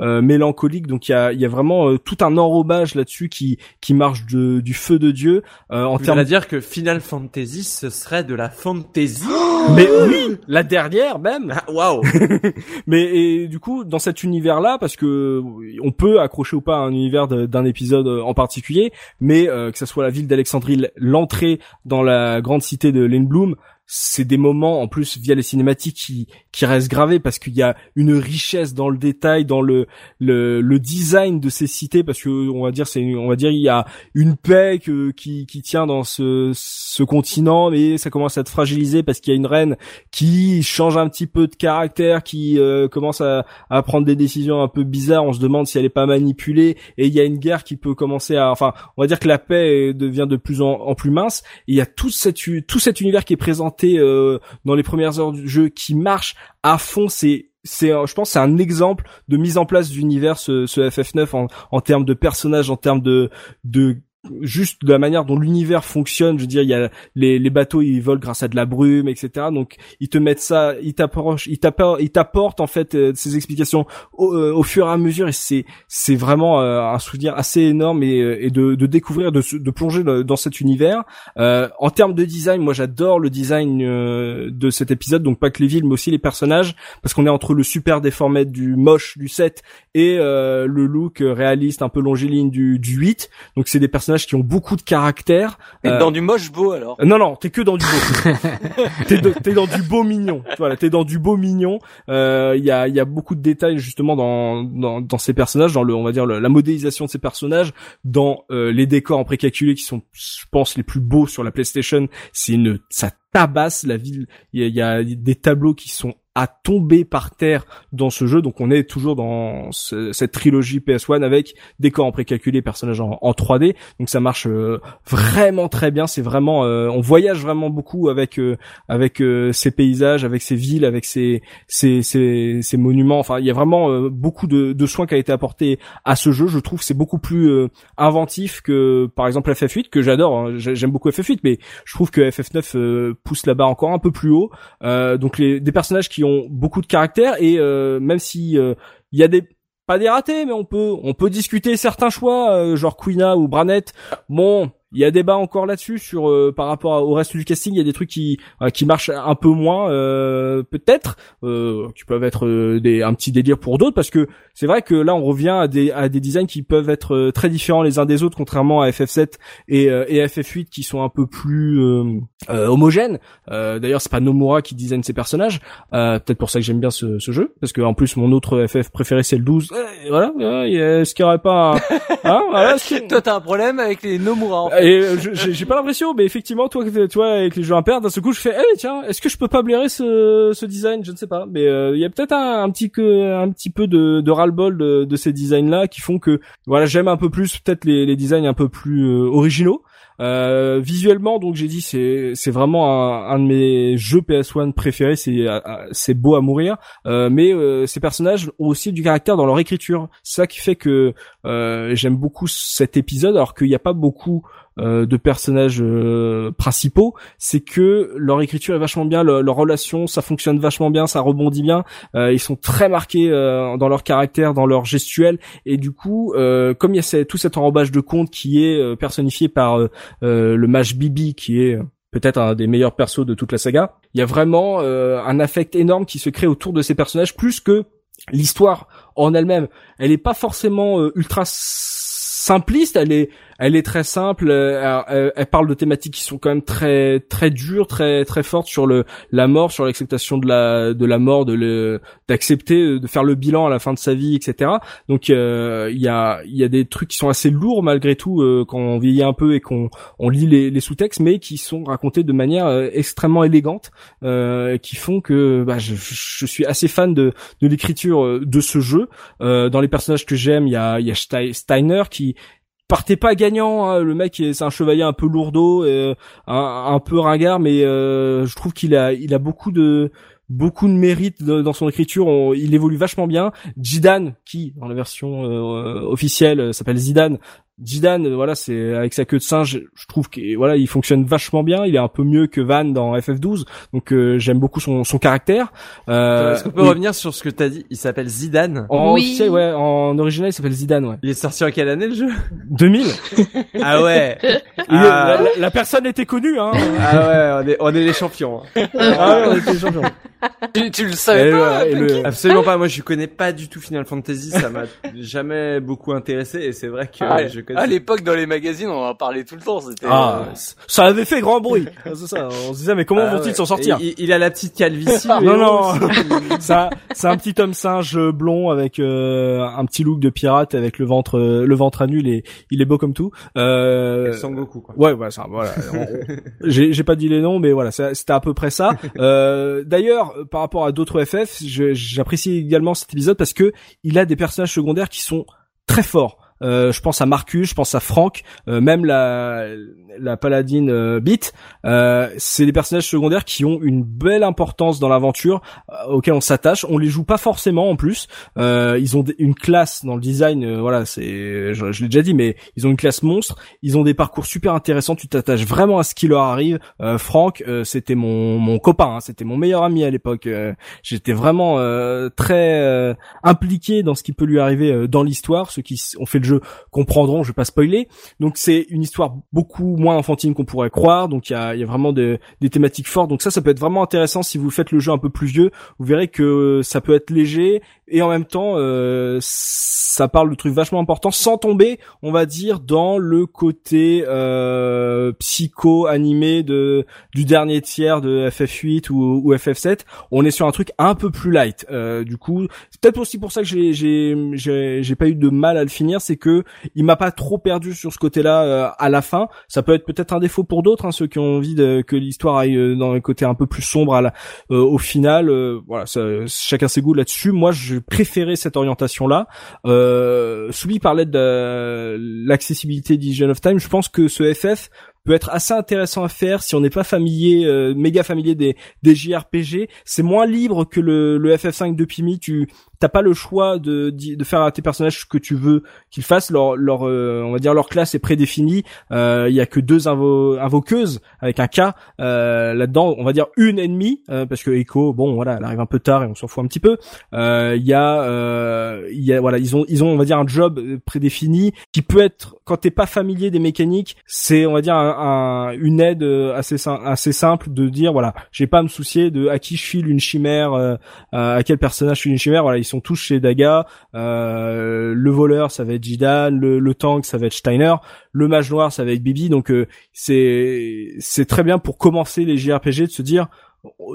euh, mélancoliques. Donc il y a, y a vraiment tout un enrobage là-dessus qui qui marche de, du feu de Dieu en termes. à dire que Final Fantasy, ce serait de la fantasy. Mais oui, la dernière même. Ah, Waouh. Mais et du coup, dans cet univers-là, parce que on peut accrocher ou pas à un univers d'un épisode en particulier, mais euh, que ça soit la ville d'Alexandrie, l'entrée dans la grande cité de Lane c'est des moments en plus via les cinématiques qui qui restent gravés parce qu'il y a une richesse dans le détail, dans le le, le design de ces cités parce que on va dire c'est on va dire il y a une paix que- qui qui tient dans ce ce continent mais ça commence à être fragilisé parce qu'il y a une reine qui change un petit peu de caractère, qui euh, commence à, à prendre des décisions un peu bizarres. On se demande si elle est pas manipulée. Et il y a une guerre qui peut commencer à, enfin, on va dire que la paix devient de plus en, plus mince. Et il y a tout cet u- tout cet univers qui est euh, dans les premières heures du jeu, qui marche à fond. C'est c'est je pense c'est un exemple de mise en place d'univers ce, ce FF9 en, termes de personnages en termes de juste de la manière dont l'univers fonctionne je veux dire il y a les, les bateaux ils volent grâce à de la brume etc donc ils te mettent ça ils t'approchent ils t'apportent ils t'apportent en fait euh, ces explications au, euh, au fur et à mesure. Et c'est c'est vraiment euh, un souvenir assez énorme et, et de, de découvrir de, de plonger dans cet univers. En termes de design moi j'adore le design de cet épisode. Donc pas que les villes mais aussi les personnages parce qu'on est entre le super déformé du moche du 7 et le look réaliste un peu longiligne du, du 8 donc c'est des personnages qui ont beaucoup de caractère T'es Euh, dans du moche beau alors. non, non, t'es que dans du beau. t'es, de- dans du beau mignon. Voilà, t'es dans du beau mignon. Euh, Il y a, y a beaucoup de détails justement dans, dans, dans ces personnages, dans le, on va dire le- la modélisation de ces personnages, dans euh, les décors en précalculé qui sont, je pense, les plus beaux sur la PlayStation. C'est une, ça tabasse la ville. Il y a, y a des tableaux qui sont à tomber par terre dans ce jeu. Donc on est toujours dans cette trilogie PS1 avec décors en précalculé, personnages en, 3D. Donc ça marche euh, vraiment très bien. C'est vraiment, euh, on voyage vraiment beaucoup avec euh, avec ces paysages, avec ces villes, avec ces ces, ces, ces monuments. Enfin, il y a vraiment beaucoup de, de, soins qui a été apporté à ce jeu. Je trouve c'est beaucoup plus inventif que par exemple FF8 que j'adore. Hein. J'aime beaucoup FF8, mais je trouve que FF9 pousse la barre encore un peu plus haut. donc les des personnages ont beaucoup de caractère et même si il y a des pas des ratés, mais on peut on peut discuter certains choix, euh, genre Quina ou Branette. Bon, il y a débat encore là-dessus sur euh, par rapport au reste du casting. Il y a des trucs qui euh, qui marchent un peu moins, euh, peut-être, qui peuvent être des un petit délire pour d'autres, parce que c'est vrai que là on revient à des à des designs qui peuvent être très différents les uns des autres, contrairement à FF7 et, et FF8 qui sont un peu plus homogènes. D'ailleurs, c'est pas Nomura qui design ses personnages. peut-être pour ça que j'aime bien ce, ce, jeu, parce que en plus mon autre FF préféré c'est le 12. voilà, est-ce qu'il y aurait pas, un... hein, voilà, Toi t'as un problème avec les Nomura. En fait et euh, j'ai pas l'impression, mais effectivement, toi, toi, avec les jeux impairs, d'un seul coup, je fais, eh tiens, est-ce que je peux pas blairer ce, ce design? Je ne sais pas, mais euh, il y a peut-être un, petit que, un petit peu de, de ras-le-bol de, de, ces designs-là qui font que, voilà, j'aime un peu plus peut-être les, les designs un peu plus euh, originaux. Euh, visuellement, donc j'ai dit c'est c'est vraiment un, un, de mes jeux PS1 préférés. C'est c'est beau à mourir, euh, mais euh, ces personnages ont aussi du caractère dans leur écriture. C'est ça qui fait que j'aime beaucoup cet épisode, alors qu'il n'y a pas beaucoup euh, de personnages euh, principaux, c'est que leur écriture est vachement bien, leur, relation, ça fonctionne vachement bien, ça rebondit bien. Euh, ils sont très marqués dans leur caractère, dans leur gestuelle, et du coup, comme il y a tout cet enrobage de contes qui est personnifié par le mage Bibi, qui est peut-être un des meilleurs persos de toute la saga, il y a vraiment un affect énorme qui se crée autour de ces personnages, plus que l'histoire en elle-même. Elle est pas forcément ultra simpliste, elle est elle est très simple. Euh, elle, parle de thématiques qui sont quand même très très dures, très très fortes sur le la mort, sur l'acceptation de la de la mort, de le d'accepter de faire le bilan à la fin de sa vie, etc. Donc euh, il y a il y a des trucs qui sont assez lourds malgré tout euh, quand on vieillit un peu et qu'on on lit les, les sous-textes, mais qui sont racontés de manière extrêmement élégante, qui font que bah, je, je, suis assez fan de de l'écriture de ce jeu. dans les personnages que j'aime, il y a il y a Steiner qui partait pas gagnant. Hein. Le mec, c'est un chevalier un peu lourdeau, et, un, peu ringard, mais euh, je trouve qu'il a, il a beaucoup de beaucoup de mérite dans son écriture. il évolue vachement bien. Jidan, qui dans la version euh, officielle s'appelle Zidane, Zidane, voilà, c'est avec sa queue de singe, je trouve qu'il voilà, il fonctionne vachement bien. Il est un peu mieux que Van dans FF12, donc euh, j'aime beaucoup son, son caractère. Euh, Est-ce qu'on peut revenir sur ce que t'as dit? Il s'appelle Zidane. En oui. ouais, en original, il s'appelle Zidane, ouais. Il est sorti en quelle année le jeu? 2000. ah ouais. Ah. La, personne était connue, hein. Ah ouais, on est on est les champions. Hein. ah ouais, on était les champions. tu, le savais pas Absolument pas. Moi, je connais pas du tout Final Fantasy. Ça m'a jamais beaucoup intéressé, et c'est vrai que ah, je à l'époque, dans les magazines, on en parlait tout le temps. C'était. Ah, euh, ça avait fait grand bruit. c'est ça. On se disait mais comment ah vont-ils s'en sortir il, a la petite calvitie. non non. ça, c'est un petit homme singe blond avec euh, un petit look de pirate avec le ventre, le ventre à nul et il est beau comme tout. Euh... beaucoup quoi. Ouais, ouais, ça, voilà. j'ai, j'ai pas dit les noms, mais voilà, c'était à peu près ça. Euh, d'ailleurs, par rapport à d'autres FF, j'apprécie également cet épisode parce que il a des personnages secondaires qui sont très forts. Euh, je pense à Marcus, je pense à Franck, euh, même la la paladine euh, Beat. Euh, c'est des personnages secondaires qui ont une belle importance dans l'aventure, auxquels on s'attache. On les joue pas forcément en plus. ils ont une classe dans le design. voilà, c'est je, l'ai déjà dit, mais ils ont une classe monstre. Ils ont des parcours super intéressants. Tu t'attaches vraiment à ce qui leur arrive. Franck, c'était mon mon copain, hein, c'était mon meilleur ami à l'époque. J'étais vraiment très impliqué dans ce qui peut lui arriver dans l'histoire. Ceux qui ont fait le jeu comprendront, je vais pas spoiler. Donc c'est une histoire beaucoup moins enfantine qu'on pourrait croire, donc il y a, vraiment des thématiques fortes. Donc ça, ça peut être vraiment intéressant si vous faites le jeu un peu plus vieux. Vous verrez que ça peut être léger et en même temps euh, ça parle de trucs vachement importants sans tomber, on va dire, dans le côté euh, psycho animé de du dernier tiers de FF8 ou, ou FF7. On est sur un truc un peu plus light. Euh, du coup, c'est peut-être aussi pour ça que j'ai j'ai j'ai pas eu de mal à le finir, c'est que il m'a pas trop perdu sur ce côté-là euh, à la fin. Ça peut être peut-être un défaut pour d'autres, hein, ceux qui ont envie que l'histoire aille euh, dans un côté un peu plus sombre la, au final. voilà, chacun ses goûts là-dessus. Moi, je préférais cette orientation-là. Euh, Soubi parlait de l'accessibilité d'Egen of Time. Je pense que ce FF peut être assez intéressant à faire si on n'est pas familier, euh, méga familier des, des JRPG. C'est moins libre que le, le FF5 de Pimi. Tu t'as pas le choix de, de faire à tes personnages ce que tu veux qu'ils fassent. Leur, leur euh, on va dire leur classe est prédéfinie. Euh, il y a que deux invoqueuses avec un K euh, là-dedans. On va dire une ennemie parce que Echo, bon voilà, elle arrive un peu tard et on s'en fout un petit peu. Il y a, il y a voilà, ils ont ils ont on va dire un job prédéfini qui peut être quand t'es pas familier des mécaniques, c'est on va dire un, une aide assez assez simple de dire voilà, j'ai pas à me soucier de à qui je file une chimère, à quel personnage je file une chimère. Voilà, sont tous Daga. Euh, le voleur, ça va être Jidan. Le, tank, ça va être Steiner. Le mage noir, ça va être Bibi. Donc euh, c'est c'est très bien pour commencer les JRPG de se dire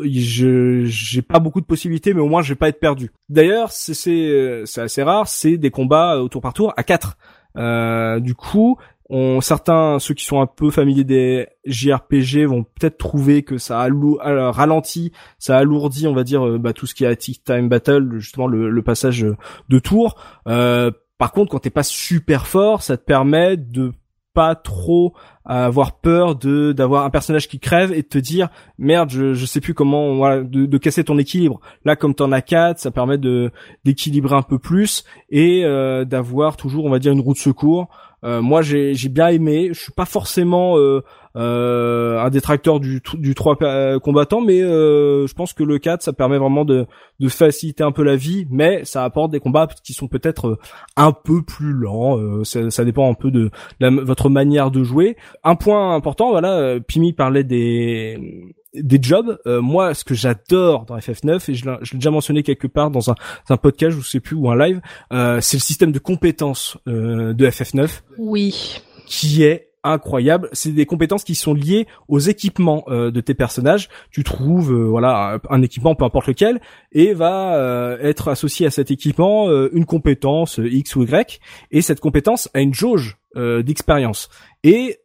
je j'ai pas beaucoup de possibilités mais au moins je vais pas être perdu. D'ailleurs, c'est c'est c'est assez rare, c'est des combats au tour par tour à 4. Euh, du coup, on, certains, ceux qui sont un peu familiers des JRPG vont peut-être trouver que ça euh, ralentit, ça alourdit, on va dire, euh, bah, tout ce qui est Tick Time Battle, justement le, passage de tour. Euh, par contre, quand t'es pas super fort, ça te permet de pas trop avoir peur de d'avoir un personnage qui crève et de te dire merde je je sais plus comment voilà de, casser ton équilibre là comme t'en as quatre ça permet de d'équilibrer un peu plus et d'avoir toujours on va dire une route de secours euh, moi, j'ai bien aimé. Je suis pas forcément euh, euh, un détracteur du du 3 combattant, mais je pense que le 4, ça permet vraiment de, de faciliter un peu la vie, mais ça apporte des combats qui sont peut-être un peu plus lents. Ça, ça, dépend un peu de votre manière de jouer. Un point important, voilà, Pimi parlait des des jobs. Euh, moi, ce que j'adore dans FF9 et je l'ai déjà mentionné quelque part dans un, un, podcast, je sais plus ou un live, euh, c'est le système de compétences euh, de FF9. Oui. Qui est incroyable. C'est des compétences qui sont liées aux équipements de tes personnages. Tu trouves voilà un équipement peu importe lequel et va être associé à cet équipement une compétence X ou Y et cette compétence a une jauge d'expérience. Et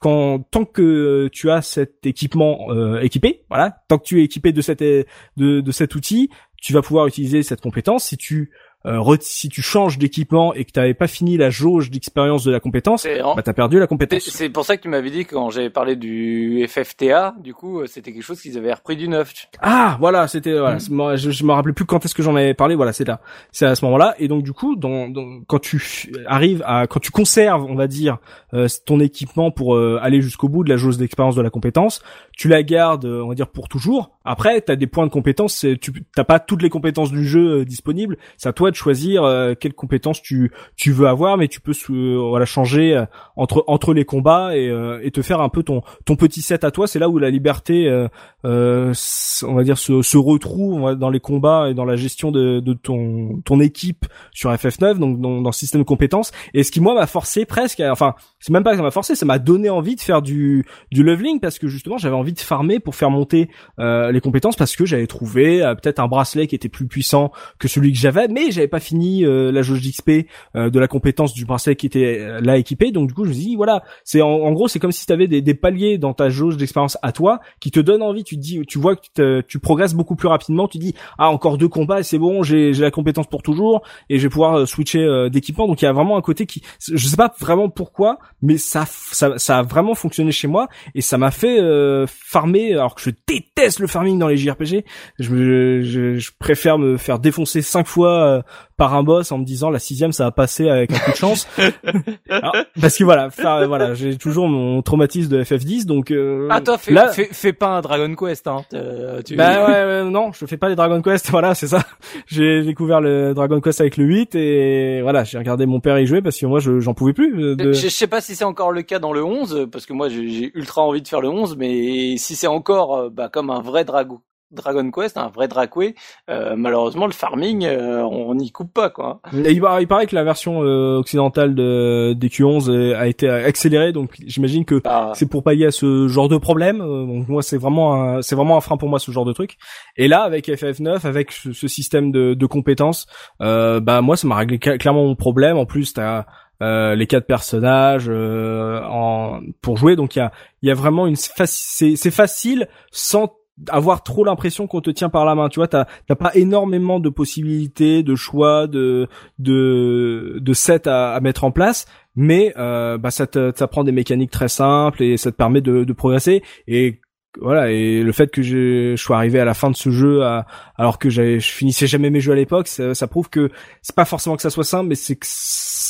quand tant que tu as cet équipement euh, équipé, voilà, tant que tu es équipé de cet de, de cet outil, tu vas pouvoir utiliser cette compétence. Si tu euh, si tu changes d'équipement et que tu n'avais pas fini la jauge d'expérience de la compétence, bah t'as perdu la compétence. C'est pour ça que tu m'avais dit quand j'avais parlé du FFTA, du coup euh, c'était quelque chose qu'ils avaient repris du neuf. Ah voilà, c'était voilà, mm. je, je me rappelais plus quand est-ce que j'en avais parlé. Voilà, c'est là, c'est à ce moment-là. Et donc du coup, dans, quand tu arrives à, quand tu conserves, on va dire, euh, ton équipement pour aller jusqu'au bout de la jauge d'expérience de la compétence, tu la gardes, on va dire pour toujours. Après, t'as des points de compétence, tu t'as pas toutes les compétences du jeu disponibles. C'est à toi de choisir euh, quelles compétences tu tu veux avoir, mais tu peux voilà changer euh, entre entre les combats et, euh, et te faire un peu ton ton petit set à toi. C'est là où la liberté, on va dire, se, se retrouve dans les combats et dans la gestion de, de ton ton équipe sur FF9, donc dans, dans le système de compétences. Et ce qui moi m'a forcé presque, enfin c'est même pas que ça m'a forcé, ça m'a donné envie de faire du du leveling parce que justement j'avais envie de farmer pour faire monter les compétences parce que j'avais trouvé peut-être un bracelet qui était plus puissant que celui que j'avais, mais j'avais pas fini euh, la jauge d'XP euh, de la compétence du bracelet qui était euh, là équipé. Donc du coup, je me dis voilà, c'est en, gros, c'est comme si tu avais des, des, paliers dans ta jauge d'expérience à toi qui te donnent envie. Tu te dis, tu vois que tu progresses beaucoup plus rapidement. Tu dis ah encore deux combats, c'est bon, j'ai la compétence pour toujours et je vais pouvoir switcher d'équipement. Donc il y a vraiment un côté qui, je sais pas vraiment pourquoi, mais ça ça, ça a vraiment fonctionné chez moi et ça m'a fait farmer alors que je déteste le farming dans les JRPG. Je, je, je préfère me faire défoncer cinq fois par un boss en me disant la sixième ça va passer avec un coup de chance. Parce que voilà voilà j'ai toujours mon traumatisme de FF10 donc euh, ah toi fais, là... fais, pas un Dragon Quest hein. Tu... bah ouais, non je fais pas les Dragon Quest voilà c'est ça. J'ai découvert le Dragon Quest avec le 8 et voilà j'ai regardé mon père y jouer parce que moi j'en pouvais plus euh, de... je, sais pas si c'est encore le cas dans le 11 parce que moi j'ai ultra envie de faire le 11 mais si c'est encore euh, bah, comme un vrai Dragon Dragon Quest, un vrai Dracway, euh, malheureusement le farming, euh, on n'y coupe pas quoi. il, paraît que la version euh, occidentale de DQ11 a été accélérée, donc j'imagine que ah. c'est pour pallier à ce genre de problème. donc moi c'est vraiment c'est vraiment un frein pour moi ce genre de truc. Et là avec FF9, avec ce, système de, de compétences, bah moi ça m'a réglé clairement mon problème. En plus t'as euh, les quatre personnages euh, en pour jouer. Donc il y a il y a vraiment une c'est c'est facile sans avoir trop l'impression qu'on te tient par la main. Tu vois, t'as pas énormément de possibilités, de choix, de de de sets à, à mettre en place, mais euh, bah ça te ça prend des mécaniques très simples et ça te permet de, de progresser. Et voilà et le fait que je, sois arrivé à la fin de ce jeu alors que je finissais jamais mes jeux à l'époque ça, prouve que c'est pas forcément que ça soit simple mais c'est que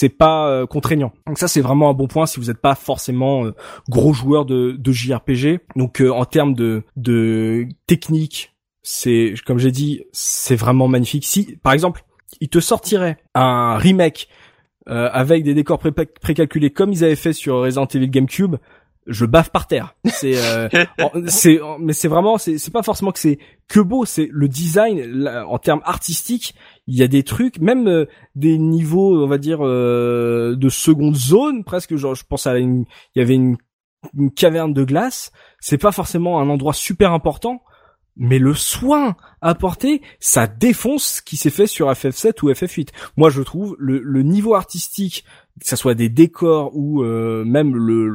c'est pas euh, contraignant. Donc ça c'est vraiment un bon point si vous n'êtes pas forcément euh, gros joueur de, de JRPG donc euh, en termes de de technique c'est comme j'ai dit c'est vraiment magnifique. Si par exemple il te sortirait un remake avec des décors précalculés comme ils avaient fait sur Resident Evil GameCube je baffe par terre. C'est, euh, c'est, mais c'est vraiment, c'est, c'est pas forcément que c'est que beau, c'est le design en termes artistiques. Il y a des trucs, même euh, des niveaux, on va dire, euh, de seconde zone, presque. Genre, je pense à une, il y avait une, une caverne de glace. C'est pas forcément un endroit super important, mais le soin apporté, ça défonce ce qui s'est fait sur FF7 ou FF8. Moi, je trouve le, le niveau artistique que ça soit des décors ou euh, même le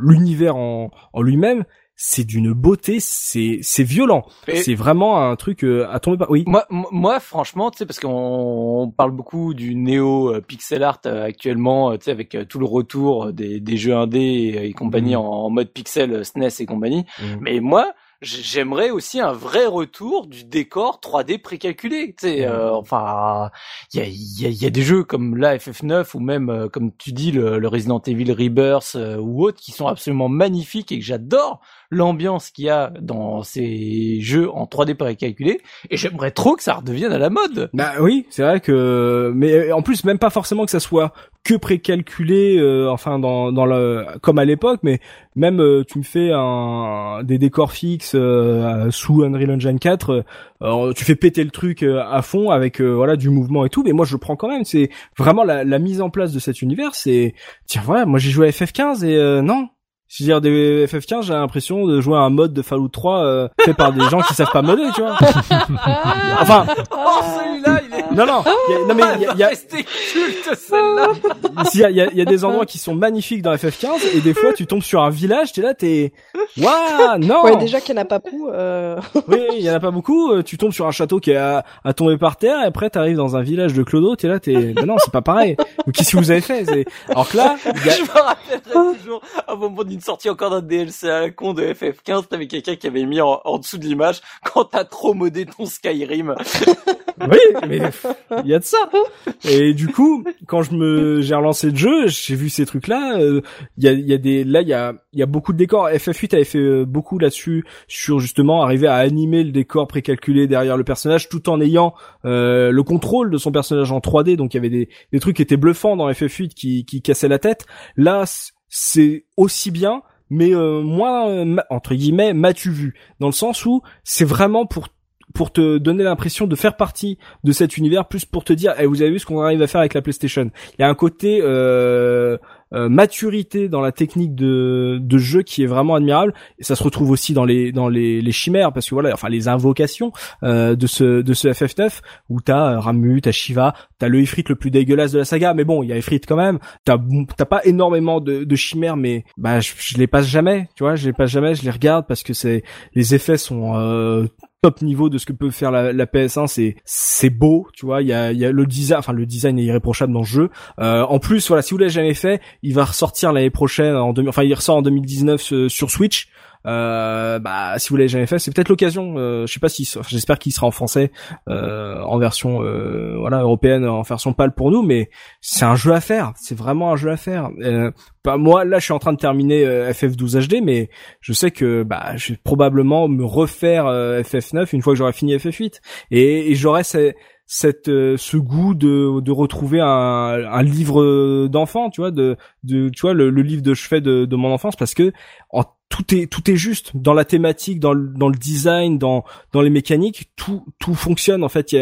l'univers en, en lui-même, c'est d'une beauté, c'est c'est violent. C'est vraiment un truc euh, à tomber pas. Oui. Moi moi franchement, tu sais parce qu'on parle beaucoup du néo euh, pixel art actuellement, tu sais avec tout le retour des des jeux indés et, compagnie mmh. en, mode pixel SNES et compagnie. Mmh. Mais moi j'aimerais aussi un vrai retour du décor 3D précalculé. Tu sais, euh, enfin, il y a, y, a, y a, des jeux comme la FF9 ou même, euh, comme tu dis, le, le Resident Evil Rebirth euh, ou autres qui sont absolument magnifiques et que j'adore l'ambiance qu'il y a dans ces jeux en 3D précalculé. Et j'aimerais trop que ça redevienne à la mode. Bah oui, c'est vrai que, mais en plus même pas forcément que ça soit que précalculé, euh, enfin dans dans le comme à l'époque, mais même euh, tu me fais un des décors fixes euh, sous Unreal Engine 4, tu fais péter le truc à fond avec voilà du mouvement et tout, mais moi je prends quand même. C'est vraiment la, la mise en place de cet univers. C'est tiens voilà, moi j'ai joué à FF15 et non, je veux dire, des FF15, j'ai l'impression de jouer à un mode de Fallout 3 euh, fait par des gens qui savent pas modder, tu vois. enfin. Oh, celui-là, il est. Non, non. Y a, non mais il y a. Y a... culte, celle-là. Il y a, y, a, y a des endroits qui sont magnifiques dans FF15 et des fois tu tombes sur un village, t'es là, t'es. Waouh, non. Ouais, déjà qu'il y en a pas beaucoup. Euh... oui, il y en a pas beaucoup. Euh, tu tombes sur un château qui est à, à tomber par terre et après t'arrives dans un village de Clodo, t'es là, t'es. non, c'est pas pareil. Qu'est-ce que vous avez fait? Alors que là, y a... je me rappellerai toujours à un moment d'une sortie encore d'un DLC à la con de FF15, t'avais quelqu'un qui avait mis en, en dessous de l'image quand t'as trop modé ton Skyrim. oui, mais il y a de ça. Et du coup, quand je me j'ai relancé le jeu, j'ai vu ces trucs-là. Euh, il y, a, y a des là il y a il y a beaucoup de décors. FF8 avait fait euh, beaucoup là-dessus sur justement arriver à animer le décor précalculé derrière le personnage tout en ayant euh, le contrôle de son personnage en 3D. Donc il y avait des, des trucs qui étaient bluffants dans FF8 qui qui cassaient la tête. Là, c'est aussi bien mais euh, moins entre guillemets m'as-tu vu? Dans le sens où c'est vraiment pour pour te donner l'impression de faire partie de cet univers plus pour te dire eh, vous avez vu ce qu'on arrive à faire avec la PlayStation. Il y a un côté euh, euh, maturité dans la technique de, de jeu qui est vraiment admirable. Et ça se retrouve aussi dans les dans les, les chimères parce que voilà enfin les invocations euh, de ce de ce FF9 où t'as euh, Ramu t'as Shiva t'as le Ifrit le plus dégueulasse de la saga. Mais bon il y a Ifrit quand même. T'as t'as pas énormément de, de chimères mais bah je, je les passe jamais tu vois je les passe jamais je les regarde parce que c'est les effets sont euh, top niveau de ce que peut faire la, la PS1 c'est c'est beau tu vois il y a, y a le design enfin le design est irréprochable dans le jeu. Euh, en plus voilà si vous l'avez jamais fait il va ressortir l'année prochaine en enfin il ressort en 2019 euh, sur Switch euh, bah si vous l'avez jamais fait, c'est peut-être l'occasion. Euh, je sais pas si, j'espère qu'il sera en français, euh, en version euh, voilà européenne, en version pâle pour nous, mais c'est un jeu à faire. C'est vraiment un jeu à faire. Euh, bah, moi là, je suis en train de terminer FF12 HD, mais je sais que bah je vais probablement me refaire FF9 une fois que j'aurai fini FF8 et, et j'aurai cette ce goût de, de retrouver un, un livre d'enfant tu vois de, de tu vois le, le livre de chevet de, de mon enfance parce que en tout est tout est juste dans la thématique, dans le, dans le design, dans dans les mécaniques, tout tout fonctionne en fait.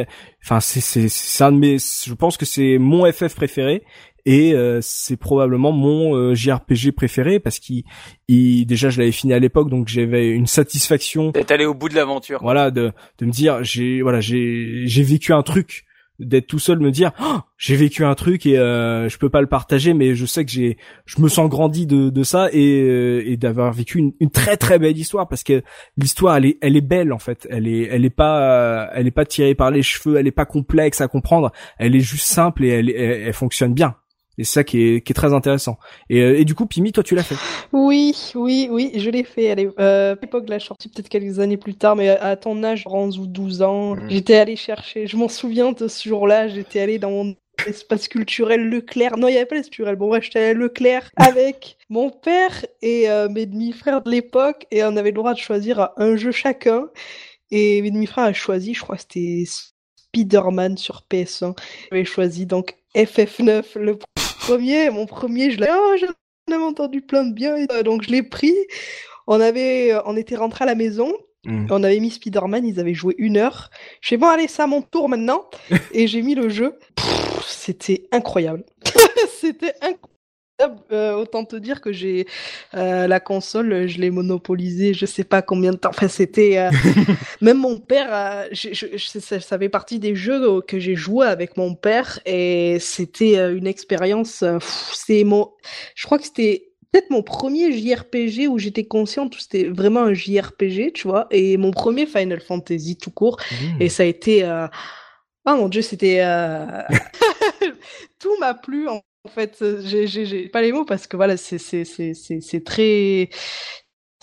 enfin c'est c'est c'est un de mes, je pense que c'est mon FF préféré et euh, c'est probablement mon euh, JRPG préféré parce qu'il déjà je l'avais fini à l'époque donc j'avais une satisfaction d'être allé au bout de l'aventure. Voilà de de me dire j'ai voilà j'ai j'ai vécu un truc d'être tout seul me dire oh, j'ai vécu un truc et euh, je peux pas le partager mais je sais que j'ai je me sens grandi de, de ça et, euh, et d'avoir vécu une, une, très très belle histoire parce que l'histoire elle est elle est belle en fait. Elle est elle est pas elle est pas tirée par les cheveux elle est pas complexe à comprendre. Elle est juste simple et elle, elle fonctionne bien et c'est ça qui est, qui est très intéressant. Et, euh, et du coup, Pimi, toi, tu l'as fait Oui, oui, oui, je l'ai fait. Allez, euh, à l'époque de la sortie, peut-être quelques années plus tard, mais à ton âge, 11 ou 12 ans, mmh. j'étais allé chercher. Je m'en souviens de ce jour-là, j'étais allé dans mon espace culturel Leclerc. Non, il n'y avait pas l'espace culturel. Bon, bref, j'étais à Leclerc avec mon père et euh, mes demi-frères de l'époque, et on avait le droit de choisir un jeu chacun. Et mes demi-frères ont choisi, je crois que c'était Spider-Man sur PS1. J'avais choisi donc FF9, le premier, mon premier, je l'ai, oh, j'en avais entendu plein de bien, donc je l'ai pris. On avait, on était rentré à la maison, hmm. on avait mis Spider-Man, ils avaient joué une heure. Je fais bon, allez, c'est à mon tour maintenant, et j'ai mis le jeu. C'était incroyable. C'était incroyable. Euh, autant te dire que j'ai euh, la console, je l'ai monopolisée, je sais pas combien de temps. Enfin, c'était euh, même mon père. Je, je, ça, fait partie des jeux que j'ai joué avec mon père et c'était une expérience. C'est mon. Je crois que c'était peut-être mon premier JRPG où j'étais consciente où c'était vraiment un JRPG, tu vois, et mon premier Final Fantasy tout court. Mmh. Et ça a été. Oh mon dieu, c'était. tout m'a plu en en fait, j'ai pas les mots parce que voilà, c'est très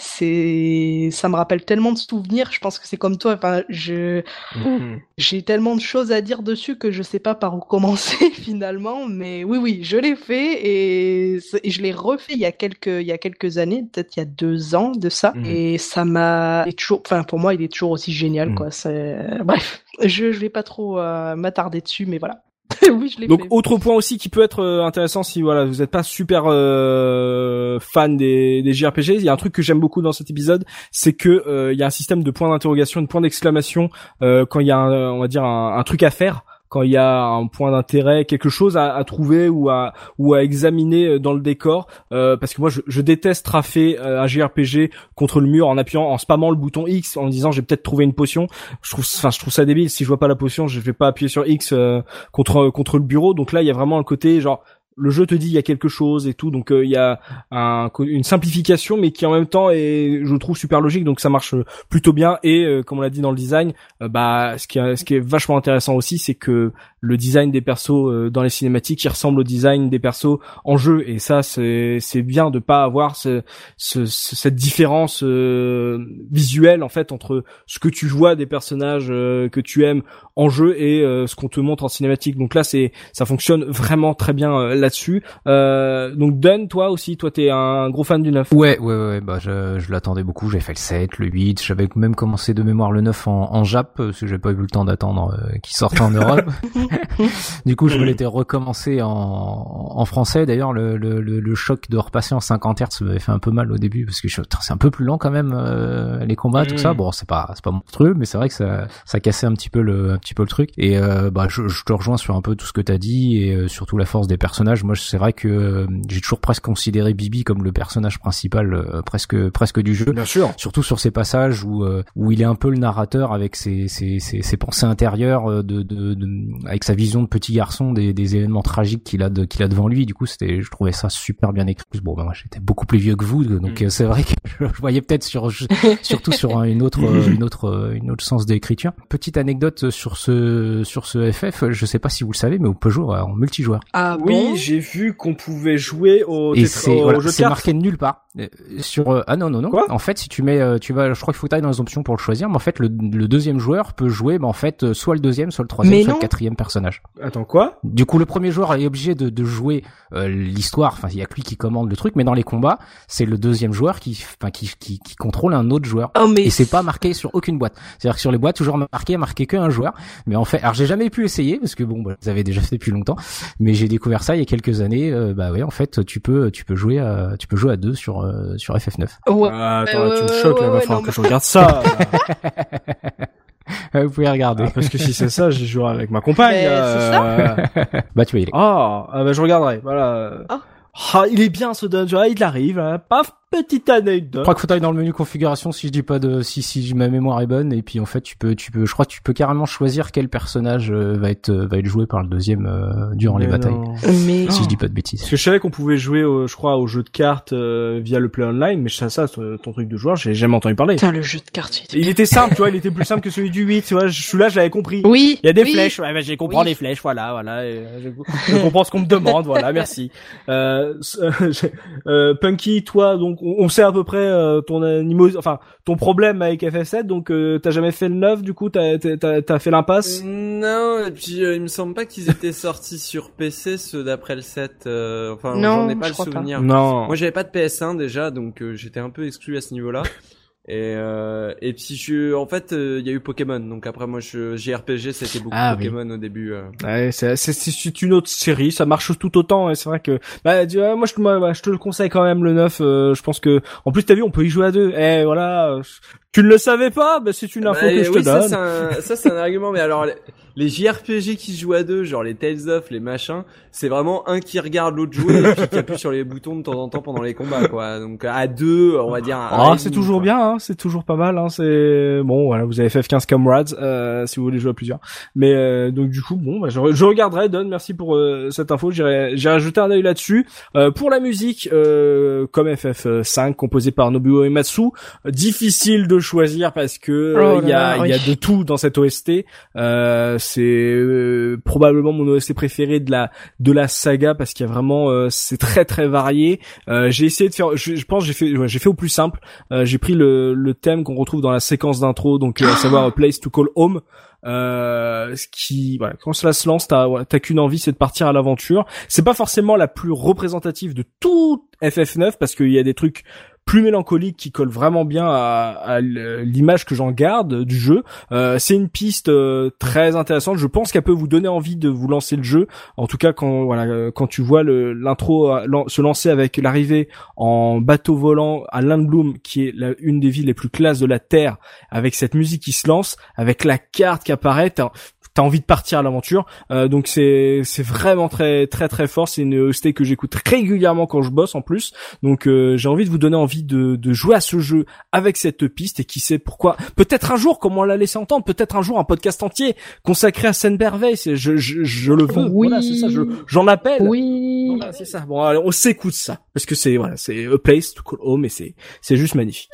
c'est ça me rappelle tellement de souvenirs je pense que c'est comme toi enfin je mm-hmm. j'ai tellement de choses à dire dessus que je sais pas par où commencer finalement mais oui oui je l'ai fait et, je l'ai refait il y a quelques il y a quelques années peut-être il y a deux ans de ça mm-hmm. et ça m'a toujours enfin pour moi il est toujours aussi génial mm. quoi c'est bref je je vais pas trop euh, m'attarder dessus mais voilà oui, je Donc autre point aussi qui peut être euh, intéressant si voilà vous n'êtes pas super euh, fan des, des JRPG, il y a un truc que j'aime beaucoup dans cet épisode, c'est que euh, il y a un système de points d'interrogation, de points d'exclamation quand il y a un, on va dire un, un truc à faire quand il y a un point d'intérêt, quelque chose à, trouver ou à ou à examiner euh, dans le décor. Euh, parce que moi, je, déteste trafer euh, un JRPG contre le mur en appuyant, en spammant le bouton X, en disant j'ai peut-être trouvé une potion. Je trouve, enfin, je trouve ça débile. Si je vois pas la potion, je vais pas appuyer sur X contre contre le bureau. Donc là, il y a vraiment un côté genre le jeu te dit il y a quelque chose et tout donc euh, il y a un, une simplification mais qui en même temps est je trouve super logique donc ça marche plutôt bien. Et euh, comme on l'a dit dans le design euh, bah ce qui est, ce qui est vachement intéressant aussi c'est que le design des persos dans les cinématiques il ressemble au design des persos en jeu. Et ça c'est bien de pas avoir ce, ce, cette différence visuelle en fait entre ce que tu vois des personnages que tu aimes en jeu et ce qu'on te montre en cinématique. Donc là c'est ça fonctionne vraiment très bien là-dessus. Euh, donc Dun, toi aussi, toi t'es un gros fan du 9. Ouais, ouais, ouais, bah je, je l'attendais beaucoup. J'ai fait le 7, le 8. J'avais même commencé de mémoire le 9 en, en Jap parce que j'ai pas eu le temps d'attendre euh, qu'il sorte en Europe. du coup, je me l'étais recommencé en, en français. D'ailleurs, le, le, le, choc de repasser en 50 Hz m'avait fait un peu mal au début parce que c'est un peu plus lent quand même euh, les combats, tout ça. Mm. Bon, c'est pas c'est pas monstrueux, mais c'est vrai que ça ça cassait un petit peu le un petit peu le truc. Et euh, bah je, je te rejoins sur un peu tout ce que t'as dit et euh, surtout la force des personnages moi, c'est vrai que euh, j'ai toujours presque considéré Bibi comme le personnage principal, euh, presque presque du jeu. Bien sûr. Surtout sur ces passages où euh, où il est un peu le narrateur avec ses ses, ses, ses pensées intérieures, de, de, de, avec sa vision de petit garçon des, des événements tragiques qu'il a de, qu'il a devant lui. Du coup, c'était, je trouvais ça super bien écrit. Bon, ben, moi, j'étais beaucoup plus vieux que vous, donc mm. c'est vrai que je, voyais peut-être sur surtout sur une autre une autre une autre sens d'écriture. Petite anecdote sur ce sur ce FF, je sais pas si vous le savez, mais on peut jouer en multijoueur. Ah oui, j'ai vu qu'on pouvait jouer au, et c'est c'est marqué nulle part sur euh, ah non non non. Quoi en fait si tu mets euh, tu vas je crois qu'il faut que dans les options pour le choisir mais en fait le, le deuxième joueur peut jouer mais en fait soit le deuxième soit le troisième soit le quatrième personnage. Attends quoi du coup le premier joueur est obligé de, de jouer l'histoire. Enfin il y a que lui qui commande le truc mais dans les combats c'est le deuxième joueur qui enfin qui, qui, qui contrôle un autre joueur. Oh, mais... et c'est pas marqué sur aucune boîte. C'est à dire que sur les boîtes toujours marqué marqué qu'un joueur. Mais en fait alors j'ai jamais pu essayer parce que bon bah, vous avez déjà fait depuis longtemps. Mais j'ai découvert ça il y a quelques années. Bah ouais en fait tu peux tu peux jouer à tu peux jouer à deux sur euh, sur FF9. Ouais. Ah, attends, tu me choques là, va falloir que je regarde ça. Vous pouvez regarder. Ah, parce que si c'est ça, j'y jouerai avec ma compagne. C'est ça bah tu vas y aller. Ah, ah bah je regarderai. Voilà. Ah. Ah, il est bien ce dungeon, il arrive, hein, paf, petite Je anecdote. crois qu'il faut aller dans le menu configuration si je dis pas de si si ma mémoire est bonne et puis en fait tu peux tu peux je crois que tu peux carrément choisir quel personnage euh, va être euh, va être joué par le deuxième euh, durant les batailles. non. Mais Si je dis pas de bêtises. Parce que je savais qu'on pouvait jouer, au- je crois, au jeu de cartes euh, via le play online, mais ça, ça, ton truc de joueur, j'ai jamais entendu parler. putain, le jeu de cartes. il était Il était simple, tu vois, il était plus simple que celui du 8, tu vois, je- celui-là, je l'avais compris. Oui. Il y a des oui. flèches, ouais, bah, j'ai compris Oui. les flèches, voilà, voilà, et, euh, je, je comprends ce qu'on me demande, voilà, merci. Euh, j'ai- euh, Punky, toi, donc, on, on sait à peu près euh, ton animos, enfin, ton problème avec FF7, donc euh, t'as jamais fait le 9, du coup, t'as t'as t'as fait l'impasse? Non, et puis euh, il me semble pas qu'ils étaient sortis sur PC ceux d'après le 7. euh, enfin, Non, j'en ai pas je le pas. souvenir. Non. Moi, j'avais pas de PS1 déjà, donc euh, j'étais un peu exclu à ce niveau-là. Et euh, et puis je, en fait, euh, il y a eu Pokémon. Donc après, moi, je, JRPG, c'était beaucoup Ah, oui. Pokémon au début. euh. Ouais, c'est c'est c'est une autre série, ça marche tout autant. Et c'est vrai que bah tu vois, moi je te moi, je te le conseille quand même le 9. euh, je pense que en plus t'as vu, on peut y jouer à deux. Eh voilà, euh, tu ne le savais pas, bah c'est une info Bah, que je oui, te ça donne. c'est un, ça c'est un argument. Mais alors les, JRPG qui se jouent à deux, genre les Tales of, les machins, c'est vraiment un qui regarde l'autre jouer et puis qui appuie sur les boutons de temps en temps pendant les combats, quoi. Donc à deux, on va dire. un Ah, c'est toujours quoi. bien, hein, c'est toujours pas mal. Hein, c'est bon, voilà, vous avez FF15 Comrades euh, si vous voulez jouer à plusieurs. Mais euh, donc du coup, bon, bah, je, je regarderai. Don, merci pour euh, cette info. J'irai, j'irai jeter un œil là-dessus. Euh, pour la musique, euh, comme FF5, composé par Nobuo Ematsu, euh, difficile de choisir parce que euh, Oh il y a, y a oui. de tout dans cette OST. Euh, c'est euh, probablement mon OST préféré de la de la saga parce qu'il y a vraiment, euh, c'est très très varié. Euh, j'ai essayé de faire, je, je pense, j'ai fait, ouais, j'ai fait au plus simple. Euh, j'ai pris le, le thème qu'on retrouve dans la séquence d'intro, donc euh, à savoir Place to Call Home. Euh, ce qui, voilà, quand cela se lance, t'as, voilà, t'as qu'une envie, c'est de partir à l'aventure. C'est pas forcément la plus représentative de tout FF9 parce qu'il y a des trucs plus mélancoliques qui collent vraiment bien à, l'image que j'en garde du jeu. Euh, c'est une piste euh, très intéressante. Je pense qu'elle peut vous donner envie de vous lancer le jeu. En tout cas, quand voilà, euh, quand tu vois l'intro euh, se lancer avec l'arrivée en bateau volant à Landbloom, qui est une des villes les plus classes de la Terre, avec cette musique qui se lance, avec la carte qui apparaît, t'as envie de partir à l'aventure. Euh, donc c'est c'est vraiment très très très fort. C'est une OST que j'écoute régulièrement quand je bosse en plus. Donc euh, j'ai envie de vous donner envie de, de jouer à ce jeu avec cette piste et qui sait pourquoi. Peut-être un jour, comme on l'a laissé entendre, peut-être un jour un podcast entier consacré à Senberveil. Je, je je le veux. Oui. Voilà, c'est ça. je- J'en appelle. Oui. Voilà, c'est ça. Bon, allez, on s'écoute ça parce que c'est voilà, c'est a place to call home et c'est c'est juste magnifique.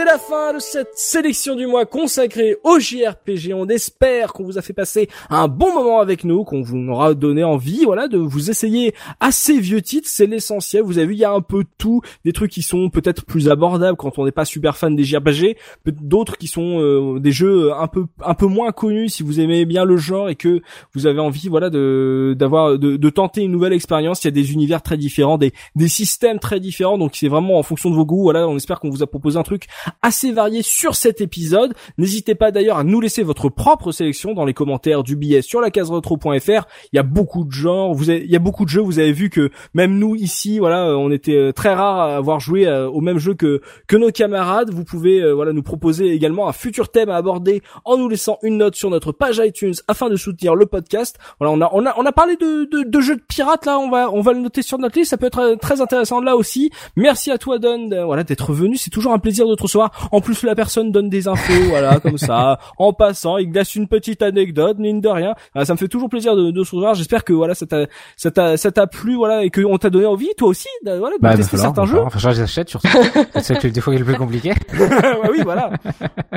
C'est la fin de cette sélection du mois consacrée au JRPG. On espère qu'on vous a fait passer un bon moment avec nous, qu'on vous aura donné envie, voilà, de vous essayer à ces vieux titres. C'est l'essentiel. Vous avez vu, il y a un peu tout, des trucs qui sont peut-être plus abordables quand on n'est pas super fan des JRPG, d'autres qui sont euh, des jeux un peu un peu moins connus si vous aimez bien le genre et que vous avez envie, voilà, de d'avoir de tenter une nouvelle expérience. Il y a des univers très différents, des des systèmes très différents, donc c'est vraiment en fonction de vos goûts. Voilà, on espère qu'on vous a proposé un truc assez varié sur cet épisode. N'hésitez pas d'ailleurs à nous laisser votre propre sélection dans les commentaires du billet sur la case retro.fr. Il y a beaucoup de genres, vous avez, il y a beaucoup de jeux. Vous avez vu que même nous ici, voilà, on était euh, très rares à avoir joué euh, au même jeu que que nos camarades. Vous pouvez euh, voilà nous proposer également un futur thème à aborder en nous laissant une note sur notre page iTunes afin de soutenir le podcast. Voilà, on a on a on a parlé de, de, de jeux de pirates là. On va on va le noter sur notre liste. Ça peut être très intéressant là aussi. Merci à toi Don, voilà d'être venu. C'est toujours un plaisir de te recevoir en plus, la personne donne des infos, voilà, comme ça, en passant, il glace une petite anecdote, mine de rien. ça me fait toujours plaisir de, de se revoir. J'espère que voilà, ça t'a, ça t'a, ça t'a plu, voilà, et qu'on t'a donné envie, toi aussi, de, voilà, de bah, tester certains jeux. Enfin, j'achète surtout. c'est des fois, il est plus compliqué. oui, voilà.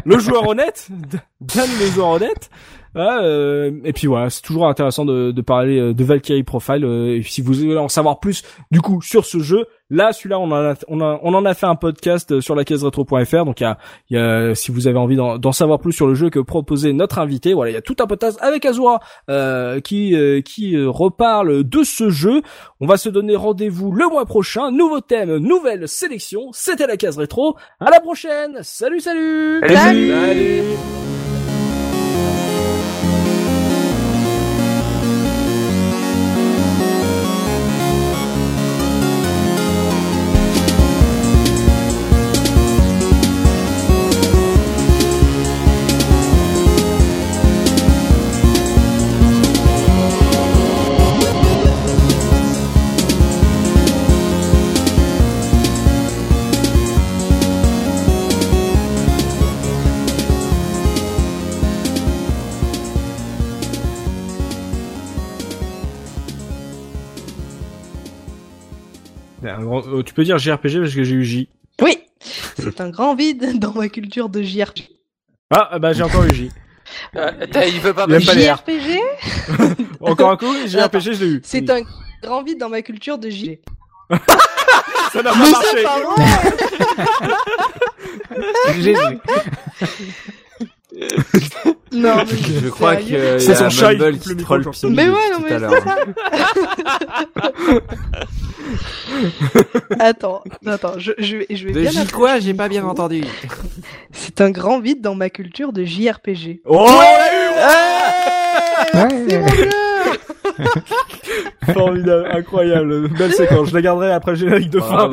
Le joueur honnête, bien le joueur honnête. Euh, et puis voilà, c'est toujours intéressant de, de parler euh, de Valkyrie Profile. Euh, et si vous voulez en savoir plus, du coup, sur ce jeu, là, celui-là, on, en a, on, a, on en a fait un podcast sur la caisse retro.fr. Donc, il y a, y a, si vous avez envie d'en savoir plus sur le jeu que proposait notre invité, voilà, il y a tout un podcast avec Azura euh, qui qui reparle de ce jeu. On va se donner rendez-vous le mois prochain. Nouveau thème, nouvelle sélection. C'était la case rétro. À la prochaine. Salut, salut. salut. salut. Euh, tu peux dire JRPG parce que j'ai eu J. Oui, c'est un grand vide dans ma culture de JRPG. Ah, bah j'ai encore eu J. Euh, il veut pas JRPG Encore un coup, JRPG, je l'ai eu. C'est un grand vide dans ma culture de J. Ça n'a pas marché. J'ai non, mais je crois que c'est son chat qui troll Mais ouais, non, mais c'est ça. attends, attends, je, je vais, je vais de bien. Quoi J'ai pas bien entendu. C'est un grand vide dans ma culture de JRPG. Oh ouais, ouais Formidable, incroyable, belle séquence. Je la garderai après le générique de fin.